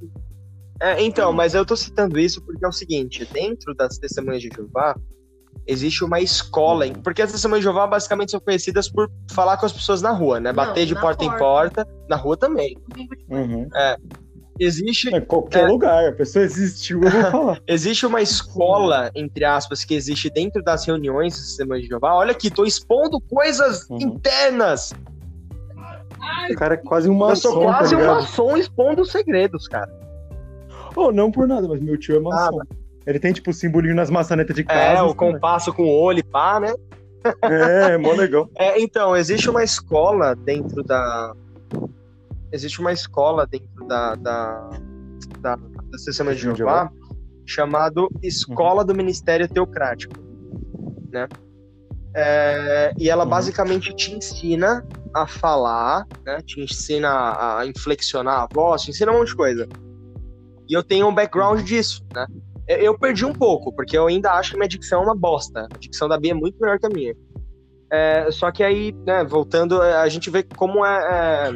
Speaker 3: É, então, mas eu tô citando isso porque é o seguinte, dentro das testemunhas de Jeová, existe uma escola, hein? porque as testemunhas de Jeová basicamente são conhecidas por falar com as pessoas na rua, né?
Speaker 4: Não,
Speaker 3: Bater de
Speaker 4: na
Speaker 3: porta, em
Speaker 4: porta.
Speaker 3: porta, na rua também.
Speaker 2: Uhum.
Speaker 3: Existe,
Speaker 2: Em qualquer
Speaker 3: É.
Speaker 2: lugar, a pessoa existiu, eu vou falar.
Speaker 3: existe uma escola, entre aspas, que existe dentro das reuniões das testemunhas de Jeová. Olha aqui, tô expondo coisas
Speaker 2: Uhum.
Speaker 3: internas.
Speaker 2: O cara é quase um
Speaker 3: eu
Speaker 2: maçom,
Speaker 3: sou quase
Speaker 2: tá
Speaker 3: um maçom expondo segredos, cara.
Speaker 2: Oh, não por nada, mas meu tio é maçom. Ele tem, tipo, simbolinho nas maçanetas de casa.
Speaker 3: É, o
Speaker 2: assim, né?
Speaker 3: compasso com o olho e pá, né?
Speaker 2: É, mó legal.
Speaker 3: É, então, existe uma escola dentro da. Existe uma escola dentro da. da, da, da Sistema de Jeová chamado Escola do Ministério Teocrático. Né? É, e ela
Speaker 2: Uhum.
Speaker 3: basicamente te ensina a falar, né? Te ensina a, a inflexionar a voz, te ensina um monte de coisa. E eu tenho um background disso, né? Eu- Eu perdi um pouco, porque eu ainda acho que minha dicção é uma bosta. A dicção da Bia é muito melhor que a minha. É, só que aí, né, voltando, é, a gente vê como é, é,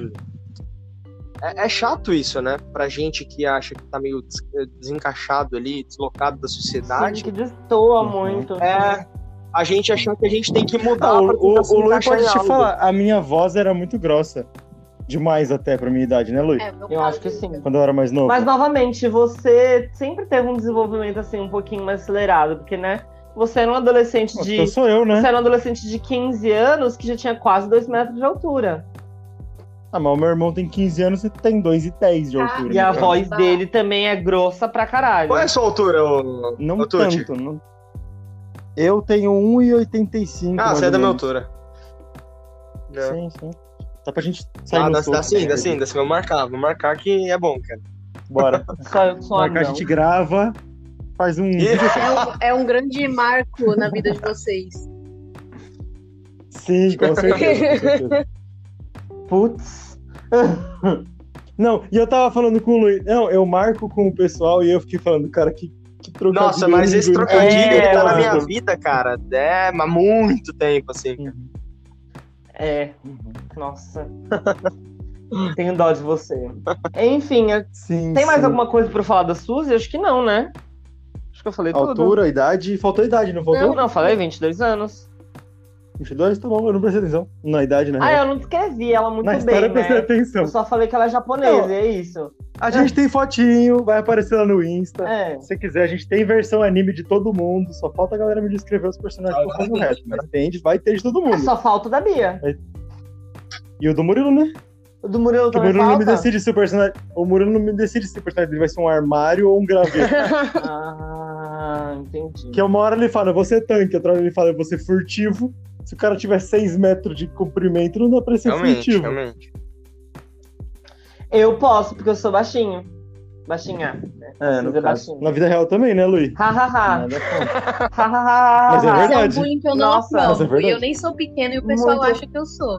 Speaker 3: É, é chato isso, né? Pra gente que acha que tá meio des- desencaixado ali, deslocado da
Speaker 1: Sim,
Speaker 3: sociedade.
Speaker 1: que destoa
Speaker 2: Uhum.
Speaker 1: muito.
Speaker 3: É, a gente achar que a gente tem que mudar
Speaker 2: Não, o, o, pode te falar, a minha voz era muito grossa. Demais até pra minha idade, né, Lui?
Speaker 4: É,
Speaker 1: Eu acho que sim.
Speaker 2: Quando eu era mais novo.
Speaker 1: Mas novamente, você sempre teve um desenvolvimento assim um pouquinho mais acelerado, porque né? Você era um adolescente de.
Speaker 2: Eu sou eu, né?
Speaker 1: Você era um adolescente de 15 anos que já tinha quase 2 metros de altura.
Speaker 2: Ah, mas o meu irmão tem 15 anos e tem 2,10 de
Speaker 4: Ah,
Speaker 2: altura.
Speaker 1: E a
Speaker 2: então.
Speaker 1: voz dele também é grossa pra caralho.
Speaker 3: Qual é a sua altura, ô,
Speaker 2: Não
Speaker 3: ô
Speaker 2: tanto. Não... Eu tenho 1,85.
Speaker 3: Ah, você é da minha altura. Não.
Speaker 2: Sim, sim. Dá pra gente sair
Speaker 3: Ah, dá, dá sim,
Speaker 2: né?
Speaker 3: dá sim, dá sim. Vou marcar, vou marcar que é bom, cara.
Speaker 2: Bora.
Speaker 1: Só sou
Speaker 2: Marcar, a gente grava, faz um...
Speaker 4: É um, é um grande marco na vida de vocês.
Speaker 2: Sim, com certeza, com certeza.
Speaker 1: Putz.
Speaker 2: Não, e eu tava falando com o Luiz. Não, eu marco com o pessoal e eu fiquei falando, cara, que, que trocadilho.
Speaker 3: Nossa, mas esse trocadilho
Speaker 1: É,
Speaker 3: ele tá na
Speaker 1: mano.
Speaker 3: minha vida, cara. É, há muito tempo, assim.
Speaker 1: É, nossa. Tenho dó de você. Enfim, eu-
Speaker 2: Sim,
Speaker 1: tem mais
Speaker 2: sim.
Speaker 1: alguma coisa pra eu falar da Suzy? Acho que não, né? Acho que eu falei tudo.
Speaker 2: Altura, idade, faltou idade, não faltou?
Speaker 1: Não, não, falei 22 anos.
Speaker 2: 22, tá bom, eu não prestei atenção. Na idade, né?
Speaker 1: Ah, eu não descrevi ela muito
Speaker 2: Na
Speaker 1: bem,
Speaker 2: história eu prestei
Speaker 1: né?
Speaker 2: atenção.
Speaker 1: Eu só falei que ela é japonesa,
Speaker 2: Não.
Speaker 1: é isso.
Speaker 2: A gente tem fotinho, vai aparecer lá no Insta.
Speaker 1: É.
Speaker 2: Se você quiser, a gente tem versão anime de todo mundo. Só falta a galera me descrever os personagens pra fazer o resto. Mas tem, vai ter de todo
Speaker 1: É
Speaker 2: mundo.
Speaker 1: só falta o da Bia.
Speaker 2: E o do Murilo, né?
Speaker 1: O do Murilo
Speaker 2: Porque o
Speaker 1: também
Speaker 2: Murilo não me
Speaker 1: falta?
Speaker 2: decide se o personagem. O Murilo não me decide se o personagem dele vai ser um armário ou um graveto.
Speaker 1: Ah, entendi.
Speaker 2: que uma hora ele fala, eu vou ser tanque, outra hora ele fala, eu vou ser furtivo. Se o cara tiver 6 metros de comprimento, não dá pra ser
Speaker 3: Realmente,
Speaker 2: furtivo.
Speaker 3: realmente.
Speaker 1: Eu posso, porque eu sou baixinho. Baixinha. né?
Speaker 2: É, no
Speaker 1: é
Speaker 2: caso.
Speaker 1: baixinho.
Speaker 2: Na vida real também, né, Luiz?
Speaker 1: Ha, ha, ha. Ha,
Speaker 2: Mas é
Speaker 4: é um
Speaker 2: verdade.
Speaker 4: bullying que eu não
Speaker 1: Nossa,
Speaker 2: mas é
Speaker 4: aprovo.
Speaker 2: verdade.
Speaker 4: e eu nem sou pequeno e o pessoal
Speaker 1: Muito.
Speaker 4: acha que eu sou.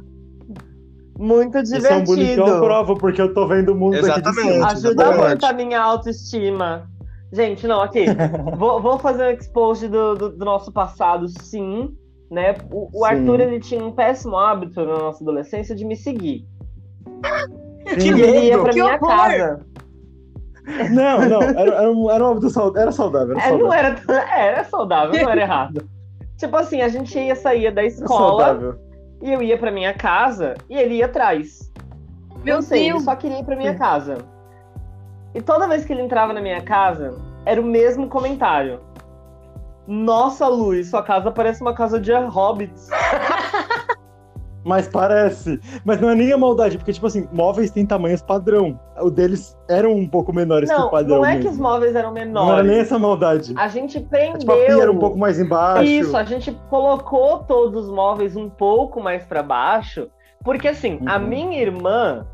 Speaker 1: Muito
Speaker 2: Isso é um eu
Speaker 1: divertido.
Speaker 2: aprovo, porque eu tô vendo o mundo
Speaker 3: Exatamente.
Speaker 1: Ajuda
Speaker 3: Exatamente.
Speaker 1: muito a minha autoestima. Gente, não, aqui. vou, vou fazer um expose do, do, do nosso passado, sim. Né? O, o. Arthur ele tinha um péssimo hábito na nossa adolescência de me seguir.
Speaker 2: Sim.
Speaker 1: Ele ia pra
Speaker 4: Que
Speaker 1: minha
Speaker 4: horror!
Speaker 1: casa.
Speaker 2: Não, não, era, era um, era um hábito saudável. Era saudável, era
Speaker 1: É, não
Speaker 2: saudável.
Speaker 1: era, é, era saudável, não era errado. tipo assim, a gente ia sair da escola e eu ia pra minha casa e ele ia atrás.
Speaker 4: Meu
Speaker 1: não sei,
Speaker 4: Deus!
Speaker 1: ele só queria ir pra minha casa. E toda vez que ele entrava na minha casa, era o mesmo comentário. Nossa, Luiz, sua casa parece uma casa de hobbits.
Speaker 2: Mas parece. Mas não é nem a maldade, porque, tipo assim, móveis têm tamanhos padrão. O deles eram um pouco menores que
Speaker 1: Não,
Speaker 2: o padrão.
Speaker 1: não é
Speaker 2: mesmo.
Speaker 1: que os móveis eram
Speaker 2: Não era
Speaker 1: menores.
Speaker 2: nem essa maldade.
Speaker 1: A gente
Speaker 2: É, Tipo, a
Speaker 1: prendeu.
Speaker 2: pia era um pouco mais embaixo.
Speaker 1: Isso, a gente colocou todos os móveis um pouco mais pra baixo, porque assim, a
Speaker 2: Uhum.
Speaker 1: minha irmã,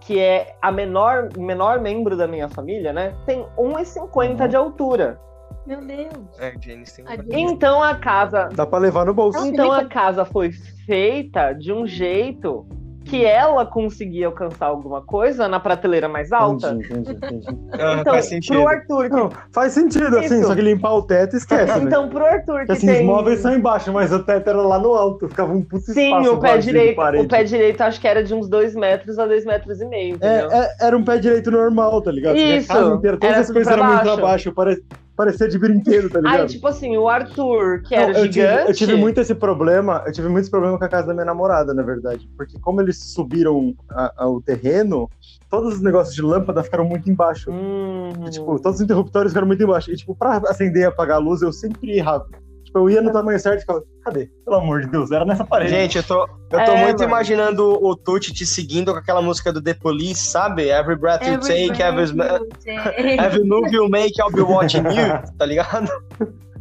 Speaker 1: que é a menor, menor membro da minha família, né, tem 1,50
Speaker 2: Uhum.
Speaker 1: de altura.
Speaker 4: Meu Deus.
Speaker 3: É, Janis tem
Speaker 4: A Janis.
Speaker 1: Então a casa,
Speaker 2: Dá pra levar no bolso.
Speaker 1: então a casa foi feita de um jeito que ela conseguia alcançar alguma coisa na prateleira mais alta.
Speaker 2: Entendi, entendi, entendi.
Speaker 3: Ah,
Speaker 1: Então,
Speaker 3: faz sentido.
Speaker 1: pro Arthur que
Speaker 2: Não, faz sentido, assim,
Speaker 1: Isso.
Speaker 2: só que limpar o teto esquece, né?
Speaker 1: Então, pro Arthur que
Speaker 2: Porque, assim,
Speaker 1: tem...
Speaker 2: os móveis são embaixo, mas o teto era lá no alto. Ficava um puto
Speaker 1: Sim,
Speaker 2: espaço
Speaker 1: o pé direito. O pé direito acho que era de uns dois metros a dois metros e meio, entendeu?
Speaker 2: É, é- era um pé direito normal, tá ligado? Assim,
Speaker 1: Isso,
Speaker 2: A casa inteira, todas
Speaker 1: era
Speaker 2: as coisas eram muito
Speaker 1: baixo.
Speaker 2: pra baixo. Pare... Parecia de brinquedo, tá ligado?
Speaker 1: Aí, tipo assim, o Arthur, que
Speaker 2: Não,
Speaker 1: era
Speaker 2: eu, tive,
Speaker 1: gigante.
Speaker 2: eu tive muito esse problema, eu tive muitos problemas com a casa da minha namorada, na verdade. Porque como eles subiram a- a- o terreno, todos os negócios de lâmpada ficaram muito embaixo.
Speaker 1: Hum,
Speaker 2: E, tipo, todos os interruptores ficaram muito embaixo. E, tipo, pra acender e apagar a luz, eu sempre errava. Tipo, eu ia no tamanho certo e ficava, cadê? Pelo amor de Deus, era nessa parede.
Speaker 3: Gente, eu tô, eu tô
Speaker 1: É,
Speaker 3: muito
Speaker 1: mano.
Speaker 3: imaginando o Tuti te seguindo com aquela música do The Police, sabe? Every breath you take, every, every move you make, I'll be watching you, tá ligado?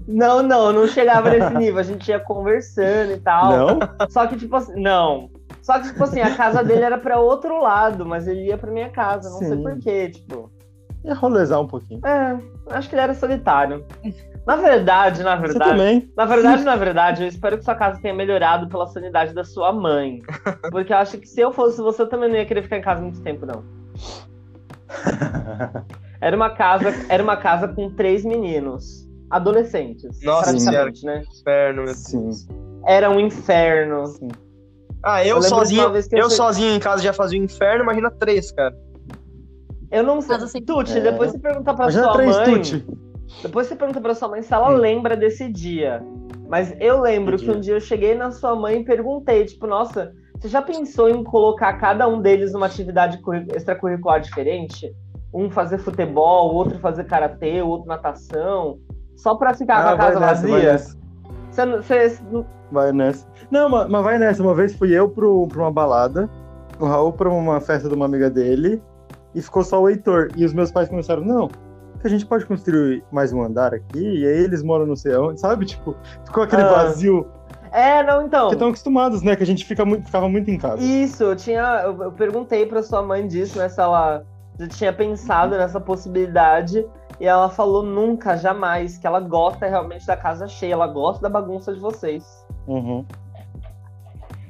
Speaker 1: Não, não, não chegava nesse nível. A gente ia conversando e tal.
Speaker 2: Não?
Speaker 1: Só que, tipo assim, não. Só que, tipo assim, a casa dele era pra outro lado, mas ele ia pra minha casa. Não sei
Speaker 2: Sim.
Speaker 1: porquê, tipo.
Speaker 2: Ia rolezar um pouquinho.
Speaker 1: É, acho que ele era solitário. Na verdade, na
Speaker 2: Você
Speaker 1: verdade.
Speaker 2: também.
Speaker 1: Na verdade, na verdade, eu espero que sua casa tenha melhorado pela sanidade da sua mãe. Porque eu acho que se eu fosse você, eu também não ia querer ficar em casa muito tempo, não. Era uma casa, era uma casa com três meninos. Adolescentes.
Speaker 3: Nossa
Speaker 1: praticamente, né?
Speaker 3: Inferno, meu
Speaker 2: Sim.
Speaker 1: Era um inferno.
Speaker 3: Ah, eu,
Speaker 1: Eu
Speaker 3: sozinho,
Speaker 1: eu
Speaker 3: eu sozinho em casa já fazia o inferno, imagina três, cara.
Speaker 1: Eu não sei.
Speaker 4: Assim,
Speaker 1: Tuti,
Speaker 2: É.
Speaker 1: depois você pergunta pra
Speaker 2: Imagina
Speaker 1: sua
Speaker 2: três
Speaker 1: mãe.
Speaker 2: tute.
Speaker 1: Depois você pergunta pra sua mãe se ela
Speaker 2: Hum.
Speaker 1: lembra desse dia. Mas eu lembro
Speaker 2: Que
Speaker 1: que um
Speaker 2: dia?
Speaker 1: eu cheguei na sua mãe e perguntei, tipo, nossa, você já pensou em colocar cada um deles numa atividade curricu- extracurricular diferente? Um fazer futebol, o outro fazer karatê, o outro natação, só pra ficar com
Speaker 2: Ah,
Speaker 1: a
Speaker 2: vai
Speaker 1: casa
Speaker 2: nessa, vai
Speaker 1: vazia?
Speaker 2: nessa.
Speaker 1: Você, não- você-
Speaker 2: Vai nessa. Não, mas, mas vai nessa. Uma vez fui eu pro, pra uma balada, o Raul pra uma festa de uma amiga dele, e ficou só o Heitor. E os meus pais começaram, não, a gente pode construir mais um andar aqui, e aí eles moram no sei onde, sabe? Tipo, ficou aquele
Speaker 1: Ah.
Speaker 2: vazio.
Speaker 1: É, não, então.
Speaker 2: Porque estão acostumados, né? Que a gente fica muito, ficava muito em casa.
Speaker 1: Isso, eu tinha. Eu, eu perguntei pra sua mãe disso, né? Se ela já tinha pensado nessa possibilidade. E ela falou nunca, jamais, que ela gosta realmente da casa cheia, ela gosta da bagunça de vocês.
Speaker 2: Uhum.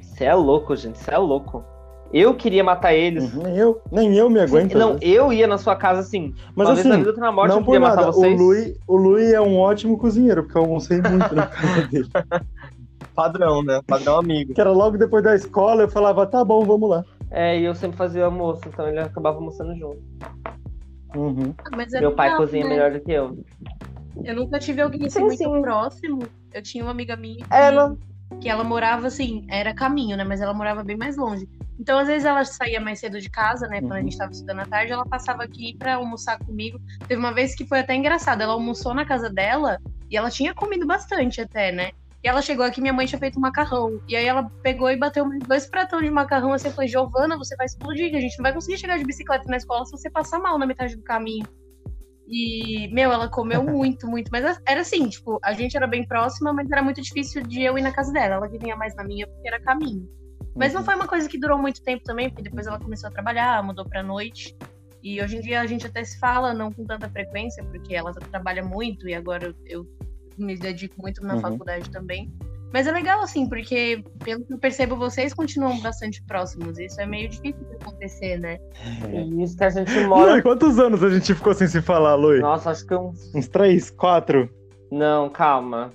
Speaker 1: Você é louco, gente, você é louco. Eu queria matar eles.
Speaker 2: Uhum. Nem eu, nem eu me aguento.
Speaker 1: não,
Speaker 2: vezes.
Speaker 1: eu ia na sua casa assim.
Speaker 2: Mas
Speaker 1: uma vez na
Speaker 2: assim,
Speaker 1: vida outra na morte
Speaker 2: não
Speaker 1: eu matar
Speaker 2: nada. O
Speaker 1: vocês.
Speaker 2: Lui, o Lui é um ótimo cozinheiro, porque eu almocei muito na casa dele.
Speaker 3: Padrão, né? Padrão amigo.
Speaker 2: Que era logo depois da escola, eu falava, tá bom, vamos lá.
Speaker 1: É, e eu sempre fazia almoço, então ele acabava almoçando junto.
Speaker 2: Uhum.
Speaker 4: Ah, mas é
Speaker 1: Meu pai
Speaker 4: legal,
Speaker 1: cozinha
Speaker 4: né?
Speaker 1: melhor do que eu.
Speaker 4: Eu nunca tive alguém assim
Speaker 1: Sim,
Speaker 4: muito
Speaker 1: sim.
Speaker 4: próximo. Eu tinha uma amiga minha que,
Speaker 1: É, não.
Speaker 4: Que ela morava assim, era caminho, né? Mas ela morava bem mais longe. Então, às vezes, ela saía mais cedo de casa, né? Quando a
Speaker 2: Uhum.
Speaker 4: gente tava estudando à tarde, ela passava aqui pra almoçar comigo. Teve uma vez que foi até engraçado. Ela almoçou na casa dela e ela tinha comido bastante até, né? E ela chegou aqui, minha mãe tinha feito um macarrão. E aí ela pegou e bateu dois pratão de macarrão. Assim, eu falei, Giovana, você vai explodir, a gente não vai conseguir chegar de bicicleta na escola se você passar mal na metade do caminho. E, meu, ela comeu muito, muito. Mas era assim, tipo, a gente era bem próxima, mas era muito difícil de eu ir na casa dela. Ela vinha mais na minha porque era caminho. Mas não foi uma coisa que durou muito tempo também, porque depois ela começou a trabalhar, mudou pra noite. E hoje em dia a gente até se fala, não com tanta frequência, porque ela trabalha muito e agora eu, eu me dedico muito na
Speaker 2: Uhum.
Speaker 4: faculdade também. Mas é legal, assim, porque pelo que eu percebo, vocês continuam bastante próximos. Isso é meio difícil de acontecer, né?
Speaker 1: E isso que a gente
Speaker 2: Lui,
Speaker 1: mora.
Speaker 2: quantos anos a gente ficou sem se falar, Lui?
Speaker 1: Nossa, acho que uns.
Speaker 2: Uns três, quatro?
Speaker 1: Não, calma.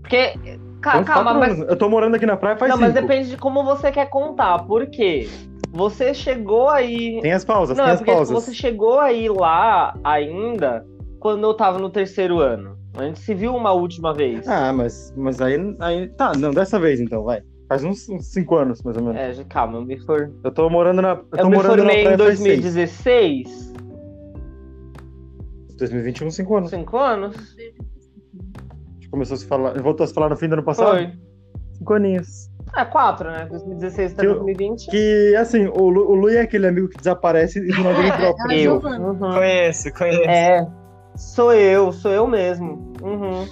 Speaker 1: Porque. Ca- calma, mas.
Speaker 2: anos. Eu tô morando aqui na praia faz
Speaker 1: Não, mas
Speaker 2: cinco.
Speaker 1: depende de como você quer contar. Por quê? Você chegou aí.
Speaker 2: Tem as pausas,
Speaker 1: Não,
Speaker 2: tem
Speaker 1: é
Speaker 2: as
Speaker 1: porque tipo,
Speaker 2: pausas.
Speaker 1: você chegou aí lá ainda quando eu tava no terceiro ano. A gente se viu uma última vez.
Speaker 2: Ah, mas, mas aí, aí. Tá, não, dessa vez então, vai. Faz uns, uns cinco anos, mais ou menos.
Speaker 1: É, já- calma, eu me, for...
Speaker 2: Eu tô morando na. Eu,
Speaker 1: eu
Speaker 2: tô
Speaker 1: me
Speaker 2: morando
Speaker 1: formei
Speaker 2: na
Speaker 1: em
Speaker 2: praia faz seis.
Speaker 1: 2016.
Speaker 2: 2021, cinco anos.
Speaker 1: Cinco anos?
Speaker 2: A gente começou a se falar. Voltou a se falar no fim do ano passado?
Speaker 1: Foi.
Speaker 2: Cinco aninhos.
Speaker 1: É, quatro, né? 2016 até
Speaker 2: Que eu-
Speaker 1: 2020.
Speaker 2: Que, assim, o, Lu, o Lui é aquele amigo que desaparece e do nada ele troca.
Speaker 4: Ah,
Speaker 1: Eu. Uhum.
Speaker 3: Conheço, conheço.
Speaker 1: É. Sou eu, sou eu mesmo. Uhum.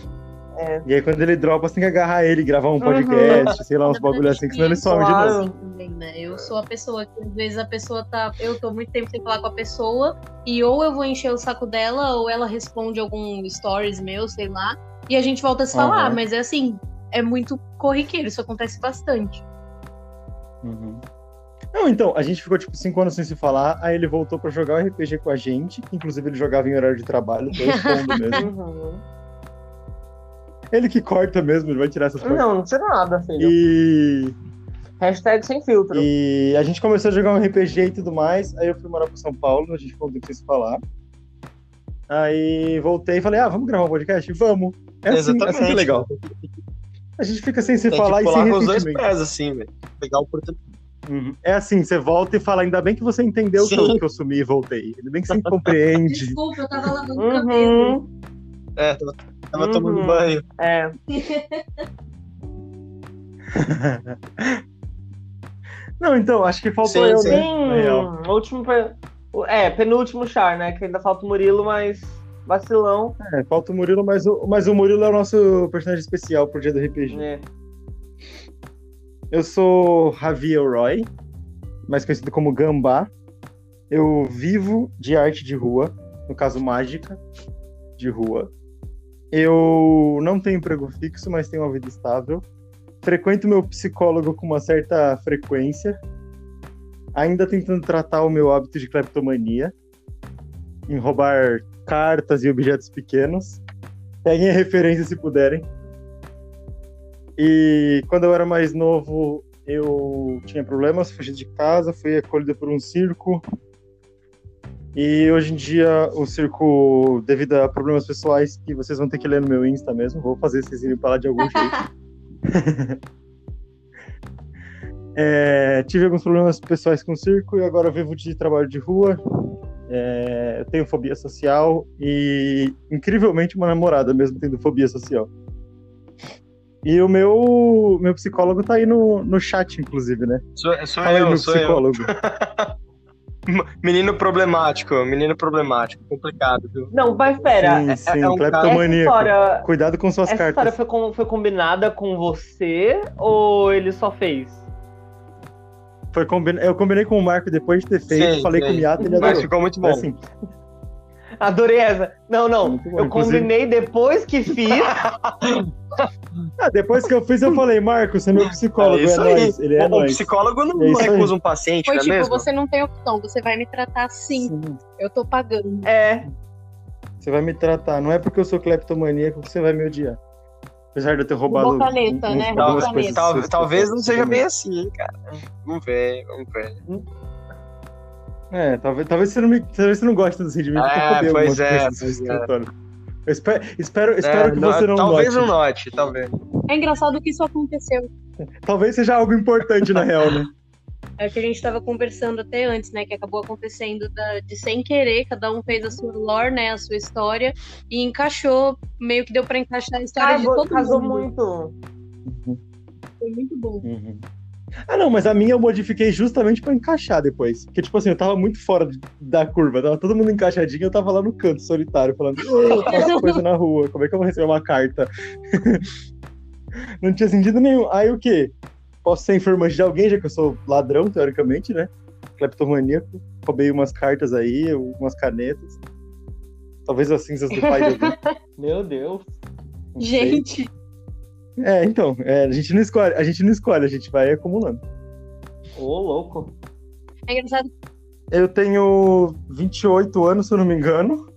Speaker 2: E aí quando ele dropa, você tem que agarrar ele, gravar um
Speaker 1: Uhum.
Speaker 2: podcast, sei lá, uns bagulho assim, que senão ele some
Speaker 1: claro.
Speaker 2: de novo.
Speaker 4: assim também, né? Eu sou a pessoa que às vezes a pessoa tá. Eu tô muito tempo sem falar com a pessoa, e ou eu vou encher o saco dela, ou ela responde algum stories meu, sei lá, e a gente volta a se falar. Mas é assim, é muito corriqueiro, isso acontece bastante.
Speaker 2: Uhum. Não, então, a gente ficou tipo cinco anos sem se falar, aí ele voltou pra jogar o RPG com a gente, inclusive ele jogava em horário de trabalho, tô expondo mesmo.
Speaker 1: Uhum.
Speaker 2: Ele que corta mesmo, ele vai tirar essas coisas.
Speaker 1: Não, não tira nada, filho.
Speaker 2: E,
Speaker 1: Hashtag sem filtro.
Speaker 2: e a gente começou a jogar um RPG e tudo mais, aí eu fui morar pra São Paulo, a gente ficou um tempo sem se falar. Aí voltei e falei, ah, vamos gravar um podcast? Vamos. É assim,
Speaker 3: Exatamente.
Speaker 2: assim que é legal. A gente fica sem se
Speaker 3: Tem
Speaker 2: falar
Speaker 3: que
Speaker 2: e sem
Speaker 3: com os dois pés, assim, velho. Pegar a oportunidade.
Speaker 2: Uhum. É assim, você volta e fala, ainda bem que você entendeu que eu,
Speaker 3: Sim.
Speaker 2: que eu sumi e voltei. Ainda bem que você compreende.
Speaker 4: Desculpa, eu tava lavando o cabelo.
Speaker 1: Uhum.
Speaker 3: É, tava, tava
Speaker 1: Uhum.
Speaker 3: tomando banho.
Speaker 1: É.
Speaker 2: Não, então, acho que faltou
Speaker 3: Sim,
Speaker 2: eu,
Speaker 3: sim.
Speaker 2: né? Real.
Speaker 1: último. pe- É, penúltimo char, né? Que ainda falta o Murilo, mas vacilão.
Speaker 2: É, falta o Murilo, mas o, mas o Murilo é o nosso personagem especial pro dia do RPG.
Speaker 1: né?
Speaker 2: Eu sou Javier Roy, mais conhecido como Gambá. Eu vivo de arte de rua, no caso mágica de rua. Eu não tenho emprego fixo, mas tenho uma vida estável. Frequento meu psicólogo com uma certa frequência. Ainda tentando tratar o meu hábito de kleptomania, em roubar cartas e objetos pequenos. Peguem a referência se puderem. E quando eu era mais novo, eu tinha problemas, fugi de casa, fui acolhido por um circo. E hoje em dia o circo, devido a problemas pessoais que vocês vão ter que ler no meu Insta mesmo, vou fazer vocês irem lá de algum jeito. É, tive alguns problemas pessoais com o circo e agora vivo de trabalho de rua. É, eu tenho fobia social e, incrivelmente, uma namorada mesmo tendo fobia social. E o meu, meu psicólogo tá aí no, no chat, inclusive, né?
Speaker 3: Sou, sou
Speaker 2: Fala aí,
Speaker 3: eu,
Speaker 2: meu
Speaker 3: sou eu.
Speaker 2: psicólogo.
Speaker 3: Menino problemático, menino problemático. Complicado, viu?
Speaker 1: Não, mas pera.
Speaker 2: sim,
Speaker 1: é-
Speaker 2: sim,
Speaker 3: é um cara-
Speaker 1: Essa
Speaker 2: cleptomaníaco.
Speaker 1: história,
Speaker 2: Cuidado com suas
Speaker 1: essa história
Speaker 2: cartas.
Speaker 1: foi, com- foi combinada com você ou ele só fez?
Speaker 2: Foi combina... Eu combinei com o Marco depois de ter feito,
Speaker 3: Sim,
Speaker 2: falei
Speaker 3: sim.
Speaker 2: com o Miata e ele
Speaker 3: Mas
Speaker 2: adorou.
Speaker 3: ficou muito
Speaker 2: É
Speaker 3: bom.
Speaker 2: assim,
Speaker 1: Adorei essa. Não, não.
Speaker 2: Bom,
Speaker 1: Eu
Speaker 2: inclusive.
Speaker 1: combinei depois que fiz.
Speaker 2: ah, depois que eu fiz, eu falei, Marco, você é meu psicólogo,
Speaker 3: É
Speaker 2: é,
Speaker 3: isso aí.
Speaker 2: nóis. Ele é
Speaker 3: o, psicólogo não,
Speaker 2: É
Speaker 3: recusa um paciente,
Speaker 4: Foi
Speaker 3: não é
Speaker 4: tipo,
Speaker 3: mesmo?
Speaker 4: você não tem opção, você vai me tratar assim.
Speaker 2: Sim.
Speaker 4: Eu tô pagando.
Speaker 1: É.
Speaker 2: Você vai me tratar. Não é porque eu sou cleptomaníaco que você vai me odiar. Apesar de eu ter roubado.
Speaker 4: Bocaneta,
Speaker 2: um- um-
Speaker 4: né?
Speaker 3: Tal-
Speaker 2: coisas
Speaker 3: tal- talvez não seja bem assim, hein, cara. Vamos ver, vamos ver.
Speaker 2: É, talvez, talvez, você não me, talvez você não goste do sentimento que eu
Speaker 3: É,
Speaker 2: roubei
Speaker 3: pois é, pois é.
Speaker 2: escritório. Eu espero, espero, espero
Speaker 3: É,
Speaker 2: que você não
Speaker 3: Talvez
Speaker 2: note.
Speaker 3: não note, talvez.
Speaker 4: É engraçado que isso aconteceu.
Speaker 2: Talvez seja algo importante, na real, né?
Speaker 4: É o que a gente tava conversando até antes, né? Que acabou acontecendo da- de sem querer, cada um fez a sua lore, né? A sua história, e encaixou, meio que deu pra encaixar a história
Speaker 1: Ah,
Speaker 4: de todo
Speaker 1: casou
Speaker 4: mundo.
Speaker 1: muito.
Speaker 4: Foi muito bom.
Speaker 2: Uhum. Ah, não, mas a minha eu modifiquei justamente pra encaixar depois. Porque, tipo assim, eu tava muito fora de- da curva. Tava todo mundo encaixadinho eu tava lá no canto, solitário, falando, "Ei, eu faço coisa na rua, como é que eu vou receber uma carta? não tinha sentido nenhum. Aí o quê? Posso ser informante de alguém, já que eu sou ladrão, teoricamente, né? Cleptomaníaco. Roubei umas cartas aí, umas canetas. Talvez as cinzas do pai alguém.
Speaker 1: Meu Deus.
Speaker 4: Gente,
Speaker 2: É, então, é, a gente não escolhe, a gente não escolhe, a gente vai acumulando.
Speaker 1: Ô, louco.
Speaker 4: é engraçado.
Speaker 2: Eu tenho 28 anos, se eu não me engano.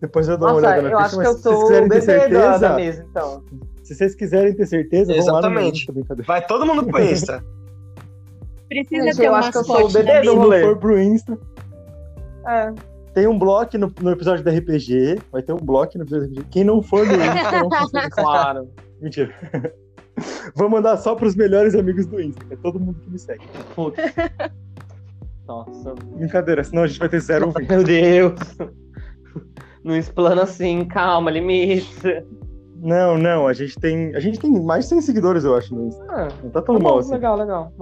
Speaker 2: Depois eu dou uma
Speaker 1: Nossa,
Speaker 2: olhada na
Speaker 1: eu
Speaker 2: ficha,
Speaker 1: acho
Speaker 2: mas
Speaker 1: que eu
Speaker 2: se vocês
Speaker 1: sou o
Speaker 2: quiserem ter
Speaker 1: bebê da,
Speaker 2: certeza,
Speaker 1: da mesa, então.
Speaker 2: se vocês quiserem ter certeza, vão lá no
Speaker 3: Exatamente. Vai todo mundo pro Insta.
Speaker 4: Precisa
Speaker 1: Gente,
Speaker 4: ter
Speaker 1: eu acho que eu sou o bebê do
Speaker 2: Se
Speaker 1: rolê.
Speaker 2: for pro Insta,
Speaker 1: É.
Speaker 2: tem um bloco no, no episódio da RPG, vai ter um bloco no episódio da RPG. Quem não for no Insta, não consegue
Speaker 1: Claro.
Speaker 2: Mentira. Vou mandar só pros melhores amigos do Insta, que é todo mundo que me segue.
Speaker 1: Putz. Nossa.
Speaker 2: Brincadeira, senão a gente vai ter zero ouvinte.
Speaker 1: Meu Deus. Não explana assim, calma, limite.
Speaker 2: Não, não, a gente tem. A gente tem mais de 100 seguidores, eu acho, no Insta.
Speaker 1: Ah,
Speaker 2: Não tá tão
Speaker 1: tá
Speaker 2: mal
Speaker 1: bom,
Speaker 2: assim.
Speaker 1: legal, legal.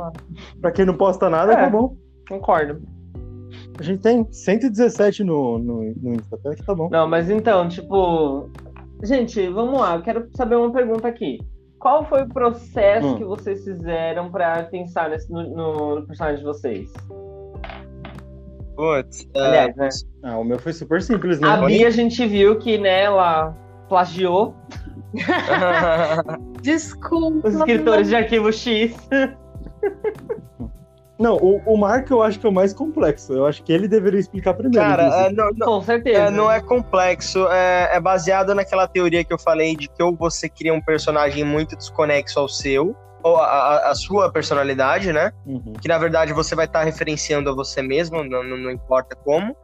Speaker 2: Pra quem não posta nada,
Speaker 1: É.
Speaker 2: tá bom.
Speaker 1: Concordo.
Speaker 2: A gente tem 117 no, no, no Insta, até que tá bom.
Speaker 1: Não, mas então, tipo. Gente, vamos lá. Eu quero saber uma pergunta aqui. Qual foi o processo
Speaker 2: Hum.
Speaker 1: que vocês fizeram pra pensar nesse, no, no- no personagem de vocês?
Speaker 3: Putz. é,
Speaker 1: Aliás, né?
Speaker 2: Ah, o meu foi super simples, né?
Speaker 1: A Bia, a gente viu que, né, ela plagiou
Speaker 4: Desculpa.
Speaker 1: os escritores de Arquivo X.
Speaker 2: Não, o, o Mark eu acho que é o mais complexo. Eu acho que ele deveria explicar primeiro.
Speaker 3: Cara, é, não, não-
Speaker 1: Com certeza.
Speaker 3: é, não é complexo, é, é baseado naquela teoria que eu falei de que ou você cria um personagem muito desconexo ao seu, ou a, a- a sua personalidade, né?
Speaker 2: Uhum.
Speaker 3: Que na verdade você vai estar referenciando a você mesmo, não, não- não importa como.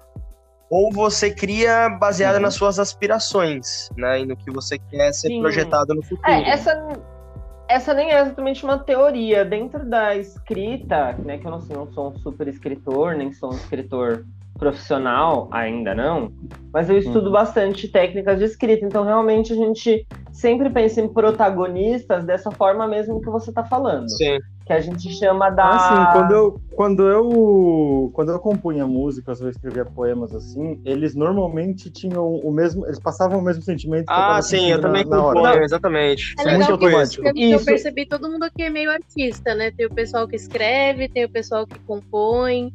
Speaker 3: Ou você cria baseado
Speaker 2: Uhum.
Speaker 3: nas suas aspirações, né? E no que você quer ser
Speaker 1: Sim.
Speaker 3: projetado no futuro.
Speaker 1: É, essa, essa nem é exatamente uma teoria. Dentro da escrita, né, que eu não, não sou um super escritor, nem sou um escritor profissional, ainda não, mas eu estudo
Speaker 2: Uhum.
Speaker 1: bastante técnicas de escrita, então realmente a gente sempre pensa em protagonistas dessa forma mesmo que você está falando.
Speaker 3: Sim.
Speaker 1: Que a gente chama da.
Speaker 2: Ah, sim, quando eu, quando eu quando eu compunha músicas ou escrevia poemas assim, eles normalmente tinham o mesmo, eles passavam o mesmo sentimento que eu
Speaker 3: Ah,
Speaker 2: tava
Speaker 3: sim, eu também
Speaker 2: na, na hora.
Speaker 3: componho, exatamente.
Speaker 4: É
Speaker 3: Isso
Speaker 4: legal
Speaker 3: muito
Speaker 4: que
Speaker 3: automático.
Speaker 4: eu, eu percebi todo mundo aqui é meio artista, né? Tem o pessoal que escreve, tem o pessoal que compõe,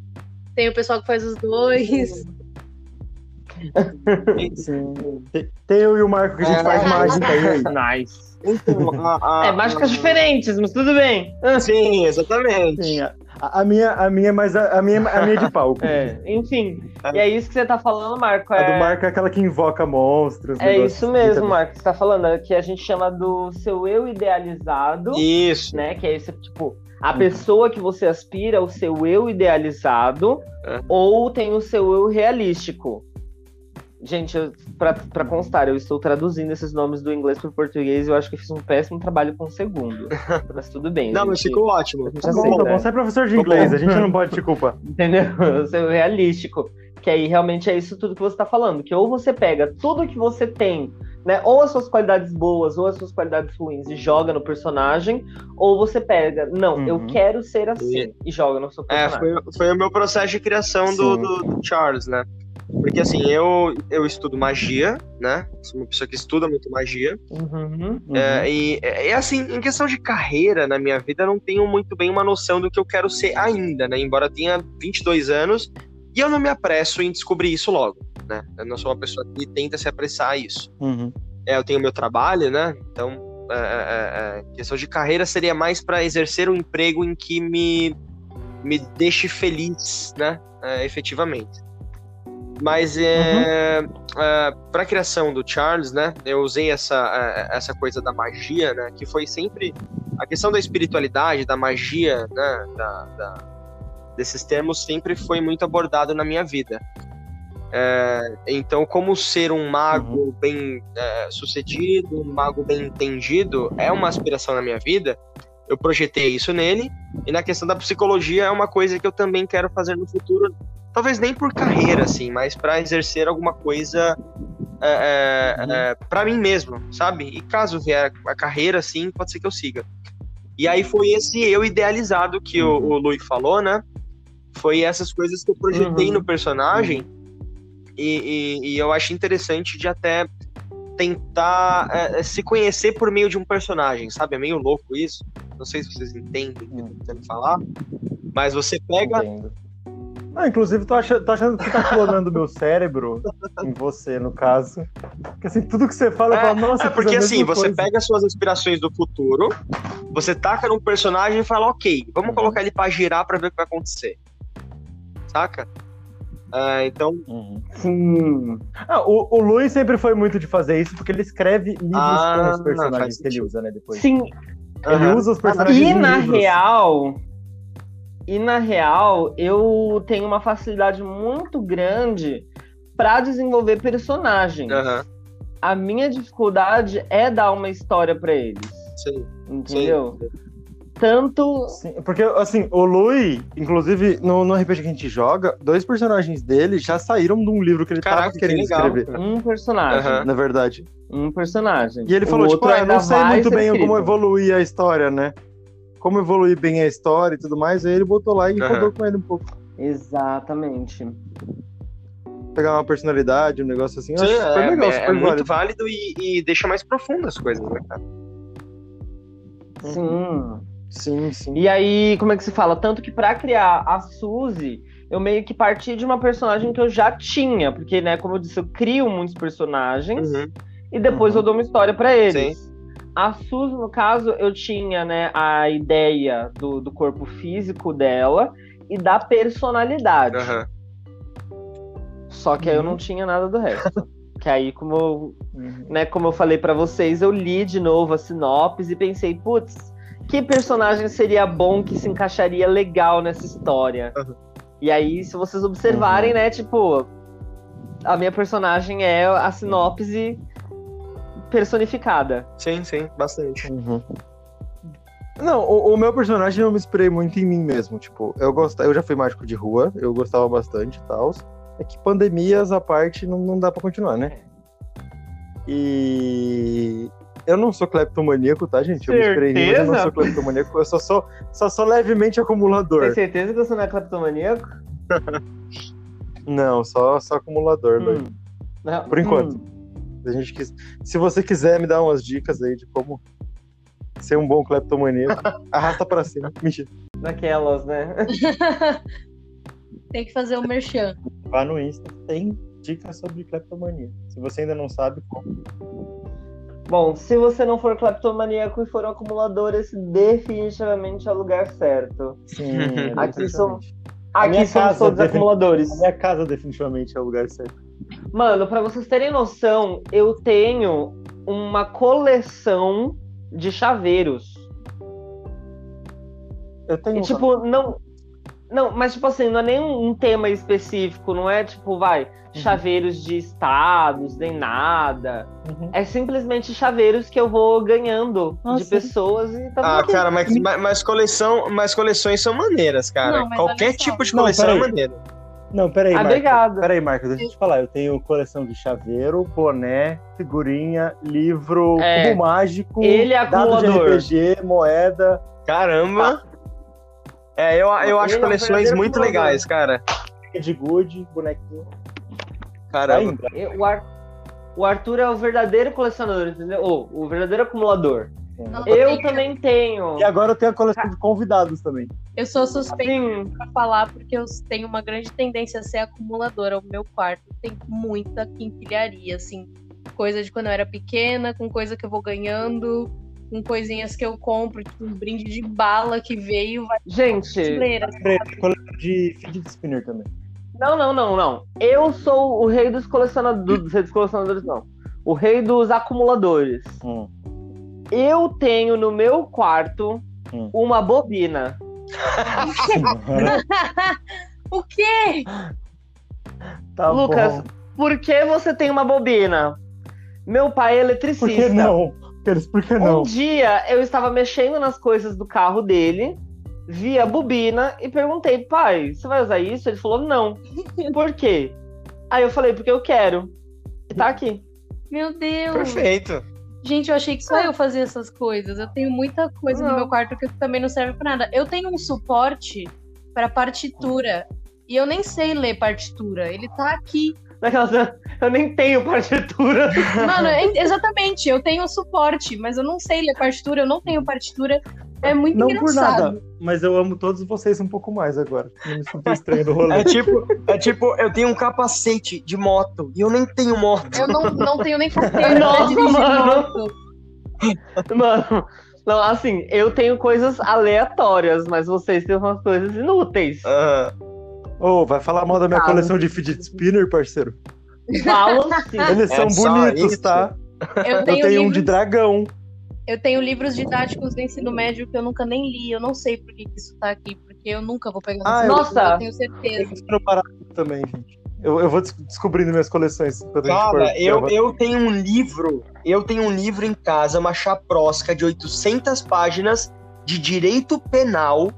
Speaker 4: tem o pessoal que faz os dois.
Speaker 2: Sim. Tem, tem eu e o Marco que a gente
Speaker 3: É.
Speaker 2: faz mágica aí.
Speaker 1: Nice.
Speaker 3: Então, a- a-
Speaker 1: É, mágicas diferentes, mas tudo bem.
Speaker 3: Sim, exatamente.
Speaker 2: Sim, a, a minha, a minha é mais a, a minha, a minha é de palco.
Speaker 1: É, enfim. E é isso que você tá falando, Marco.
Speaker 2: A
Speaker 1: É...
Speaker 2: do Marco é aquela que invoca monstros.
Speaker 1: É isso mesmo, que você tá falando, é que a gente chama do seu eu idealizado,
Speaker 3: Isso.
Speaker 1: né? Que é esse, tipo, A
Speaker 2: Uhum.
Speaker 1: pessoa que você aspira, o seu eu idealizado,
Speaker 3: É.
Speaker 1: ou tem o seu eu realístico. Gente, eu- pra, pra constar, eu estou traduzindo esses nomes do inglês para o português e eu acho que fiz um péssimo trabalho com o segundo. Mas tudo bem.
Speaker 3: Não, mas ficou ótimo.
Speaker 1: A gente
Speaker 2: Tá bom,
Speaker 1: aceita,
Speaker 2: tá bom. Você é professor de inglês, a gente não pode te culpar.
Speaker 1: Entendeu? O seu realístico. Que aí realmente é isso tudo que você tá falando. Que ou você pega tudo que você tem, né? Ou as suas qualidades boas, ou as suas qualidades ruins e joga no personagem, ou você pega, não, eu
Speaker 2: Uhum.
Speaker 1: quero ser assim e joga no seu
Speaker 3: É,
Speaker 1: personagem.
Speaker 3: foi, foi o meu processo de criação do, do, do Charles, né? Porque assim, eu, eu estudo magia, né? Sou uma pessoa que estuda muito magia.
Speaker 1: Uhum.
Speaker 3: É, e, e assim, em questão de carreira na minha vida, eu não tenho muito bem uma noção do que eu quero ser ainda, né? Embora eu tenha 22 anos e eu não me apresso em descobrir isso logo, né? Eu não sou uma pessoa que tenta se apressar a isso.
Speaker 2: Uhum.
Speaker 3: É, eu tenho meu trabalho, né? Então, é, é, é, questão de carreira seria mais para exercer um emprego em que me, me deixe feliz, né? É, efetivamente. Mas é, para a criação do Charles, né? Eu usei essa, é, essa coisa da magia, né? Que foi sempre a questão da espiritualidade, da magia, né? Da, da- desses termos sempre foi muito abordado na minha vida. É, então, como ser um mago bem é, sucedido, um mago bem entendido, é uma aspiração na minha vida. Eu projetei isso nele. E na questão da psicologia é uma coisa que eu também quero fazer no futuro. Talvez nem por carreira, assim, mas para exercer alguma coisa é, é, é, para mim mesmo, sabe? E caso vier a carreira, assim, pode ser que eu siga. E aí foi esse eu idealizado que o, o Lui falou, né? Foi essas coisas que eu projetei
Speaker 1: Uhum.
Speaker 3: no personagem. E, e- e eu acho interessante de até tentar é, é, se conhecer por meio de um personagem, sabe? É meio louco isso. Não sei se vocês entendem o que eu tô tentando falar. Mas você pega.
Speaker 2: Entendo. Não, inclusive, tô achando, tô achando que tá clonando meu cérebro em você, no caso. Porque assim, tudo que você fala, eu falo, nossa,
Speaker 3: É
Speaker 2: eu fiz
Speaker 3: porque assim, você
Speaker 2: coisa.
Speaker 3: pega suas inspirações do futuro, você taca num personagem e fala, ok, vamos
Speaker 2: Uhum.
Speaker 3: colocar ele pra girar pra ver o que vai acontecer. Saca? Ah, então,
Speaker 2: Uhum.
Speaker 1: Sim.
Speaker 2: Ah, o, o Luiz sempre foi muito de fazer isso, porque ele escreve livros
Speaker 3: Ah,
Speaker 2: com os personagens
Speaker 3: faz
Speaker 2: que ele usa, né, depois.
Speaker 1: Sim.
Speaker 2: Ele usa os personagens
Speaker 1: E na
Speaker 2: livros.
Speaker 1: real, e na real, eu tenho uma facilidade muito grande para desenvolver personagens.
Speaker 3: Aham,
Speaker 1: A minha dificuldade é dar uma história para eles,
Speaker 3: sim,
Speaker 1: entendeu? Tanto
Speaker 2: Sim, porque, assim, o Lui, inclusive, no, no RPG que a gente joga, dois personagens dele já saíram de um livro que ele
Speaker 3: Caraca,
Speaker 2: tava
Speaker 3: que
Speaker 2: querendo
Speaker 3: legal.
Speaker 2: escrever,
Speaker 1: um personagem,
Speaker 3: Aham.
Speaker 2: na verdade.
Speaker 1: um personagem.
Speaker 2: E ele
Speaker 1: O
Speaker 2: falou, tipo, ah, eu não sei muito bem
Speaker 1: escrito.
Speaker 2: como evoluir a história, né? Como evoluir bem a história e tudo mais, aí ele botou lá e
Speaker 3: Aham.
Speaker 2: rodou com ele um pouco.
Speaker 1: Exatamente.
Speaker 2: Pegar uma personalidade, um negócio assim. eu
Speaker 3: Sim,
Speaker 2: acho super
Speaker 3: é,
Speaker 2: legal,
Speaker 3: é-
Speaker 2: super
Speaker 3: é muito
Speaker 2: válido.
Speaker 3: válido e, e deixa mais profundo as coisas, né, cara?
Speaker 1: Sim.
Speaker 2: Sim, sim.
Speaker 1: E aí, como é que se fala? Tanto que pra criar a Suzy, eu meio que parti de uma personagem que eu já tinha, porque, né, como eu disse, eu crio muitos personagens
Speaker 3: Uhum.
Speaker 1: e depois
Speaker 2: Uhum.
Speaker 1: eu dou uma história pra eles. A Suzy, no caso, eu tinha, né, a ideia do, do corpo físico dela e da personalidade.
Speaker 3: Aham.
Speaker 1: Só que aí eu
Speaker 2: Uhum.
Speaker 1: não tinha nada do resto. que aí, como eu
Speaker 2: Uhum.
Speaker 1: né, como eu falei pra vocês, eu li de novo a sinopse e pensei, putz, que personagem seria bom que se encaixaria legal nessa história?
Speaker 3: Uhum.
Speaker 1: E aí, se vocês observarem,
Speaker 2: Uhum.
Speaker 1: né, tipo, a minha personagem é a sinopse personificada.
Speaker 3: Sim, sim, bastante.
Speaker 2: Uhum. Não, o, o meu personagem eu me inspirei muito em mim mesmo. Tipo, eu gostava, eu já fui mágico de rua, eu gostava bastante e tal. É que pandemias à parte não, não dá pra continuar, né? E eu não sou cleptomaníaco, tá, gente? Eu me inspirei em mim, mas eu não
Speaker 1: Certeza?
Speaker 2: sou cleptomaníaco, eu só sou, só sou levemente acumulador.
Speaker 1: Tem certeza que você não é cleptomaníaco?
Speaker 2: Não, só, só acumulador,
Speaker 1: Hum. Não.
Speaker 2: Por enquanto.
Speaker 1: Hum.
Speaker 2: A gente quis... Se você quiser me dar umas dicas aí de como ser um bom cleptomaníaco, arrasta pra cima. Mentira.
Speaker 1: Daquelas, né?
Speaker 4: Tem que fazer o merchan.
Speaker 2: Vá no Insta, tem dicas sobre cleptomania. Se você ainda não sabe como.
Speaker 1: Bom, se você não for cleptomaníaco e for um acumulador, esse definitivamente é o lugar certo.
Speaker 2: Sim,
Speaker 1: Aqui são- Aqui somos todos
Speaker 2: defini-
Speaker 1: acumuladores.
Speaker 2: A minha casa definitivamente é o lugar certo.
Speaker 1: Mano, pra vocês terem noção, eu tenho uma coleção de chaveiros.
Speaker 2: Eu tenho
Speaker 1: E, tipo, não. Não, mas tipo assim, não é nem um tema específico, não é tipo, vai, chaveiros de estados, nem nada.
Speaker 2: Uhum.
Speaker 1: É simplesmente chaveiros que eu vou ganhando
Speaker 2: Ah,
Speaker 1: de pessoas e tá
Speaker 5: Ah, cara, mas, mas, coleção, mas coleções são maneiras, cara.
Speaker 4: Não,
Speaker 5: Qualquer tipo de
Speaker 2: Não,
Speaker 5: coleção é
Speaker 2: peraí.
Speaker 5: maneiro.
Speaker 2: Não, peraí,
Speaker 1: Ah,
Speaker 2: Marcos.
Speaker 1: obrigado.
Speaker 2: Peraí, Marcos, deixa eu te falar. Eu tenho coleção de chaveiro, boné, figurinha, livro,
Speaker 1: É.
Speaker 2: cubo mágico,
Speaker 1: Ele é
Speaker 2: dado de. RPG, moeda.
Speaker 5: Caramba. É, eu, eu acho coleções muito legais, cara.
Speaker 2: de good, bonequinho.
Speaker 5: Caramba.
Speaker 1: O, Ar- o Arthur é o verdadeiro colecionador, entendeu? Ou, o verdadeiro acumulador.
Speaker 4: Não,
Speaker 1: Eu também tenho.
Speaker 2: E agora eu tenho a coleção de convidados também.
Speaker 4: eu sou suspeita
Speaker 1: Sim,
Speaker 4: pra falar porque eu tenho uma grande tendência a ser acumuladora. O meu quarto tem muita quinquilharia, assim. Coisa de quando eu era pequena, com coisa que eu vou ganhando, com coisinhas que eu compro, tipo um brinde de bala que veio, vai
Speaker 1: gente.
Speaker 2: coleção de fidget spinner também.
Speaker 1: Não, não, não, não. Eu sou o rei dos colecionadores. Dos colecionadores, não. O rei dos acumuladores.
Speaker 2: Hum.
Speaker 1: Eu tenho no meu quarto
Speaker 2: Hum.
Speaker 1: uma bobina.
Speaker 4: O quê?
Speaker 2: tá
Speaker 1: Lucas,
Speaker 2: bom.
Speaker 1: por que você tem uma bobina? Meu pai é eletricista.
Speaker 2: Por que não? Eles, por que
Speaker 1: Um
Speaker 2: não?
Speaker 1: dia eu estava mexendo nas coisas do carro dele, vi a bobina e perguntei, pai, você vai usar isso? Ele falou, não. Por quê? Aí eu falei, porque eu quero. E tá aqui.
Speaker 4: Meu Deus.
Speaker 5: Perfeito.
Speaker 4: Gente, eu achei que só eu fazia essas coisas. Eu tenho muita coisa no
Speaker 1: Não.
Speaker 4: meu quarto que também não serve pra nada. Eu tenho um suporte pra partitura. E eu nem sei ler partitura. Ele tá aqui.
Speaker 1: Daquelas, eu nem tenho partitura.
Speaker 4: Mano, é- exatamente. Eu tenho suporte, mas eu não sei ler partitura. Eu não tenho partitura. É muito
Speaker 2: Não por
Speaker 4: engraçado.
Speaker 2: nada, mas eu amo todos vocês um pouco mais agora. Eu me sinto estranho do rolê.
Speaker 5: É tipo, é tipo, eu tenho um capacete de moto e eu nem tenho moto.
Speaker 4: Eu não, não tenho nem carteira pra
Speaker 1: Nossa,
Speaker 4: dirigir
Speaker 1: mano.
Speaker 4: moto.
Speaker 1: Mano, não, assim, eu tenho coisas aleatórias, mas vocês têm umas coisas inúteis.
Speaker 5: Ah,
Speaker 2: Ô, vai falar mal da minha coleção de fidget spinner, parceiro?
Speaker 1: Falam sim.
Speaker 2: Eles
Speaker 5: É
Speaker 2: são bonitos,
Speaker 5: isso?
Speaker 2: tá?
Speaker 4: Eu
Speaker 2: Eu
Speaker 4: tenho,
Speaker 2: tenho um de dragão.
Speaker 4: eu tenho livros didáticos do ensino médio que eu nunca nem li. Eu não sei por que isso tá aqui, porque eu nunca vou pegar
Speaker 2: Ah, eu-
Speaker 1: Nossa!
Speaker 4: eu tenho certeza.
Speaker 2: Baratos também, gente. Eu, eu vou des- descobrindo minhas coleções.
Speaker 5: Cara, eu, eu tenho um livro, eu tenho um livro em casa, uma chaprosca de 800 páginas de direito penal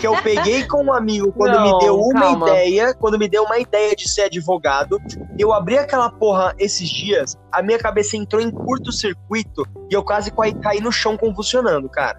Speaker 5: que eu peguei com um amigo quando
Speaker 1: Não,
Speaker 5: me deu uma
Speaker 1: calma.
Speaker 5: ideia, quando me deu uma ideia de ser advogado. Eu abri aquela porra esses dias, a minha cabeça entrou em curto-circuito e eu quase caí, no chão convulsionando, cara.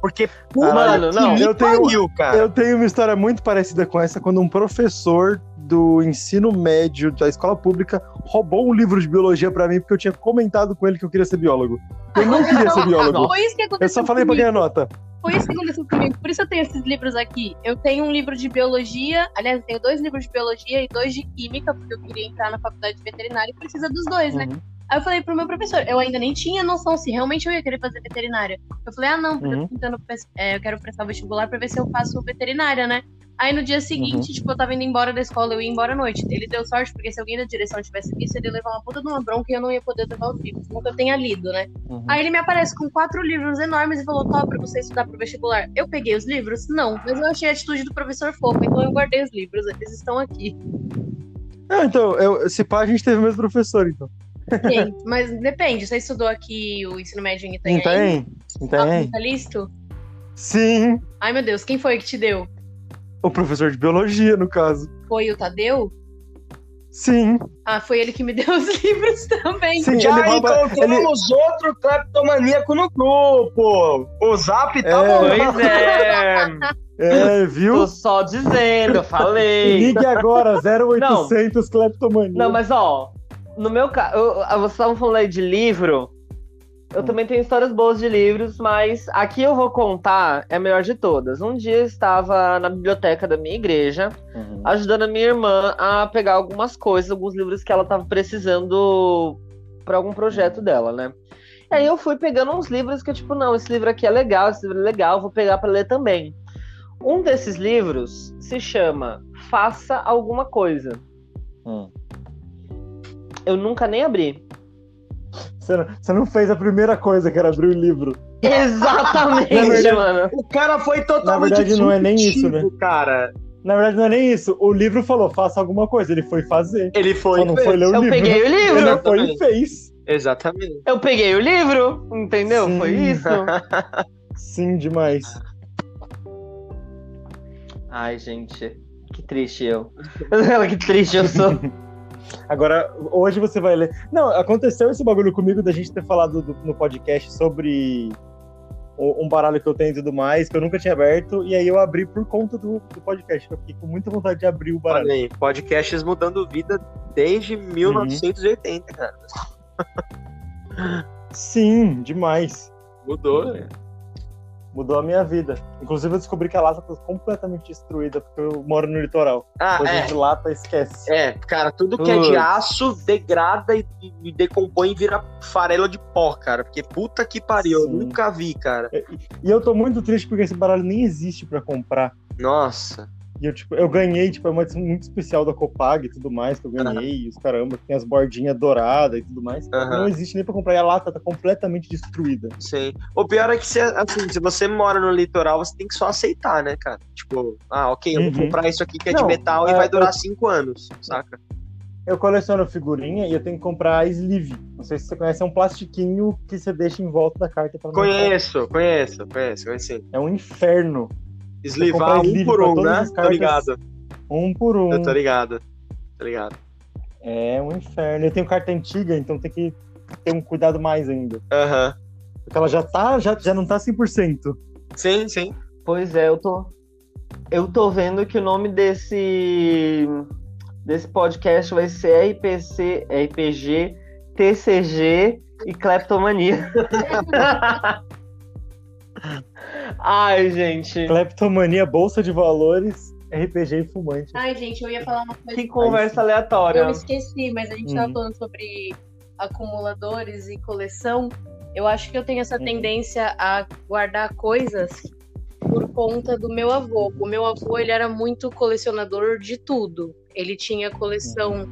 Speaker 5: Porque, puta
Speaker 1: Mano,
Speaker 5: que
Speaker 1: não,
Speaker 5: me
Speaker 2: eu tenho-
Speaker 5: pariu, cara.
Speaker 2: Eu tenho uma história muito parecida com essa quando um professor do ensino médio da escola pública roubou um livro de biologia pra mim porque eu tinha comentado com ele que eu queria ser biólogo. Eu não queria ser biólogo.
Speaker 4: Foi isso que
Speaker 2: Eu
Speaker 4: aconteceu
Speaker 2: só falei pra
Speaker 4: comigo.
Speaker 2: ganhar nota.
Speaker 4: Foi isso que aconteceu comigo. Por isso eu tenho esses livros aqui. Eu tenho um livro de biologia. Aliás, eu tenho dois livros de biologia e dois de química, porque eu queria entrar na faculdade de veterinária e precisa dos dois, né?
Speaker 2: Uhum.
Speaker 4: Aí eu falei pro meu professor, eu ainda nem tinha noção se realmente eu ia querer fazer veterinária. Eu falei, ah, não, porque eu
Speaker 2: Uhum.
Speaker 4: tô tentando, pres- é, eu quero prestar vestibular pra ver se eu faço veterinária, né? Aí no dia seguinte, tipo, eu tava indo embora da escola, eu ia embora à noite. Ele deu sorte, porque se alguém da direção tivesse visto, ele ia levar uma puta de uma bronca e eu não ia poder levar os livros. Nunca eu tenha lido, né?
Speaker 2: Uhum.
Speaker 4: Aí ele me aparece com quatro livros enormes e falou: Tó, pra você estudar pro vestibular. Eu peguei os livros? Não, mas eu achei a atitude do professor fofa, então eu guardei os livros, eles estão aqui.
Speaker 2: Ah, então, eu, se pá, a gente teve o mesmo professor, então.
Speaker 4: Ok, mas depende, você estudou aqui o ensino médio em Itanhaém?
Speaker 2: Tem?
Speaker 4: Ah,
Speaker 2: Tem?
Speaker 4: Tá listo?
Speaker 2: Sim.
Speaker 4: Ai meu Deus, quem foi que te deu?
Speaker 2: O professor de biologia, no caso.
Speaker 4: Foi o Tadeu?
Speaker 2: Sim.
Speaker 4: Ah, foi ele que me deu os livros também.
Speaker 2: Sim,
Speaker 5: Já
Speaker 2: ele rouba-
Speaker 5: encontramos outro cleptomaníaco no grupo. O Zap tá
Speaker 2: É.
Speaker 5: bom.
Speaker 1: Pois é.
Speaker 2: É, viu?
Speaker 1: Tô só dizendo, eu falei.
Speaker 2: Ligue agora, 0800 Cleptomania.
Speaker 1: Não, mas ó, no meu caso, vocês estavam falando aí de livro. Eu também tenho histórias boas de livros, mas aqui eu vou contar é a melhor de todas. Um dia eu estava na biblioteca da minha igreja,
Speaker 2: Uhum.
Speaker 1: ajudando a minha irmã a pegar algumas coisas, alguns livros que ela estava precisando para algum projeto dela, né? E aí eu fui pegando uns livros que eu, tipo, não, esse livro aqui é legal, esse livro é legal, vou pegar para ler também. Um desses livros se chama Faça Alguma Coisa.
Speaker 2: Hum.
Speaker 1: Eu nunca nem abri.
Speaker 2: Você, não, você não fez a primeira coisa, que era abrir o livro.
Speaker 1: Exatamente,
Speaker 2: verdade-
Speaker 1: mano.
Speaker 5: O cara foi totalmente
Speaker 2: Na verdade, não é nem isso,
Speaker 5: subjetivo, cara.
Speaker 2: Na verdade, não é nem isso. O livro falou, faça alguma coisa. Ele foi fazer.
Speaker 5: Ele foi.
Speaker 2: Só não foi ler o
Speaker 1: Eu
Speaker 2: livro.
Speaker 1: peguei o
Speaker 2: Ele
Speaker 1: livro.
Speaker 2: não foi e fez.
Speaker 5: Exatamente.
Speaker 1: Eu peguei o livro, entendeu?
Speaker 2: Sim.
Speaker 1: Foi isso.
Speaker 2: Sim, demais.
Speaker 1: Ai, gente. Que triste eu. que triste eu sou.
Speaker 2: Agora, hoje você vai ler. Não, aconteceu esse bagulho comigo da gente ter falado do- no podcast sobre um baralho que eu tenho e tudo mais, que eu nunca tinha aberto, e aí eu abri por conta do, do podcast. Eu fiquei com muita vontade de abrir o baralho.
Speaker 5: Olha aí, podcasts mudando vida desde 1980, cara.
Speaker 2: Sim, demais.
Speaker 5: Mudou, né?
Speaker 2: Mudou a minha vida. Inclusive, eu descobri que a lata tá completamente destruída, porque eu moro no litoral.
Speaker 5: Ah,
Speaker 2: Coisa
Speaker 5: é.
Speaker 2: de lata, esquece.
Speaker 5: É, cara, tudo que é de aço degrada e, e decompõe e vira farela de pó, cara. Porque puta que pariu, eu
Speaker 2: Sim.
Speaker 5: nunca vi, cara.
Speaker 2: E eu tô muito triste porque esse baralho nem existe pra comprar.
Speaker 5: Nossa.
Speaker 2: E eu, tipo, eu ganhei, tipo, é uma edição muito especial da Copag e tudo mais, que eu ganhei, e os caramba, tem as bordinhas douradas e tudo mais.
Speaker 5: Aham.
Speaker 2: Não existe nem pra comprar, e a lata tá completamente destruída.
Speaker 5: Sim. O pior é que, se, assim, se você mora no litoral, você tem que só aceitar, né, cara? Tipo, ah, ok, eu vou
Speaker 2: Uhum.
Speaker 5: comprar isso aqui que é de
Speaker 2: Não,
Speaker 5: metal e
Speaker 2: é,
Speaker 5: vai durar
Speaker 2: eu-
Speaker 5: cinco anos, saca?
Speaker 2: Eu coleciono figurinha e eu tenho que comprar a sleeve. Não sei se você conhece, é um plastiquinho que você deixa em volta da carta pra
Speaker 5: Conheço, conheço, conheço, conheci.
Speaker 2: É um inferno. Comprar
Speaker 5: um por um, né?
Speaker 2: cartas.
Speaker 5: ligado,
Speaker 2: Um por um.
Speaker 5: eu tô ligado. Tô ligado.
Speaker 2: É um inferno. Eu tenho carta antiga, então tem que ter um cuidado mais ainda.
Speaker 5: Aham.
Speaker 2: Porque ela já tá, já, já não tá 100%.
Speaker 5: Sim, sim.
Speaker 1: Pois é, eu tô. Eu tô vendo que o nome desse. desse podcast vai ser RPC, RPG, TCG e Kleptomania. Ai, gente.
Speaker 2: Kleptomania, bolsa de valores, RPG e fumante.
Speaker 4: Ai, gente, eu ia falar uma coisa.
Speaker 1: Que conversa
Speaker 4: Eu
Speaker 1: aleatória.
Speaker 4: me esqueci, mas a gente tava
Speaker 2: Uhum.
Speaker 4: falando sobre acumuladores e coleção. Eu acho que eu tenho essa
Speaker 2: Uhum.
Speaker 4: tendência a guardar coisas por conta do meu avô. O meu avô, ele era muito colecionador de tudo. Ele tinha coleção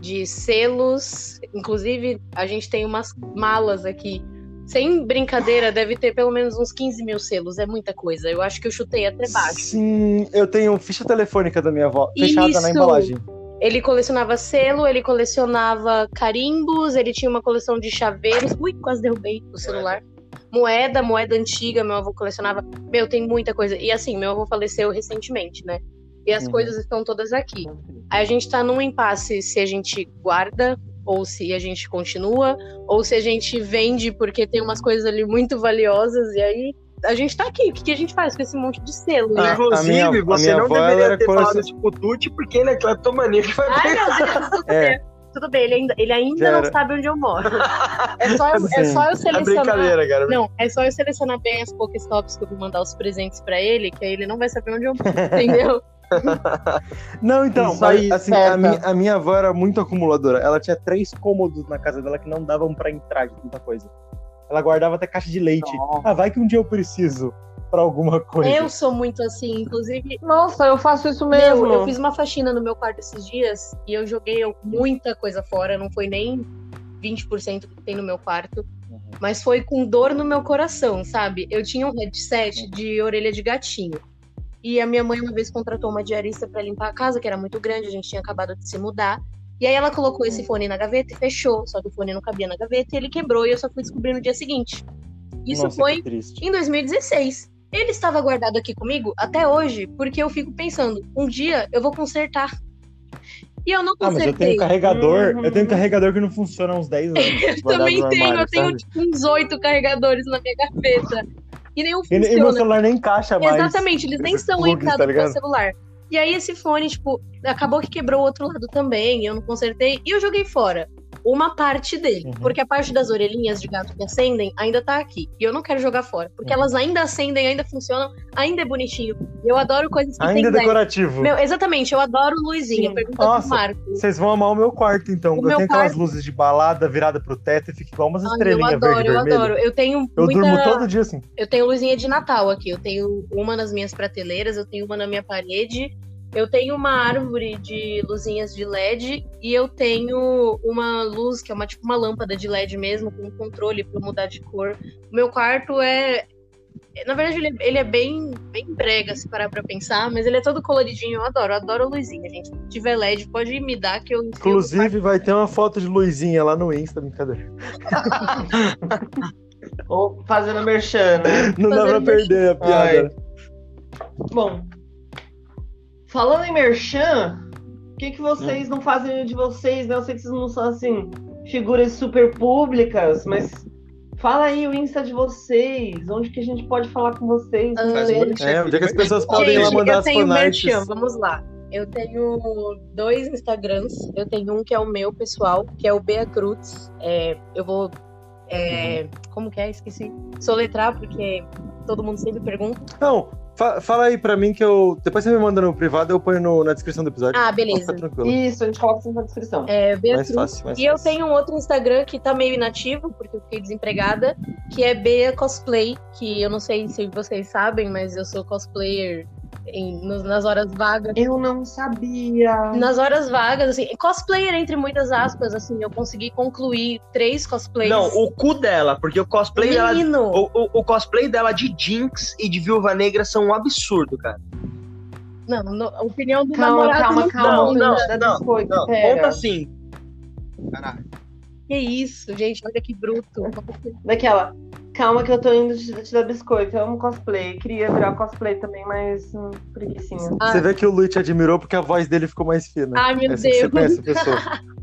Speaker 4: de selos, inclusive a gente tem umas malas aqui. Sem brincadeira, deve ter pelo menos uns 15 mil selos, é muita coisa. Eu acho que eu chutei até baixo.
Speaker 2: Sim, eu tenho ficha telefônica da minha avó, fechada na
Speaker 4: Isso.
Speaker 2: embalagem.
Speaker 4: Ele colecionava selo, ele colecionava carimbos, ele tinha uma coleção de chaveiros. Ui, quase derrubei o celular. Moeda, moeda antiga, meu avô colecionava. Meu, tem muita coisa. E assim, meu avô faleceu recentemente, né? E as
Speaker 2: Uhum.
Speaker 4: coisas estão todas aqui. Aí a gente tá num impasse se a gente guarda, ou se a gente continua, ou se a gente vende, porque tem umas coisas ali muito valiosas, e aí a gente tá aqui. O que, que a gente faz com esse monte de selo, né?
Speaker 5: Inclusive,
Speaker 2: a minha- a
Speaker 5: você
Speaker 2: minha
Speaker 5: não deveria ter falado isso pro Tuti, porque ele é cleptomaníaco. Vai
Speaker 4: Ai, meu Deus, tudo
Speaker 2: É.
Speaker 4: bem. Tudo bem, ele ainda, ele ainda
Speaker 2: Já
Speaker 4: não
Speaker 2: era.
Speaker 4: sabe onde eu moro. É só, eu- é só eu
Speaker 5: É
Speaker 4: selecionar.
Speaker 5: brincadeira, cara.
Speaker 4: Não, é só eu selecionar bem as Pokéstops que eu vou mandar os presentes pra ele, que aí ele não vai saber onde eu moro, entendeu?
Speaker 2: Não, então,
Speaker 1: Isso
Speaker 2: mas,
Speaker 1: aí,
Speaker 2: assim, a minha, a minha avó era muito acumuladora. Ela tinha três cômodos na casa dela que não davam pra entrar de tanta coisa. Ela guardava até caixa de leite.
Speaker 1: Nossa.
Speaker 2: Ah, vai que um dia eu preciso pra alguma coisa.
Speaker 4: Eu sou muito assim, inclusive.
Speaker 1: Nossa, eu faço isso mesmo.
Speaker 4: Meu, eu fiz uma faxina no meu quarto esses dias e eu joguei muita coisa fora, não foi nem 20% do que tem no meu quarto.
Speaker 2: Uhum.
Speaker 4: Mas foi com dor no meu coração, sabe? Eu tinha um headset de orelha de gatinho. E a minha mãe uma vez contratou uma diarista pra limpar a casa, que era muito grande, a gente tinha acabado de se mudar. E aí ela colocou esse fone na gaveta e fechou. Só que o fone não cabia na gaveta e ele quebrou e eu só fui descobrir no dia seguinte. Isso
Speaker 2: Nossa,
Speaker 4: foi em 2016. Ele estava guardado aqui comigo até hoje, porque eu fico pensando, um dia eu vou consertar. E eu não
Speaker 2: Ah, mas eu
Speaker 4: consertei.
Speaker 2: tenho carregador.
Speaker 1: Uhum.
Speaker 2: Eu tenho carregador que não funciona há uns 10 anos.
Speaker 4: Eu também tenho,
Speaker 2: armário,
Speaker 4: eu tenho
Speaker 2: sabe?
Speaker 4: tipo, uns oito carregadores na minha gaveta. E nenhum
Speaker 2: E, e meu
Speaker 4: funciona.
Speaker 2: celular nem encaixa mais.
Speaker 4: Exatamente, eles nem são entrados
Speaker 2: tá
Speaker 4: no celular. E aí esse fone, tipo, acabou que quebrou o outro lado também, eu não consertei, e eu joguei fora. Uma parte dele.
Speaker 2: Uhum.
Speaker 4: Porque a parte das orelhinhas de gato que acendem ainda tá aqui. E eu não quero jogar fora. Porque
Speaker 2: Uhum.
Speaker 4: elas ainda acendem, ainda funcionam, ainda é bonitinho. E eu adoro coisas que
Speaker 2: Ainda é decorativo.
Speaker 4: Meu, exatamente, eu adoro luzinha. Pergunta
Speaker 2: Nossa.
Speaker 4: pro Marco.
Speaker 2: Vocês vão amar o meu quarto, então.
Speaker 4: O
Speaker 2: eu tenho aquelas
Speaker 4: quarto-
Speaker 2: luzes de balada virada pro teto e fica igual umas
Speaker 4: Ai, eu
Speaker 2: estrelinhas
Speaker 4: adoro,
Speaker 2: verde
Speaker 4: eu
Speaker 2: vermelho.
Speaker 4: adoro. Eu tenho
Speaker 2: Eu
Speaker 4: muita...
Speaker 2: durmo todo dia assim.
Speaker 4: Eu tenho luzinha de Natal aqui. Eu tenho uma nas minhas prateleiras, eu tenho uma na minha parede Eu tenho uma árvore de luzinhas de LED e eu tenho uma luz que é uma tipo uma lâmpada de LED mesmo, com controle para mudar de cor. O meu quarto é. Na verdade, ele, ele é bem, bem brega, se parar pra pensar, mas ele é todo coloridinho. Eu adoro, eu adoro a luzinha, gente. Se tiver LED, pode me dar que eu.
Speaker 2: Inclusive, vai ter uma foto de Luizinha lá no Insta, brincadeira.
Speaker 1: Ou fazendo merchan, né?
Speaker 2: Não dá pra
Speaker 4: Fazendo
Speaker 2: perder a piada.
Speaker 1: Bom, falando em merchan, o que, que vocês não fazem de vocês, né? Eu sei que vocês não são, assim, figuras super públicas, mas fala aí o Insta de vocês, onde que a gente pode falar com vocês.
Speaker 4: Ah.
Speaker 2: É, onde é que as pessoas podem ir lá
Speaker 4: Gente,
Speaker 2: mandar as fanarts?
Speaker 4: merchan, vamos lá. Eu tenho dois Instagrams. Eu tenho um que é o meu pessoal, que é o Bea Cruz. É, eu vou. é, como que é? Esqueci. Soletrar, porque todo mundo sempre pergunta.
Speaker 2: Não, fa- fala aí pra mim que eu. Depois você me manda no privado, eu ponho no- na descrição do episódio.
Speaker 4: Ah, beleza.
Speaker 2: tranquilo.
Speaker 1: Isso, a gente coloca isso na descrição.
Speaker 4: É, Bea
Speaker 2: Mais fácil, mais
Speaker 4: E eu
Speaker 2: fácil.
Speaker 4: tenho um outro Instagram que tá meio inativo, porque eu fiquei desempregada, que é Bea Cosplay, que eu não sei se vocês sabem, mas eu sou cosplayer em- nos- nas horas vagas.
Speaker 1: Eu não sabia.
Speaker 4: Nas horas vagas, assim, cosplayer entre muitas aspas, assim, eu consegui concluir três cosplays.
Speaker 5: Não, o cu dela, porque o cosplay dela.
Speaker 4: Menino!
Speaker 5: O, o- o cosplay dela de Jinx e de Viúva Negra são um absurdo, cara.
Speaker 4: Não, no- a opinião do
Speaker 1: Calma,
Speaker 4: namorado
Speaker 1: calma,
Speaker 4: não
Speaker 1: calma.
Speaker 5: Não,
Speaker 1: Não,
Speaker 5: não,
Speaker 1: biscoito,
Speaker 5: Não, conta assim. Caralho.
Speaker 4: Que isso, gente, olha que bruto.
Speaker 1: Daquela, calma que eu tô indo te, te dar biscoito. Eu amo cosplay. Queria virar cosplay também, mas hum, preguicinha.
Speaker 4: Ah.
Speaker 2: Você vê que o Luiz te admirou porque a voz dele ficou mais fina.
Speaker 4: Ai, meu
Speaker 2: É assim que você
Speaker 4: Deus.
Speaker 2: conhece a pessoa.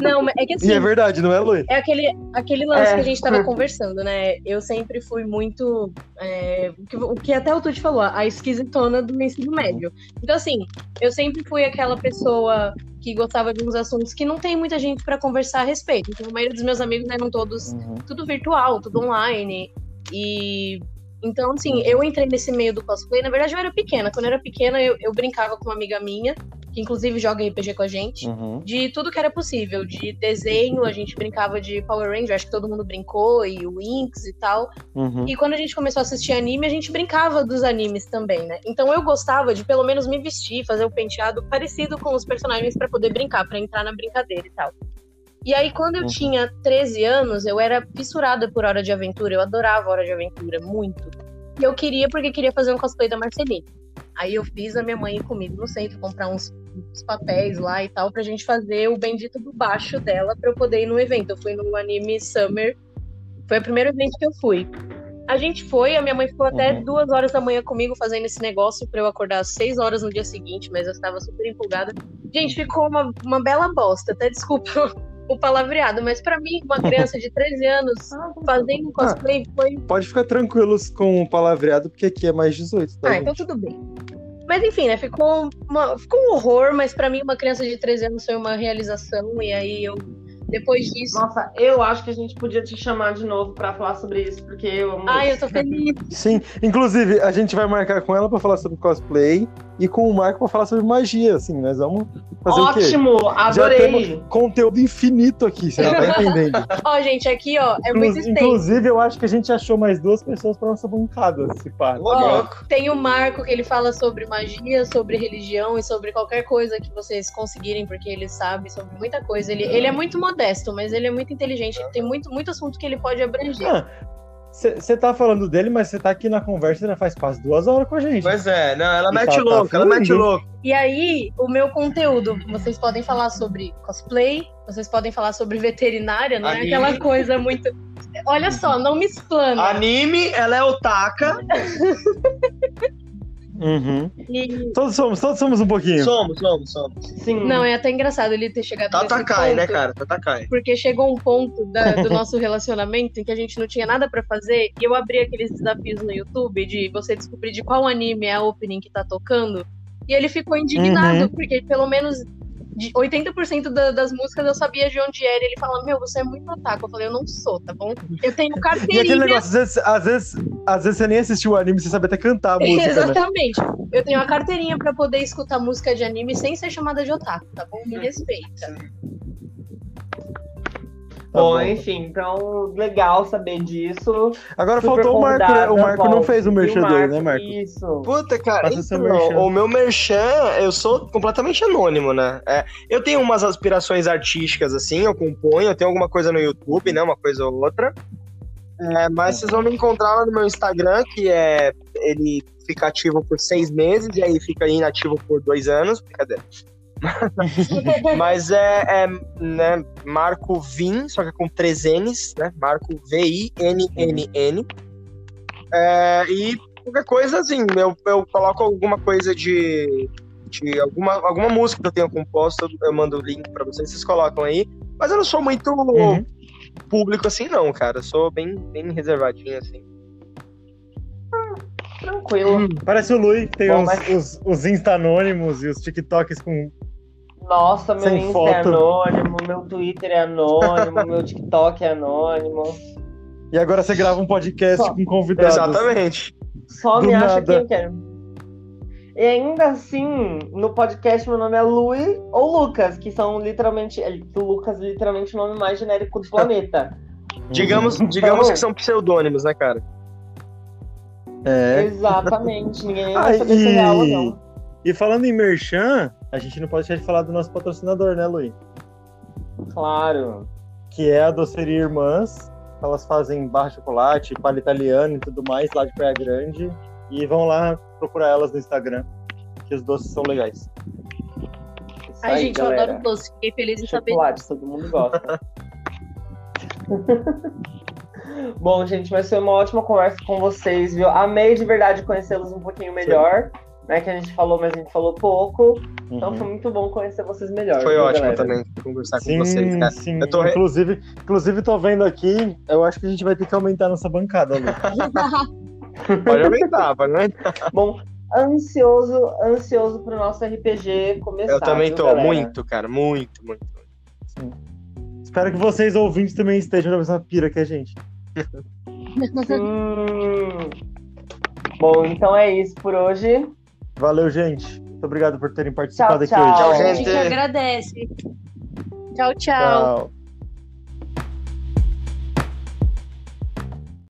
Speaker 4: Não, mas é que assim,
Speaker 2: E é verdade, não é, Luiz?
Speaker 4: É aquele, aquele lance
Speaker 1: É.
Speaker 4: que a gente tava conversando, né? Eu sempre fui muito. é, o, que, o que até o Tuti falou, a esquisitona do ensino médio. Então, assim, eu sempre fui aquela pessoa que gostava de uns assuntos que não tem muita gente pra conversar a respeito. Então, a maioria dos meus amigos eram todos
Speaker 2: Uhum.
Speaker 4: tudo virtual, tudo online. E. Então, assim, eu entrei nesse meio do cosplay. Na verdade, eu era pequena. Quando eu era pequena, eu, eu brincava com uma amiga minha, que inclusive joga RPG com a gente
Speaker 2: Uhum.
Speaker 4: de tudo que era possível, de desenho, a gente brincava de Power Ranger, acho que todo mundo brincou, e o Winx e tal.
Speaker 2: Uhum.
Speaker 4: E quando a gente começou a assistir anime, a gente brincava dos animes também, né? Então eu gostava de pelo menos me vestir, fazer o penteado parecido com os personagens pra poder brincar, pra entrar na brincadeira e tal. E aí, quando eu
Speaker 2: Uhum.
Speaker 4: tinha 13 anos, eu era fissurada por Hora de Aventura, eu adorava Hora de Aventura, muito. E eu queria, porque queria fazer um cosplay da Marceline. Aí eu fiz a minha mãe ir comigo no centro, comprar uns, uns papéis lá e tal, pra gente fazer o bendito do baixo dela pra eu poder ir no evento. Eu fui no Anime Summer, foi o primeiro evento que eu fui. A gente foi, a minha mãe ficou até
Speaker 2: Uhum.
Speaker 4: duas horas da manhã comigo fazendo esse negócio pra eu acordar às seis horas no dia seguinte, mas eu estava super empolgada. Gente, ficou uma, uma bela bosta, até desculpa o palavreado, mas pra mim, uma criança de 13 anos fazendo um cosplay foi
Speaker 2: Pode ficar tranquilos com o palavreado, porque aqui é mais 18, tá?
Speaker 4: ah,
Speaker 2: gente?
Speaker 4: então tudo bem. Mas enfim, né? Ficou, uma- ficou um horror, mas pra mim, uma criança de 13 anos foi uma realização. E aí eu, depois disso.
Speaker 1: Nossa, eu acho que a gente podia te chamar de novo pra falar sobre isso, porque eu amo
Speaker 4: Ai, eu
Speaker 1: isso.
Speaker 4: tô feliz.
Speaker 2: Sim, inclusive, a gente vai marcar com ela pra falar sobre cosplay e com o Marco pra falar sobre magia, assim, nós vamos fazer o quê?
Speaker 1: Ótimo,
Speaker 2: Já
Speaker 1: adorei.
Speaker 2: temos conteúdo infinito aqui, você não tá entendendo.
Speaker 4: Ó, gente, aqui, ó, é muito extenso.
Speaker 2: Inclusive, eu acho que a gente achou mais duas pessoas pra nossa bancada, se pá.
Speaker 4: Ó, tem o Marco que ele fala sobre magia, sobre religião e sobre qualquer coisa que vocês conseguirem, porque ele sabe sobre muita coisa. Ele, ele é muito modesto, mas ele é muito inteligente. Ele tem muito, muito assunto que ele pode abranger.
Speaker 2: Você tá falando dele, mas você tá aqui na conversa já faz quase duas horas com a gente.
Speaker 5: Pois é, não, ela
Speaker 2: E
Speaker 5: mete
Speaker 2: tá- tá
Speaker 5: louco, ela mete louco.
Speaker 4: E aí, o meu conteúdo, vocês podem falar sobre cosplay, vocês podem falar sobre veterinária, não é
Speaker 5: Anime.
Speaker 4: aquela coisa muito. Olha só, não me explana.
Speaker 5: Anime, ela é otaka.
Speaker 2: Uhum.
Speaker 4: E-
Speaker 2: Todos somos, todos somos um pouquinho.
Speaker 5: Somos, somos, somos.
Speaker 1: Sim.
Speaker 4: Não, é até engraçado ele ter chegado nesse
Speaker 5: Tatakai,
Speaker 4: ponto,
Speaker 5: né, cara? Tatakai.
Speaker 4: Porque chegou um ponto da- do nosso relacionamento em que a gente não tinha nada pra fazer e eu abri aqueles desafios no YouTube de você descobrir de qual anime é a opening que tá tocando. E ele ficou indignado,
Speaker 2: Uhum.
Speaker 4: porque pelo menos de 80% da- das músicas eu sabia de onde era. E ele fala: Meu, você é muito otaku. Eu falei: Eu não sou, tá bom? Eu tenho
Speaker 2: E aquele
Speaker 4: carteirinha.
Speaker 2: negócio, às vezes, às, vezes, às vezes você nem assistiu o anime, você sabe até cantar a música, né?
Speaker 4: Exatamente. Eu tenho uma carteirinha pra poder escutar música de anime sem ser chamada de otaku, tá bom? Me respeita.
Speaker 2: Tá
Speaker 1: bom,
Speaker 2: bom.
Speaker 1: enfim, então legal saber disso.
Speaker 2: Agora
Speaker 1: Super
Speaker 2: faltou o Marco, né? O Marco não fez o merchan dele, né, Marco?
Speaker 1: Isso.
Speaker 3: Puta, cara, então,
Speaker 2: merchan.
Speaker 3: o meu merchan, eu sou completamente anônimo, né? É, eu tenho umas aspirações artísticas, assim, eu componho, eu tenho alguma coisa no YouTube, né? Uma coisa ou outra. É, mas vocês vão me encontrar lá no meu Instagram, que é. Ele fica ativo por seis meses e aí fica inativo por dois anos. Brincadeira. Mas é, é, né, Marco Vin, só que com três N's, né? Marco V-I-N-N-N. É, e qualquer coisa, assim, eu, eu coloco alguma coisa de, de alguma, alguma música que eu tenho composto, eu mando o link pra vocês, vocês colocam aí. Mas eu não sou muito
Speaker 2: Uhum.
Speaker 3: público assim, não, cara. Eu sou bem, bem reservadinho, assim.
Speaker 1: Tranquilo.
Speaker 2: Parece o Lui, tem
Speaker 1: Bom,
Speaker 2: os,
Speaker 1: mas-
Speaker 2: os, os Insta anônimos e os TikToks com.
Speaker 1: Nossa, meu
Speaker 2: Sem
Speaker 1: Insta é
Speaker 2: foto.
Speaker 1: anônimo, meu Twitter é anônimo, meu TikTok é anônimo.
Speaker 2: E agora você grava um podcast
Speaker 1: Só.
Speaker 2: com convidados.
Speaker 3: Exatamente.
Speaker 1: Só
Speaker 2: Do
Speaker 1: me acha
Speaker 2: nada.
Speaker 1: quem eu quero. E ainda assim, no podcast meu nome é Lui ou Lucas, que são literalmente. é, Lucas é literalmente o nome mais genérico do planeta.
Speaker 3: Digamos,
Speaker 2: Uhum.
Speaker 3: digamos
Speaker 1: Então-
Speaker 3: que são pseudônimos, né, cara?
Speaker 2: É.
Speaker 1: Exatamente. Ninguém
Speaker 2: Ah,
Speaker 1: vai saber se é real ou
Speaker 2: e,
Speaker 1: não.
Speaker 2: e falando em Merchan, a gente não pode deixar de falar do nosso patrocinador, né, Lui?
Speaker 1: Claro.
Speaker 2: Que é a Doceria Irmãs. Elas fazem barra de chocolate, palha italiana e tudo mais lá de Praia Grande. E vão lá procurar elas no Instagram, que os doces são legais.
Speaker 1: Isso
Speaker 4: Ai,
Speaker 1: aí,
Speaker 4: gente, eu
Speaker 1: galera.
Speaker 4: adoro doce. Fiquei feliz em saber.
Speaker 1: Chocolate, todo mundo gosta. Bom, gente, mas foi uma ótima conversa com vocês, viu? Amei de verdade conhecê-los um pouquinho melhor. Né, que a gente falou, mas a gente falou pouco. Então
Speaker 2: Uhum.
Speaker 1: foi muito bom conhecer vocês melhor.
Speaker 3: Foi
Speaker 1: viu,
Speaker 3: ótimo
Speaker 1: galera?
Speaker 3: também conversar com
Speaker 2: Sim,
Speaker 3: vocês, cara.
Speaker 2: sim.
Speaker 3: Eu tô
Speaker 2: Inclusive, inclusive, tô vendo aqui, eu acho que a gente vai ter que aumentar nossa bancada, Lu.
Speaker 3: Pode aumentar, pode aumentar.
Speaker 1: Bom, ansioso, ansioso pro nosso RPG começar.
Speaker 3: Eu também
Speaker 1: viu,
Speaker 3: tô,
Speaker 1: galera?
Speaker 3: muito, cara, muito, muito.
Speaker 2: Espero que vocês ouvintes também estejam na mesma pira que a gente.
Speaker 1: Sim. Bom, então é isso por hoje.
Speaker 2: Valeu, gente. Muito obrigado por terem participado
Speaker 1: Tchau,
Speaker 2: aqui
Speaker 1: tchau.
Speaker 2: hoje.
Speaker 3: Tchau,
Speaker 4: A gente
Speaker 3: gente.
Speaker 4: agradece. Tchau, tchau.
Speaker 2: Tchau.